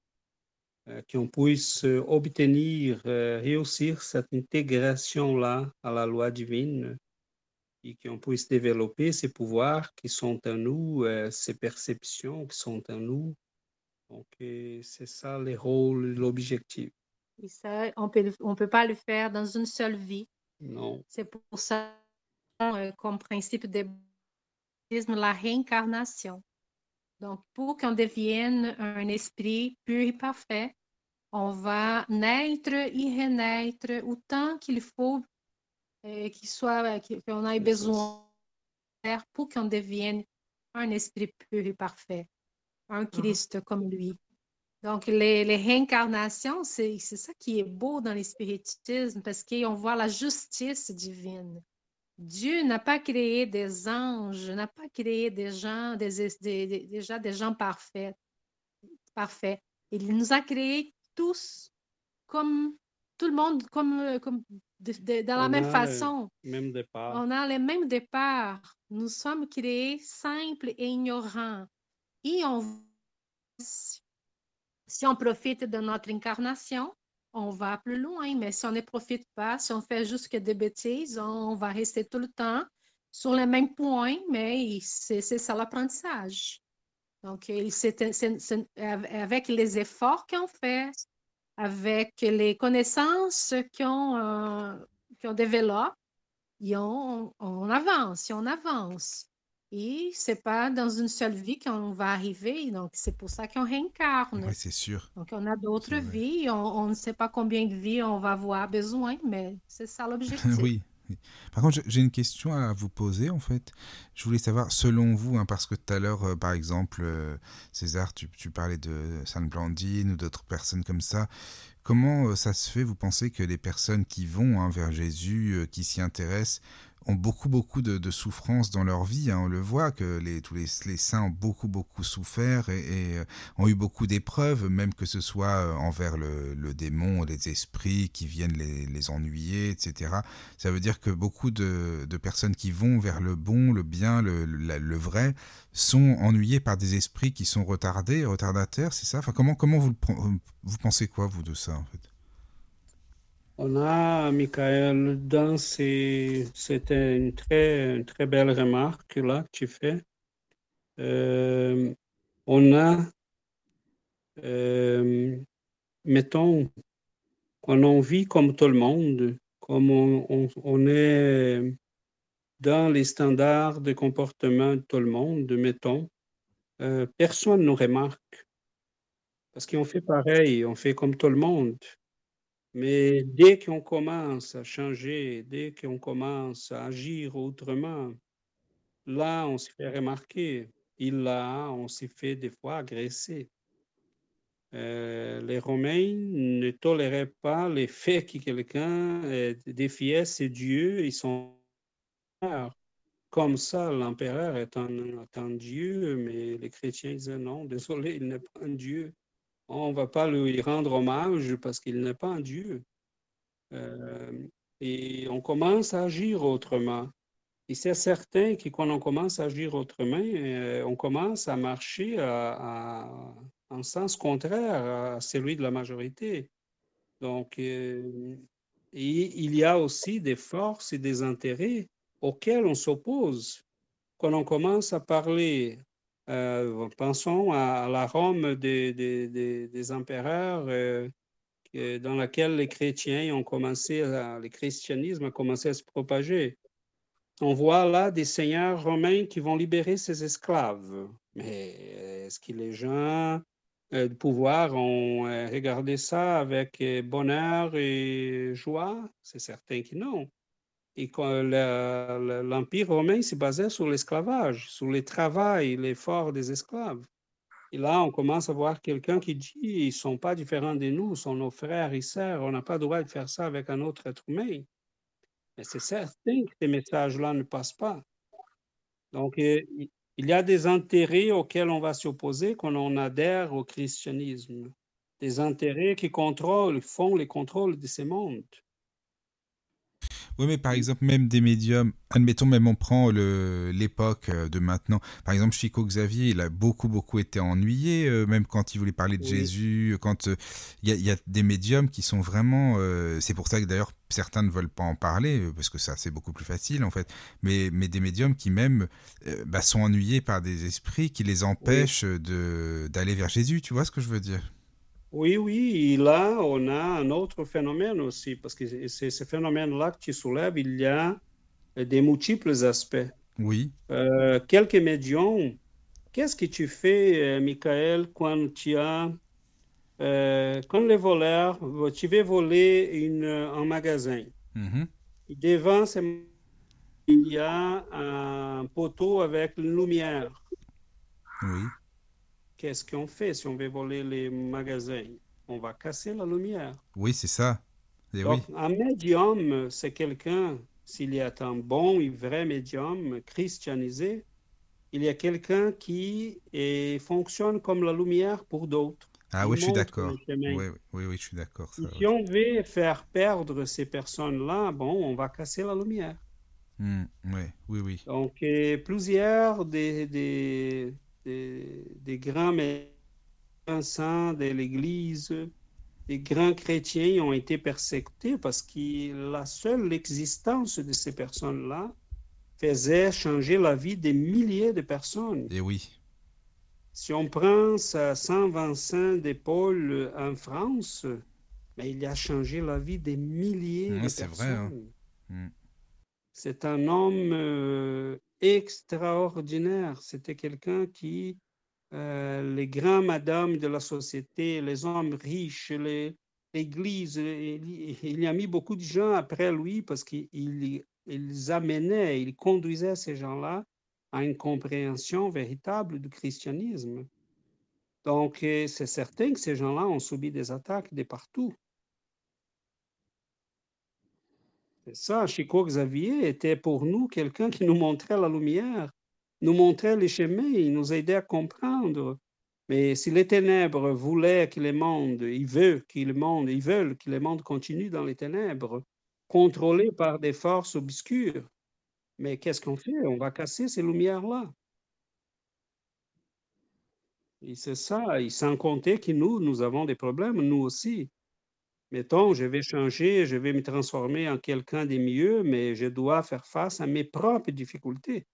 euh, qu'on puisse obtenir, réussir cette intégration-là à la loi divine et qu'on puisse développer ces pouvoirs qui sont en nous, ces perceptions qui sont en nous. Donc, c'est ça le rôle, l'objectif. Et ça, on peut, ne on peut pas le faire dans une seule vie. Non. C'est pour ça euh, comme principe de la réincarnation. Donc, pour qu'on devienne un esprit pur et parfait, on va naître et renaître autant qu'il faut euh, qu'il soit, qu'on ait besoin pour qu'on devienne un esprit pur et parfait, un Christ comme lui. Donc, les, les réincarnations, c'est ça qui est beau dans l'espiritisme parce qu'on voit la justice divine. Dieu n'a pas créé des anges, n'a pas créé des gens, des, déjà des gens parfaits, parfaits. Il nous a créés tous comme tout le monde, comme, comme dans la même façon. Même départ. On a les mêmes départs. Nous sommes créés simples et ignorants. Et on, si on profite de notre incarnation, on va plus loin, mais si on ne profite pas, si on fait juste que des bêtises, on va rester tout le temps sur le même point, mais c'est ça l'apprentissage. Donc, avec les efforts qu'on fait, avec les connaissances qu'on euh, développe, on, on avance, on avance. Et c'est pas dans une seule vie qu'on va arriver, donc c'est pour ça qu'on réincarne. Oui, c'est sûr. Donc on a d'autres vies, on, ne sait pas combien de vies on va avoir besoin, mais c'est ça l'objectif. oui. Par contre, j'ai une question à vous poser en fait. Je voulais savoir, selon vous, hein, parce que tout à l'heure, euh, par exemple, euh, César, tu, parlais de Sainte Blandine ou d'autres personnes comme ça. Comment euh, ça se fait, vous pensez, que les personnes qui vont hein, vers Jésus, qui s'y intéressent, ont beaucoup, beaucoup de, de souffrances dans leur vie. Hein. On le voit que les, tous les, saints ont beaucoup, beaucoup souffert et, euh, ont eu beaucoup d'épreuves, même que ce soit euh, envers le, démon, les esprits qui viennent les, ennuyer, etc. Ça veut dire que beaucoup de, personnes qui vont vers le bon, le bien, le, vrai, sont ennuyées par des esprits qui sont retardés, retardataires, c'est ça? Enfin, comment, comment vous, vous pensez quoi, vous, de ça, en fait? On a, Michael, dans c'était une très, très belle remarque là que tu fais. Euh, on a, euh, mettons, on vit comme tout le monde, comme on, est dans les standards de comportement de tout le monde, mettons, euh, personne ne nous remarque. Parce qu'on fait pareil, on fait comme tout le monde. Mais dès qu'on commence à changer, dès qu'on commence à agir autrement, là, on se fait remarquer. Et là, on s'est fait des fois agresser. Euh, les Romains ne toléraient pas les faits que quelqu'un défiait ses dieux et son comme ça, l'empereur est un, un, dieu, mais les chrétiens disaient non, désolé, il n'est pas un dieu on ne va pas lui rendre hommage parce qu'il n'est pas un Dieu. Euh, et on commence à agir autrement. Et c'est certain que quand on commence à agir autrement, euh, on commence à marcher en sens contraire à celui de la majorité. Donc, euh, il y a aussi des forces et des intérêts auxquels on s'oppose. Quand on commence à parler pensons à, la Rome des, empereurs euh, dans laquelle les chrétiens ont commencé, à, le christianisme a commencé à se propager. On voit là des seigneurs romains qui vont libérer ses esclaves. Mais est-ce que les gens euh, du pouvoir ont regardé ça avec bonheur et joie? C'est certain que non. Et l'Empire romain se basait sur l'esclavage, sur le travail, l'effort des esclaves. Et là, on commence à voir quelqu'un qui dit, ils ne sont pas différents de nous, ils sont nos frères et sœurs, on n'a pas le droit de faire ça avec un autre être humain. Mais c'est certain que ces messages-là ne passent pas. Donc, il y a des intérêts auxquels on va s'opposer quand on adhère au christianisme. Des intérêts qui contrôlent, font les contrôles de ces mondes. Oui, mais par exemple, même des médiums, admettons, même on prend l'époque euh, de maintenant. Par exemple, Chico Xavier, il a beaucoup, beaucoup été ennuyé, euh, même quand il voulait parler de Jésus. Quand euh, il y, a des médiums qui sont vraiment. c'est pour ça que d'ailleurs, certains ne veulent pas en parler, parce que ça, c'est beaucoup plus facile, en fait. Mais, mais des médiums qui, même, bah, sont ennuyés par des esprits qui les empêchent de d'aller vers Jésus. Tu vois ce que je veux dire? Oui, oui, et là, on a un autre phénomène aussi, parce que c'est ce phénomène-là que tu soulèves, il y a des multiples aspects. Oui. Euh, quelques médiums, qu'est-ce que tu fais, euh, Michael, quand tu as, euh, quand les voleurs, tu veux voler une, un magasin, mm-hmm. devant il y a un poteau avec une lumière. Oui. Qu'est-ce qu'on fait si on veut voler les magasins? On va casser la lumière. Oui, c'est ça. Et Donc, un médium, c'est quelqu'un, s'il y a un bon et vrai médium christianisé, il y a quelqu'un qui est, fonctionne comme la lumière pour d'autres. Ah oui, je suis d'accord. Oui, oui, oui, je suis d'accord. Si on veut faire perdre ces personnes-là, bon, on va casser la lumière. Hmm, oui, oui, oui. Donc, plusieurs des, des, des, des grands médecins de l'Église, des grands chrétiens ont été persécutés parce que la seule existence de ces personnes-là faisait changer la vie des milliers de personnes. Et oui. Si on prend sa Saint Vincent de Paul en France, mais ben, il a changé la vie des milliers de personnes. C'est vrai. Hein. Hmm. C'est un homme euh, extraordinaire. C'était quelqu'un qui, euh, les grands madames de la société, les hommes riches, l'Église, il, il, y a mis beaucoup de gens après lui parce qu'il ils amenaient, ils conduisaient ces gens-là à une compréhension véritable du christianisme. Donc, euh, c'est certain que ces gens-là ont subi des attaques de partout. C'est ça, Chico Xavier était pour nous quelqu'un qui nous montrait la lumière, nous montrait les chemins, il nous aidait à comprendre. Mais si les ténèbres voulaient que le monde, ils veulent que le monde, ils veulent que le monde continue dans les ténèbres, contrôlé par des forces obscures. Mais qu'est-ce qu'on fait? On va casser ces lumières-là. Et c'est ça, et sans compter que nous, nous avons des problèmes, nous aussi. Mettons, je vais changer, je vais me transformer en quelqu'un de mieux, mais je dois faire face à mes propres difficultés,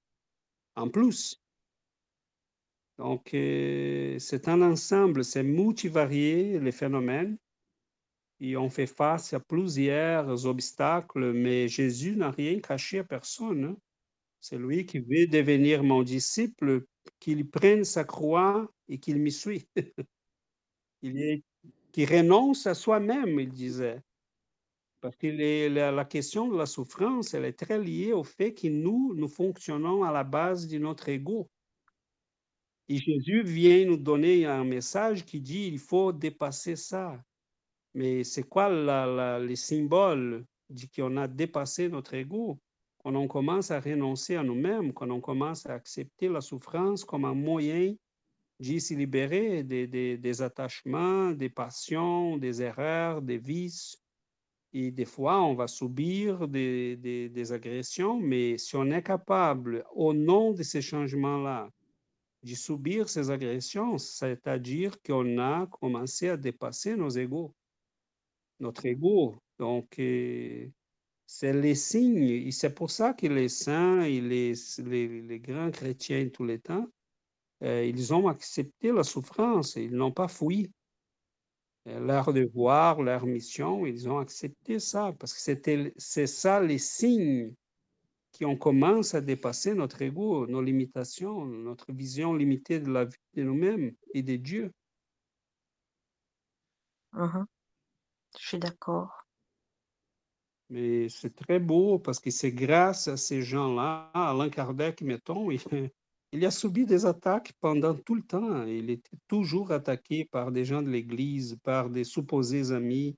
en plus. Donc, euh, c'est un ensemble, c'est multivarié, les phénomènes et on fait face à plusieurs obstacles, mais Jésus n'a rien caché à personne. Hein. C'est lui qui veut devenir mon disciple, qu'il prenne sa croix et qu'il m'y suit. il est, qui renonce à soi-même, il disait. Parce que la, la, question de la souffrance, elle est très liée au fait que nous, nous fonctionnons à la base de notre ego. Et Jésus vient nous donner un message qui dit, il faut dépasser ça. Mais c'est quoi la, les symboles qu'on a dépassé notre ego? Quand on commence à renoncer à nous-mêmes, quand on commence à accepter la souffrance comme un moyen de se libérer des, des, attachements, des passions, des erreurs, des vices. Et des fois, on va subir des, des, agressions, mais si on est capable, au nom de ces changements-là, de subir ces agressions, c'est-à-dire qu'on a commencé à dépasser nos égaux notre ego. Donc, euh, c'est les signes, et c'est pour ça que les saints et les, les, grands chrétiens tous les temps, euh, ils ont accepté la souffrance, ils n'ont pas fui euh, leur devoir, leur mission, ils ont accepté ça, parce que c'était, c'est ça les signes qui ont commencé à dépasser notre ego, nos limitations, notre vision limitée de la vie de nous-mêmes et de Dieu. Uh-huh. Je suis d'accord. Mais c'est très beau parce que c'est grâce à ces gens-là, Alain Kardec, mettons, il, il, a subi des attaques pendant tout le temps. Il était toujours attaqué par des gens de l'Église, par des supposés amis,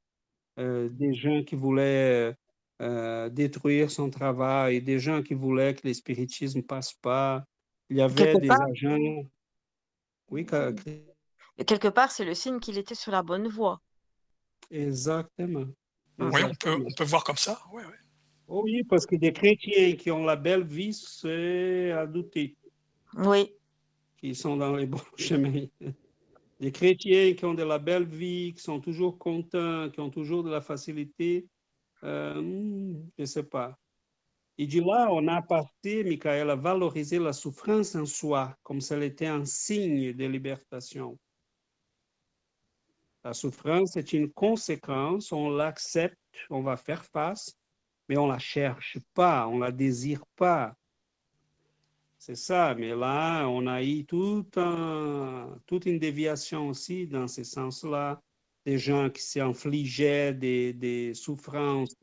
euh, des gens qui voulaient euh, détruire son travail, des gens qui voulaient que le spiritisme passe pas. Il y avait des agents. Oui, quelque part, c'est le signe qu'il était sur la bonne voie. Exactement. Oui, on peut, on peut voir comme ça. Ouais, ouais. Oh oui, parce que des chrétiens qui ont la belle vie, c'est à douter. Oui. Qui sont dans les bons chemins. Des chrétiens qui ont de la belle vie, qui sont toujours contents, qui ont toujours de la facilité, euh, je ne sais pas. Et de là, on a parti, Michael, à valoriser la souffrance en soi, comme si elle était un signe de libération. La souffrance est une conséquence, on l'accepte, on va faire face, mais on la cherche pas, on la désire pas. C'est ça, mais là, on a eu toute une déviation aussi dans ce sens-là, des gens qui s'infligeaient des, des souffrances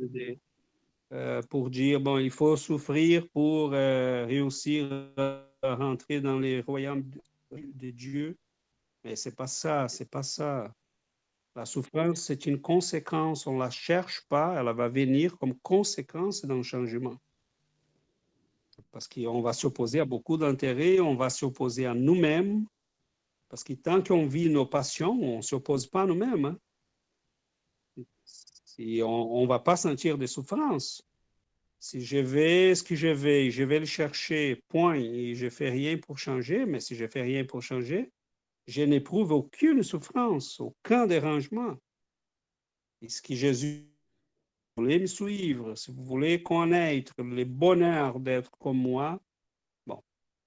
euh, pour dire, bon, il faut souffrir pour euh, réussir à rentrer dans les royaumes de, Dieu. Mais c'est pas ça, c'est pas ça. La souffrance, c'est une conséquence, on la cherche pas, elle va venir comme conséquence d'un changement. Parce qu'on va s'opposer à beaucoup d'intérêts, on va s'opposer à nous-mêmes, parce que tant qu'on vit nos passions, on ne s'oppose pas à nous-mêmes. Hein. Si on ne va pas sentir des souffrances. Si je vais ce que je vais, je vais le chercher, point, et je ne fais rien pour changer, mais si je ne fais rien pour changer, je n'éprouve aucune souffrance, aucun dérangement. Ce que Jésus voulez me suivre, si vous voulez connaître le bonheur d'être comme moi, bon,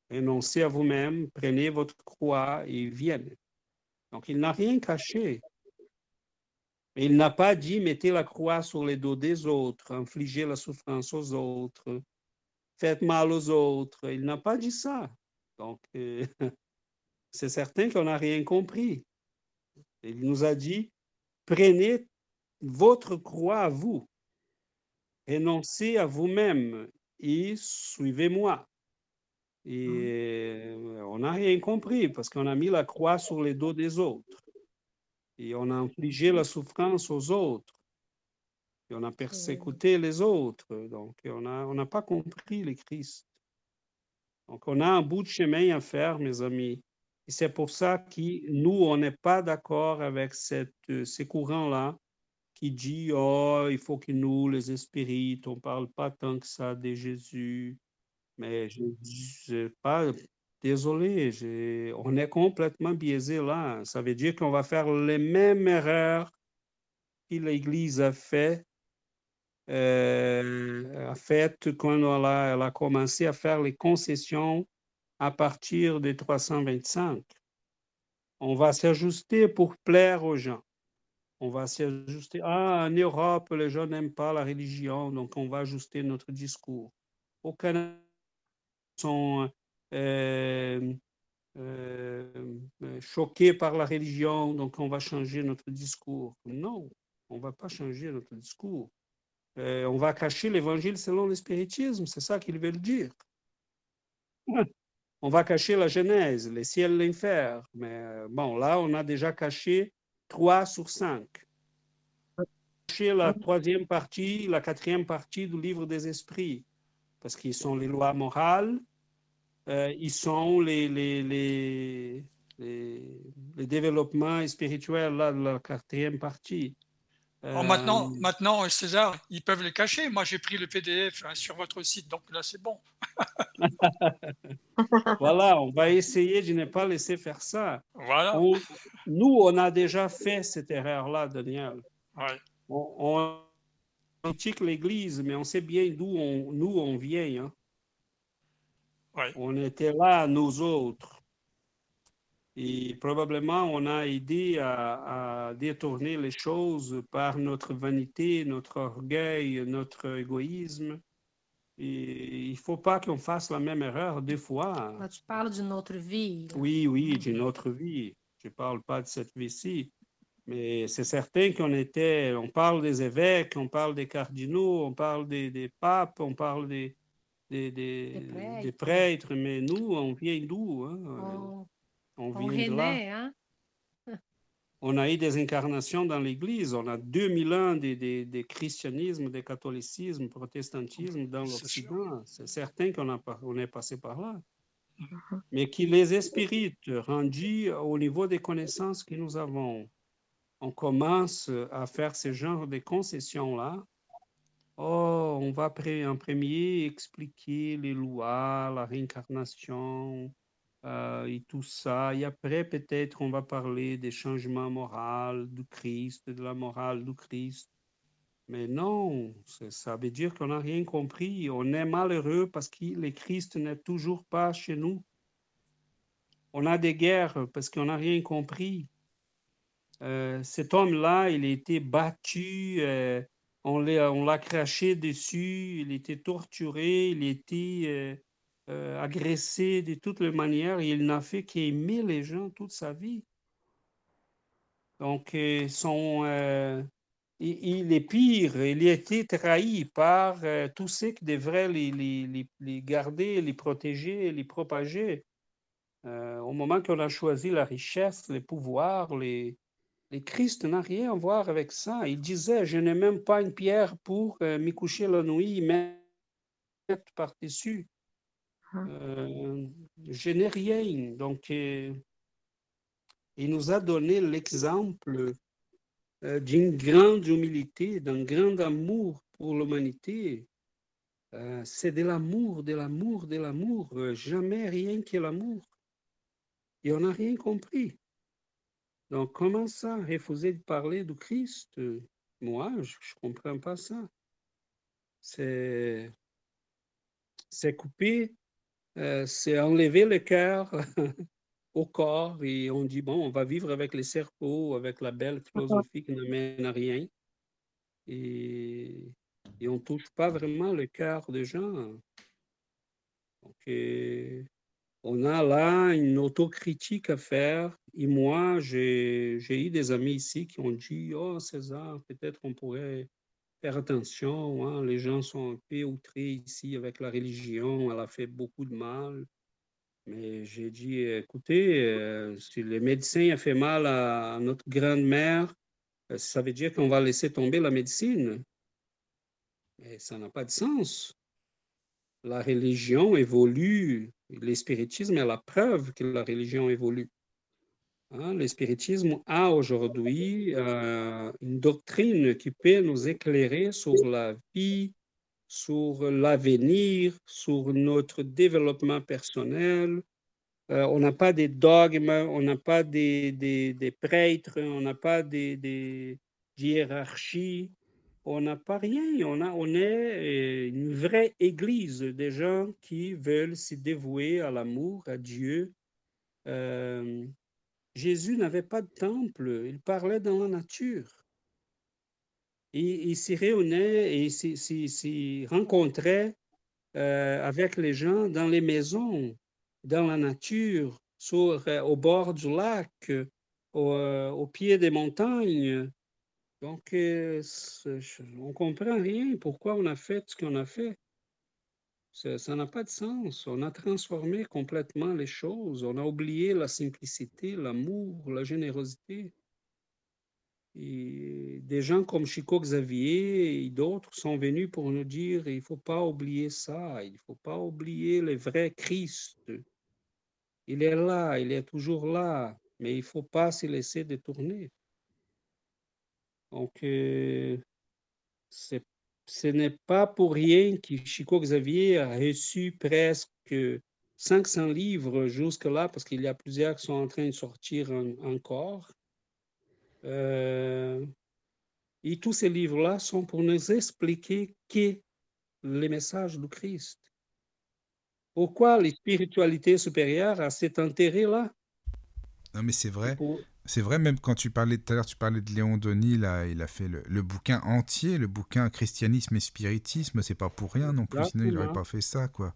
renoncez à vous-même, prenez votre croix et viennent. Donc, il n'a rien caché. Il n'a pas dit mettez la croix sur les dos des autres, infligez la souffrance aux autres, faites mal aux autres. Il n'a pas dit ça. Donc, euh, c'est certain qu'on n'a rien compris. Il nous a dit, prenez votre croix à vous, renoncez à vous-même et suivez-moi. Et mmh. on n'a rien compris parce qu'on a mis la croix sur les dos des autres. Et on a infligé la souffrance aux autres. Et on a persécuté les autres. Donc, on n'a on pas compris le Christ. Donc, on a un bout de chemin à faire, mes amis. Et c'est pour ça que nous, on n'est pas d'accord avec cette, euh, ces courants-là qui dit, oh, il faut que nous, les esprits, on ne parle pas tant que ça de Jésus. Mais je ne pas, désolé, on est complètement biaisé là. Ça veut dire qu'on va faire les mêmes erreurs que l'Église a fait, euh, fait quand elle a, elle a commencé à faire les concessions à partir de 325. On va s'ajuster pour plaire aux gens. On va s'ajuster. Ah, en Europe, les gens n'aiment pas la religion, donc on va ajuster notre discours. Au Canada, sont euh, euh, choqués par la religion, donc on va changer notre discours. Non, on ne va pas changer notre discours. Euh, on va cacher l'évangile selon le spiritisme, c'est ça qu'ils veulent dire. On va cacher la Genèse, les ciels, l'enfer. Mais bon, là, on a déjà caché 3 sur 5. Caché la troisième partie, la quatrième partie du livre des esprits, parce qu'ils sont les lois morales, euh, ils sont les, les, les, les, développements spirituels là, de la quatrième partie. Oh, maintenant, euh, maintenant, César, ils peuvent les cacher. Moi, j'ai pris le PDF hein, sur votre site, donc là, c'est bon. voilà, on va essayer de ne pas laisser faire ça. Voilà. nous, on a déjà fait cette erreur-là, Daniel. Ouais. On, critique l'Église, mais on sait bien d'où on, nous on vient. Hein. Ouais. On était là, nous autres. Et probablement, on a aidé à, détourner les choses par notre vanité, notre orgueil, notre égoïsme. Et il ne faut pas qu'on fasse la même erreur deux fois. tu parles d'une autre vie. Oui, oui, d'une autre vie. Je ne parle pas de cette vie-ci. Mais c'est certain qu'on était, on parle des évêques, on parle des cardinaux, on parle des, des papes, on parle des, des, des, prêtres. mais nous, on vient d'où? Hein? Oh. On, vient de là. Hein? on a eu des incarnations dans l'Église. On a 2000 ans de, de, de christianisme, de catholicisme, protestantisme dans l'Occident. C'est certain qu'on on est passé par là. Mhm. Mais qui les esprits rendus au niveau des connaissances que nous avons, on commence à faire ce genre de concessions-là. Oh, on va en premier expliquer les lois, la réincarnation, euh, et tout ça. Et après, peut-être, on va parler des changements moraux du Christ, de la morale du Christ. Mais non, ça veut dire qu'on n'a rien compris. On est malheureux parce que le Christ n'est toujours pas chez nous. On a des guerres parce qu'on n'a rien compris. Euh, cet homme-là, il a été battu, euh, on l'a craché dessus, il a été torturé, il a été euh, agressé de toutes les manières. Il n'a fait qu'aimer les gens toute sa vie. Donc, euh, son, euh, il, est pire. Il a été trahi par tous ceux qui devraient les, les, les, garder, les protéger, les propager. Au moment qu'on a choisi la richesse, les pouvoirs, les, les Christ n'a rien à voir avec ça. Il disait, je n'ai même pas une pierre pour m'y coucher la nuit, mettre par-dessus. Hein? Euh, je n'ai rien. Donc, il nous a donné l'exemple d'une grande humilité, d'un grand amour pour l'humanité. c'est de l'amour, de l'amour, de l'amour, jamais rien que l'amour et on n'a rien compris. Donc, comment ça, refuser de parler du Christ? Moi, je ne comprends pas ça. C'est, c'est couper, euh, c'est enlever le cœur au corps et on dit, bon, on va vivre avec les serpents, avec la belle philosophie qui n'amène à rien. Et, et on ne touche pas vraiment le cœur des gens. Donc, euh, on a là une autocritique à faire. Et moi, j'ai eu des amis ici qui ont dit Oh, César, peut-être on pourrait faire attention. Hein. Les gens sont un peu outrés ici avec la religion. Elle a fait beaucoup de mal. Mais j'ai dit Écoutez, euh, si le médecin a fait mal à notre grand-mère, euh, ça veut dire qu'on va laisser tomber la médecine. Mais ça n'a pas de sens. La religion évolue L'espiritisme est la preuve que la religion évolue. Hein, L'espiritisme a aujourd'hui euh, une doctrine qui peut nous éclairer sur la vie, sur l'avenir, sur notre développement personnel. Euh, on n'a pas des dogmes, on n'a pas des, des, prêtres, on n'a pas des, des hiérarchies on n'a pas rien. On, a, on est euh, une vraie église des gens qui veulent se dévouer à l'amour, à Dieu. Jésus n'avait pas de temple, il parlait dans la nature. Il, il s'y réunait et s'y rencontrait euh, avec les gens dans les maisons, dans la nature, sur, au bord du lac, au pied des montagnes. Donc, euh, on ne comprend rien pourquoi on a fait ce qu'on a fait. Ça n'a pas de sens. On a transformé complètement les choses. On a oublié la simplicité, l'amour, la générosité. Et des gens comme Chico Xavier et d'autres sont venus pour nous dire il ne faut pas oublier ça, il ne faut pas oublier le vrai Christ. Il est là, il est toujours là, mais il ne faut pas se laisser détourner. Donc, euh, ce n'est pas pour rien que Chico Xavier a reçu presque 500 livres jusque-là, parce qu'il y a plusieurs qui sont en train de sortir encore. Euh, et tous ces livres-là sont pour nous expliquer qu'est le message du Christ. Pourquoi les spiritualités supérieures a cet intérêt-là? Non, mais c'est vrai. C'est vrai, même quand tu parlais tout à l'heure, tu parlais de Léon Denis, là, il a fait le, bouquin entier, le bouquin Christianisme et Spiritisme, c'est pas pour rien non plus, sinon il n'aurait pas fait ça, quoi.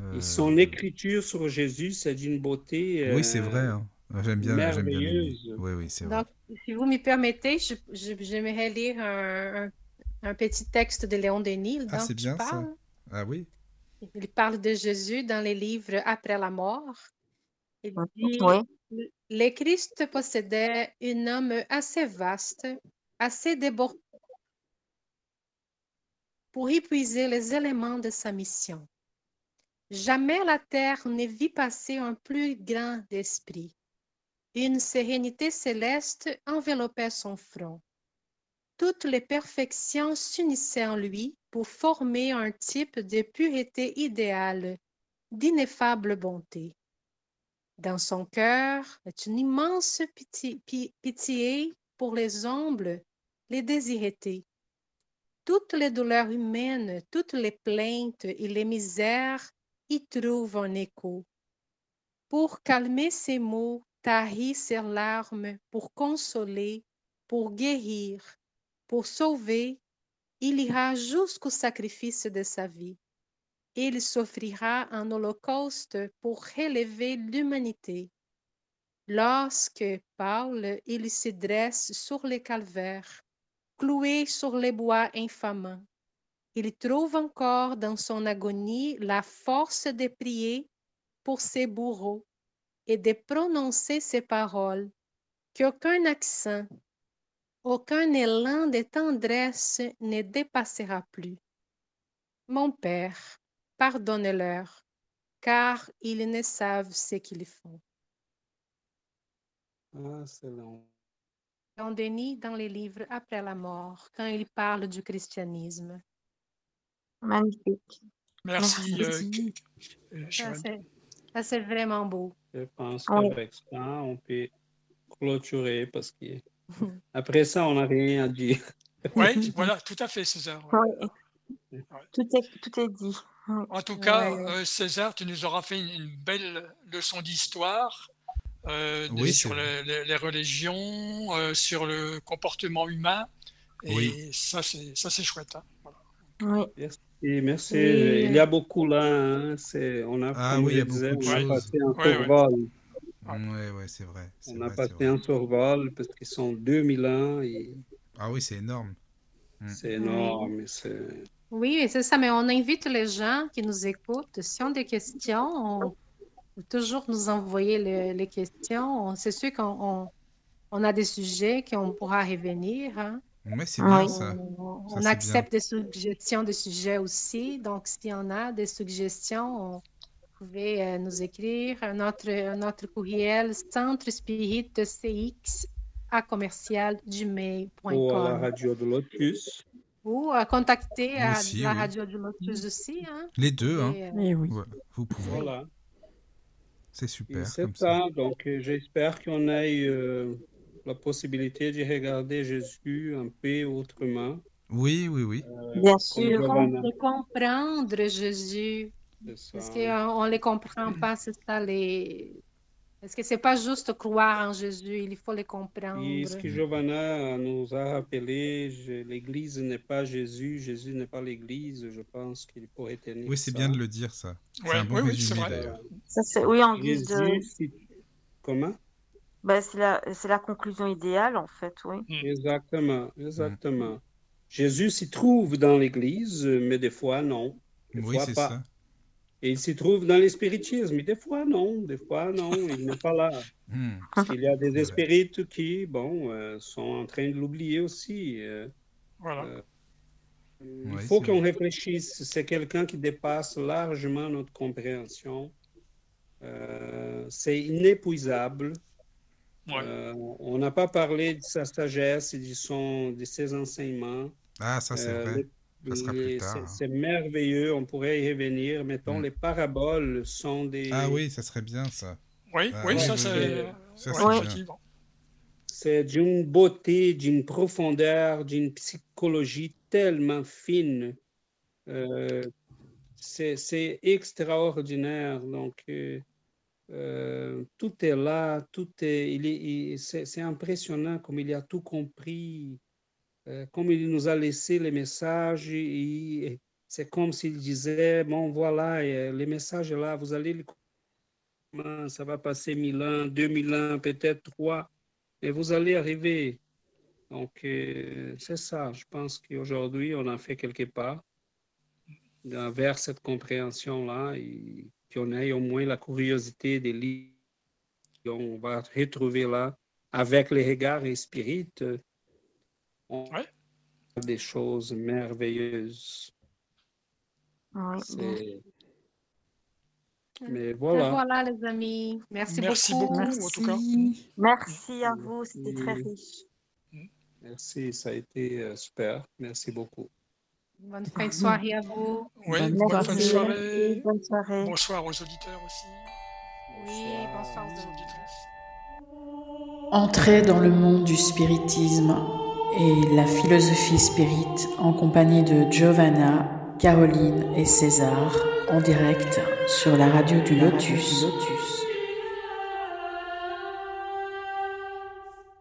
Euh, son écriture sur Jésus, c'est d'une beauté. oui, c'est vrai. Hein. J'aime bien, j'aime bien. Oui, oui, c'est vrai. si vous me permettez, j'aimerais lire un, petit texte de Léon Denis. Ah, c'est bien ça. Ah oui. Il parle de Jésus dans les livres Après la mort. Il dit, le Christ possédait une âme assez vaste, assez débordante pour épuiser les éléments de sa mission. Jamais la terre ne vit passer un plus grand d'esprit. Une sérénité céleste enveloppait son front. Toutes les perfections s'unissaient en lui pour former un type de pureté idéale, d'ineffable bonté. Dans son cœur est une immense pitié, pour les humbles, les désirés. Toutes les douleurs humaines, toutes les plaintes et les misères y trouvent un écho. Pour calmer ses maux, tarir ses larmes, pour consoler, pour guérir, pour sauver, il ira jusqu'au sacrifice de sa vie il s'offrira un holocauste pour relever l'humanité. Lorsque Paul il se dresse sur le calvaire, cloué sur les bois infamants, il trouve encore dans son agonie la force de prier pour ses bourreaux, et de prononcer ces paroles, qu'aucun accent, aucun élan de tendresse ne dépassera plus. Mon Père, pardonne-leur, car ils ne savent ce qu'ils font. Ah, c'est long. On Denis dans les livres après la mort, quand il parle du christianisme. Magnifique. Merci. euh, Merci. euh, Ça, c'est- vraiment beau. Je pense Oui. qu'avec ça, on peut clôturer parce que après ça, on n'a rien à dire. Oui, voilà, tout à fait, César. Oui. Tout est, tout est dit. Oui. En tout cas, Ouais, euh, César, tu nous auras fait une, une belle leçon d'histoire euh, Oui, sur les, les- les religions, euh, sur le comportement humain. Et Oui. ça, c'est ça, c'est chouette. hein. Voilà. Oui. Et merci. Oui. Il y a beaucoup là. hein. C'est, on a, Ah oui, il y je a beaucoup disais, de on a passé un survol. Ouais, ouais, c'est vrai. On a vrai, passé un survol parce qu'ils sont 2000 ans et Ah oui, c'est énorme. Mm. c'est énorme. c'est- Oui, c'est ça, mais on invite les gens qui nous écoutent. S'ils ont des questions, on peut toujours nous envoyer le- les questions. On- C'est sûr qu'on on, on a des sujets qu'on pourra revenir. hein. C'est bien Oui. ça. On, Ça, on c'est accepte des suggestions de sujets aussi. Donc, s'il y en a des suggestions, on- vous pouvez euh, nous écrire. Notre, notre courriel centre spirit cx à commercial gmail.com. Ou à la radio de Lotus. Ou à contacter à Aussi, la oui. radio du Lotus aussi. Hein, Les deux, hein. Et, euh, Eh oui. Ouais, vous pouvez. Voilà. C'est super c'est ça. ça. Donc, euh, j'espère qu'on ait euh, la possibilité de regarder Jésus un peu autrement. Oui, oui, oui. Bien sûr. de comprendre Jésus. Parce qu'on ne les comprend pas, c'est ça les. Parce que c'est pas juste croire en Jésus, il faut les comprendre. Et ce que Giovanna nous a rappelé, l'Église n'est pas Jésus, Jésus n'est pas l'Église. Je pense qu'il pourrait tenir Oui, c'est bien de le dire, ça. C'est Ouais, un bon oui, oui, c'est résumé, vrai. d'ailleurs. Ça, c'est, oui, en guise de. Comment? Ben, c'est la, c'est la conclusion idéale, en fait, oui. Exactement, exactement. Jésus s'y trouve dans l'Église, mais des fois non. Des Oui, fois c'est pas. ça. Et il s'y trouve dans l'espiritisme, mais des fois non, des fois non, il n'est pas là. Hmm. Parce qu'il y a des espirites qui, bon, euh, sont en train de l'oublier aussi. euh. Voilà. Euh, il Ouais, faut qu'on réfléchisse. C'est quelqu'un qui dépasse largement notre compréhension. Euh, c'est inépuisable. Ouais. Euh, on n'a pas parlé de sa sagesse et de, son, de ses enseignements. Ah, ça, c'est Euh, vrai. C'est- hein. C'est merveilleux, on pourrait y revenir. Mettons, Mm. les paraboles sont des... Ah oui, ça serait bien, ça. Oui, Ah, oui, ça c'est. Ça, ouais, c'est d'une beauté, d'une profondeur, d'une psychologie tellement fine. Euh, c'est extraordinaire. Donc, euh, euh, tout est là, tout est, il est, il- c'est impressionnant comme il a tout compris, euh, comme il nous a laissé les messages. C'est comme s'il disait, bon, voilà, euh, les messages là, vous allez les ça va passer mille ans, deux mille ans, peut-être trois, mais vous allez arriver. Donc, euh, c'est ça. Je pense qu'aujourd'hui, on a fait quelques pas dans- vers cette compréhension-là et qu'on ait au moins la curiosité des livres qu'on va retrouver là avec les regards et spirites. Ouais. des choses merveilleuses. Mais Et voilà. Voilà, les amis. Merci, Merci beaucoup. beaucoup. en tout cas. Merci. Merci à vous, c'était très Oui. riche. Merci, ça a été euh, super. Merci beaucoup. Bonne fin de soirée à vous. Oui, Bonne bonne fin de soirée. Bonne soirée. Bonsoir aux auditeurs aussi. Oui, bonsoir aux auditrices. Entrez dans le monde du spiritisme et la philosophie spirit en compagnie de Giovanna, Caroline et César en direct sur la radio du Lotus.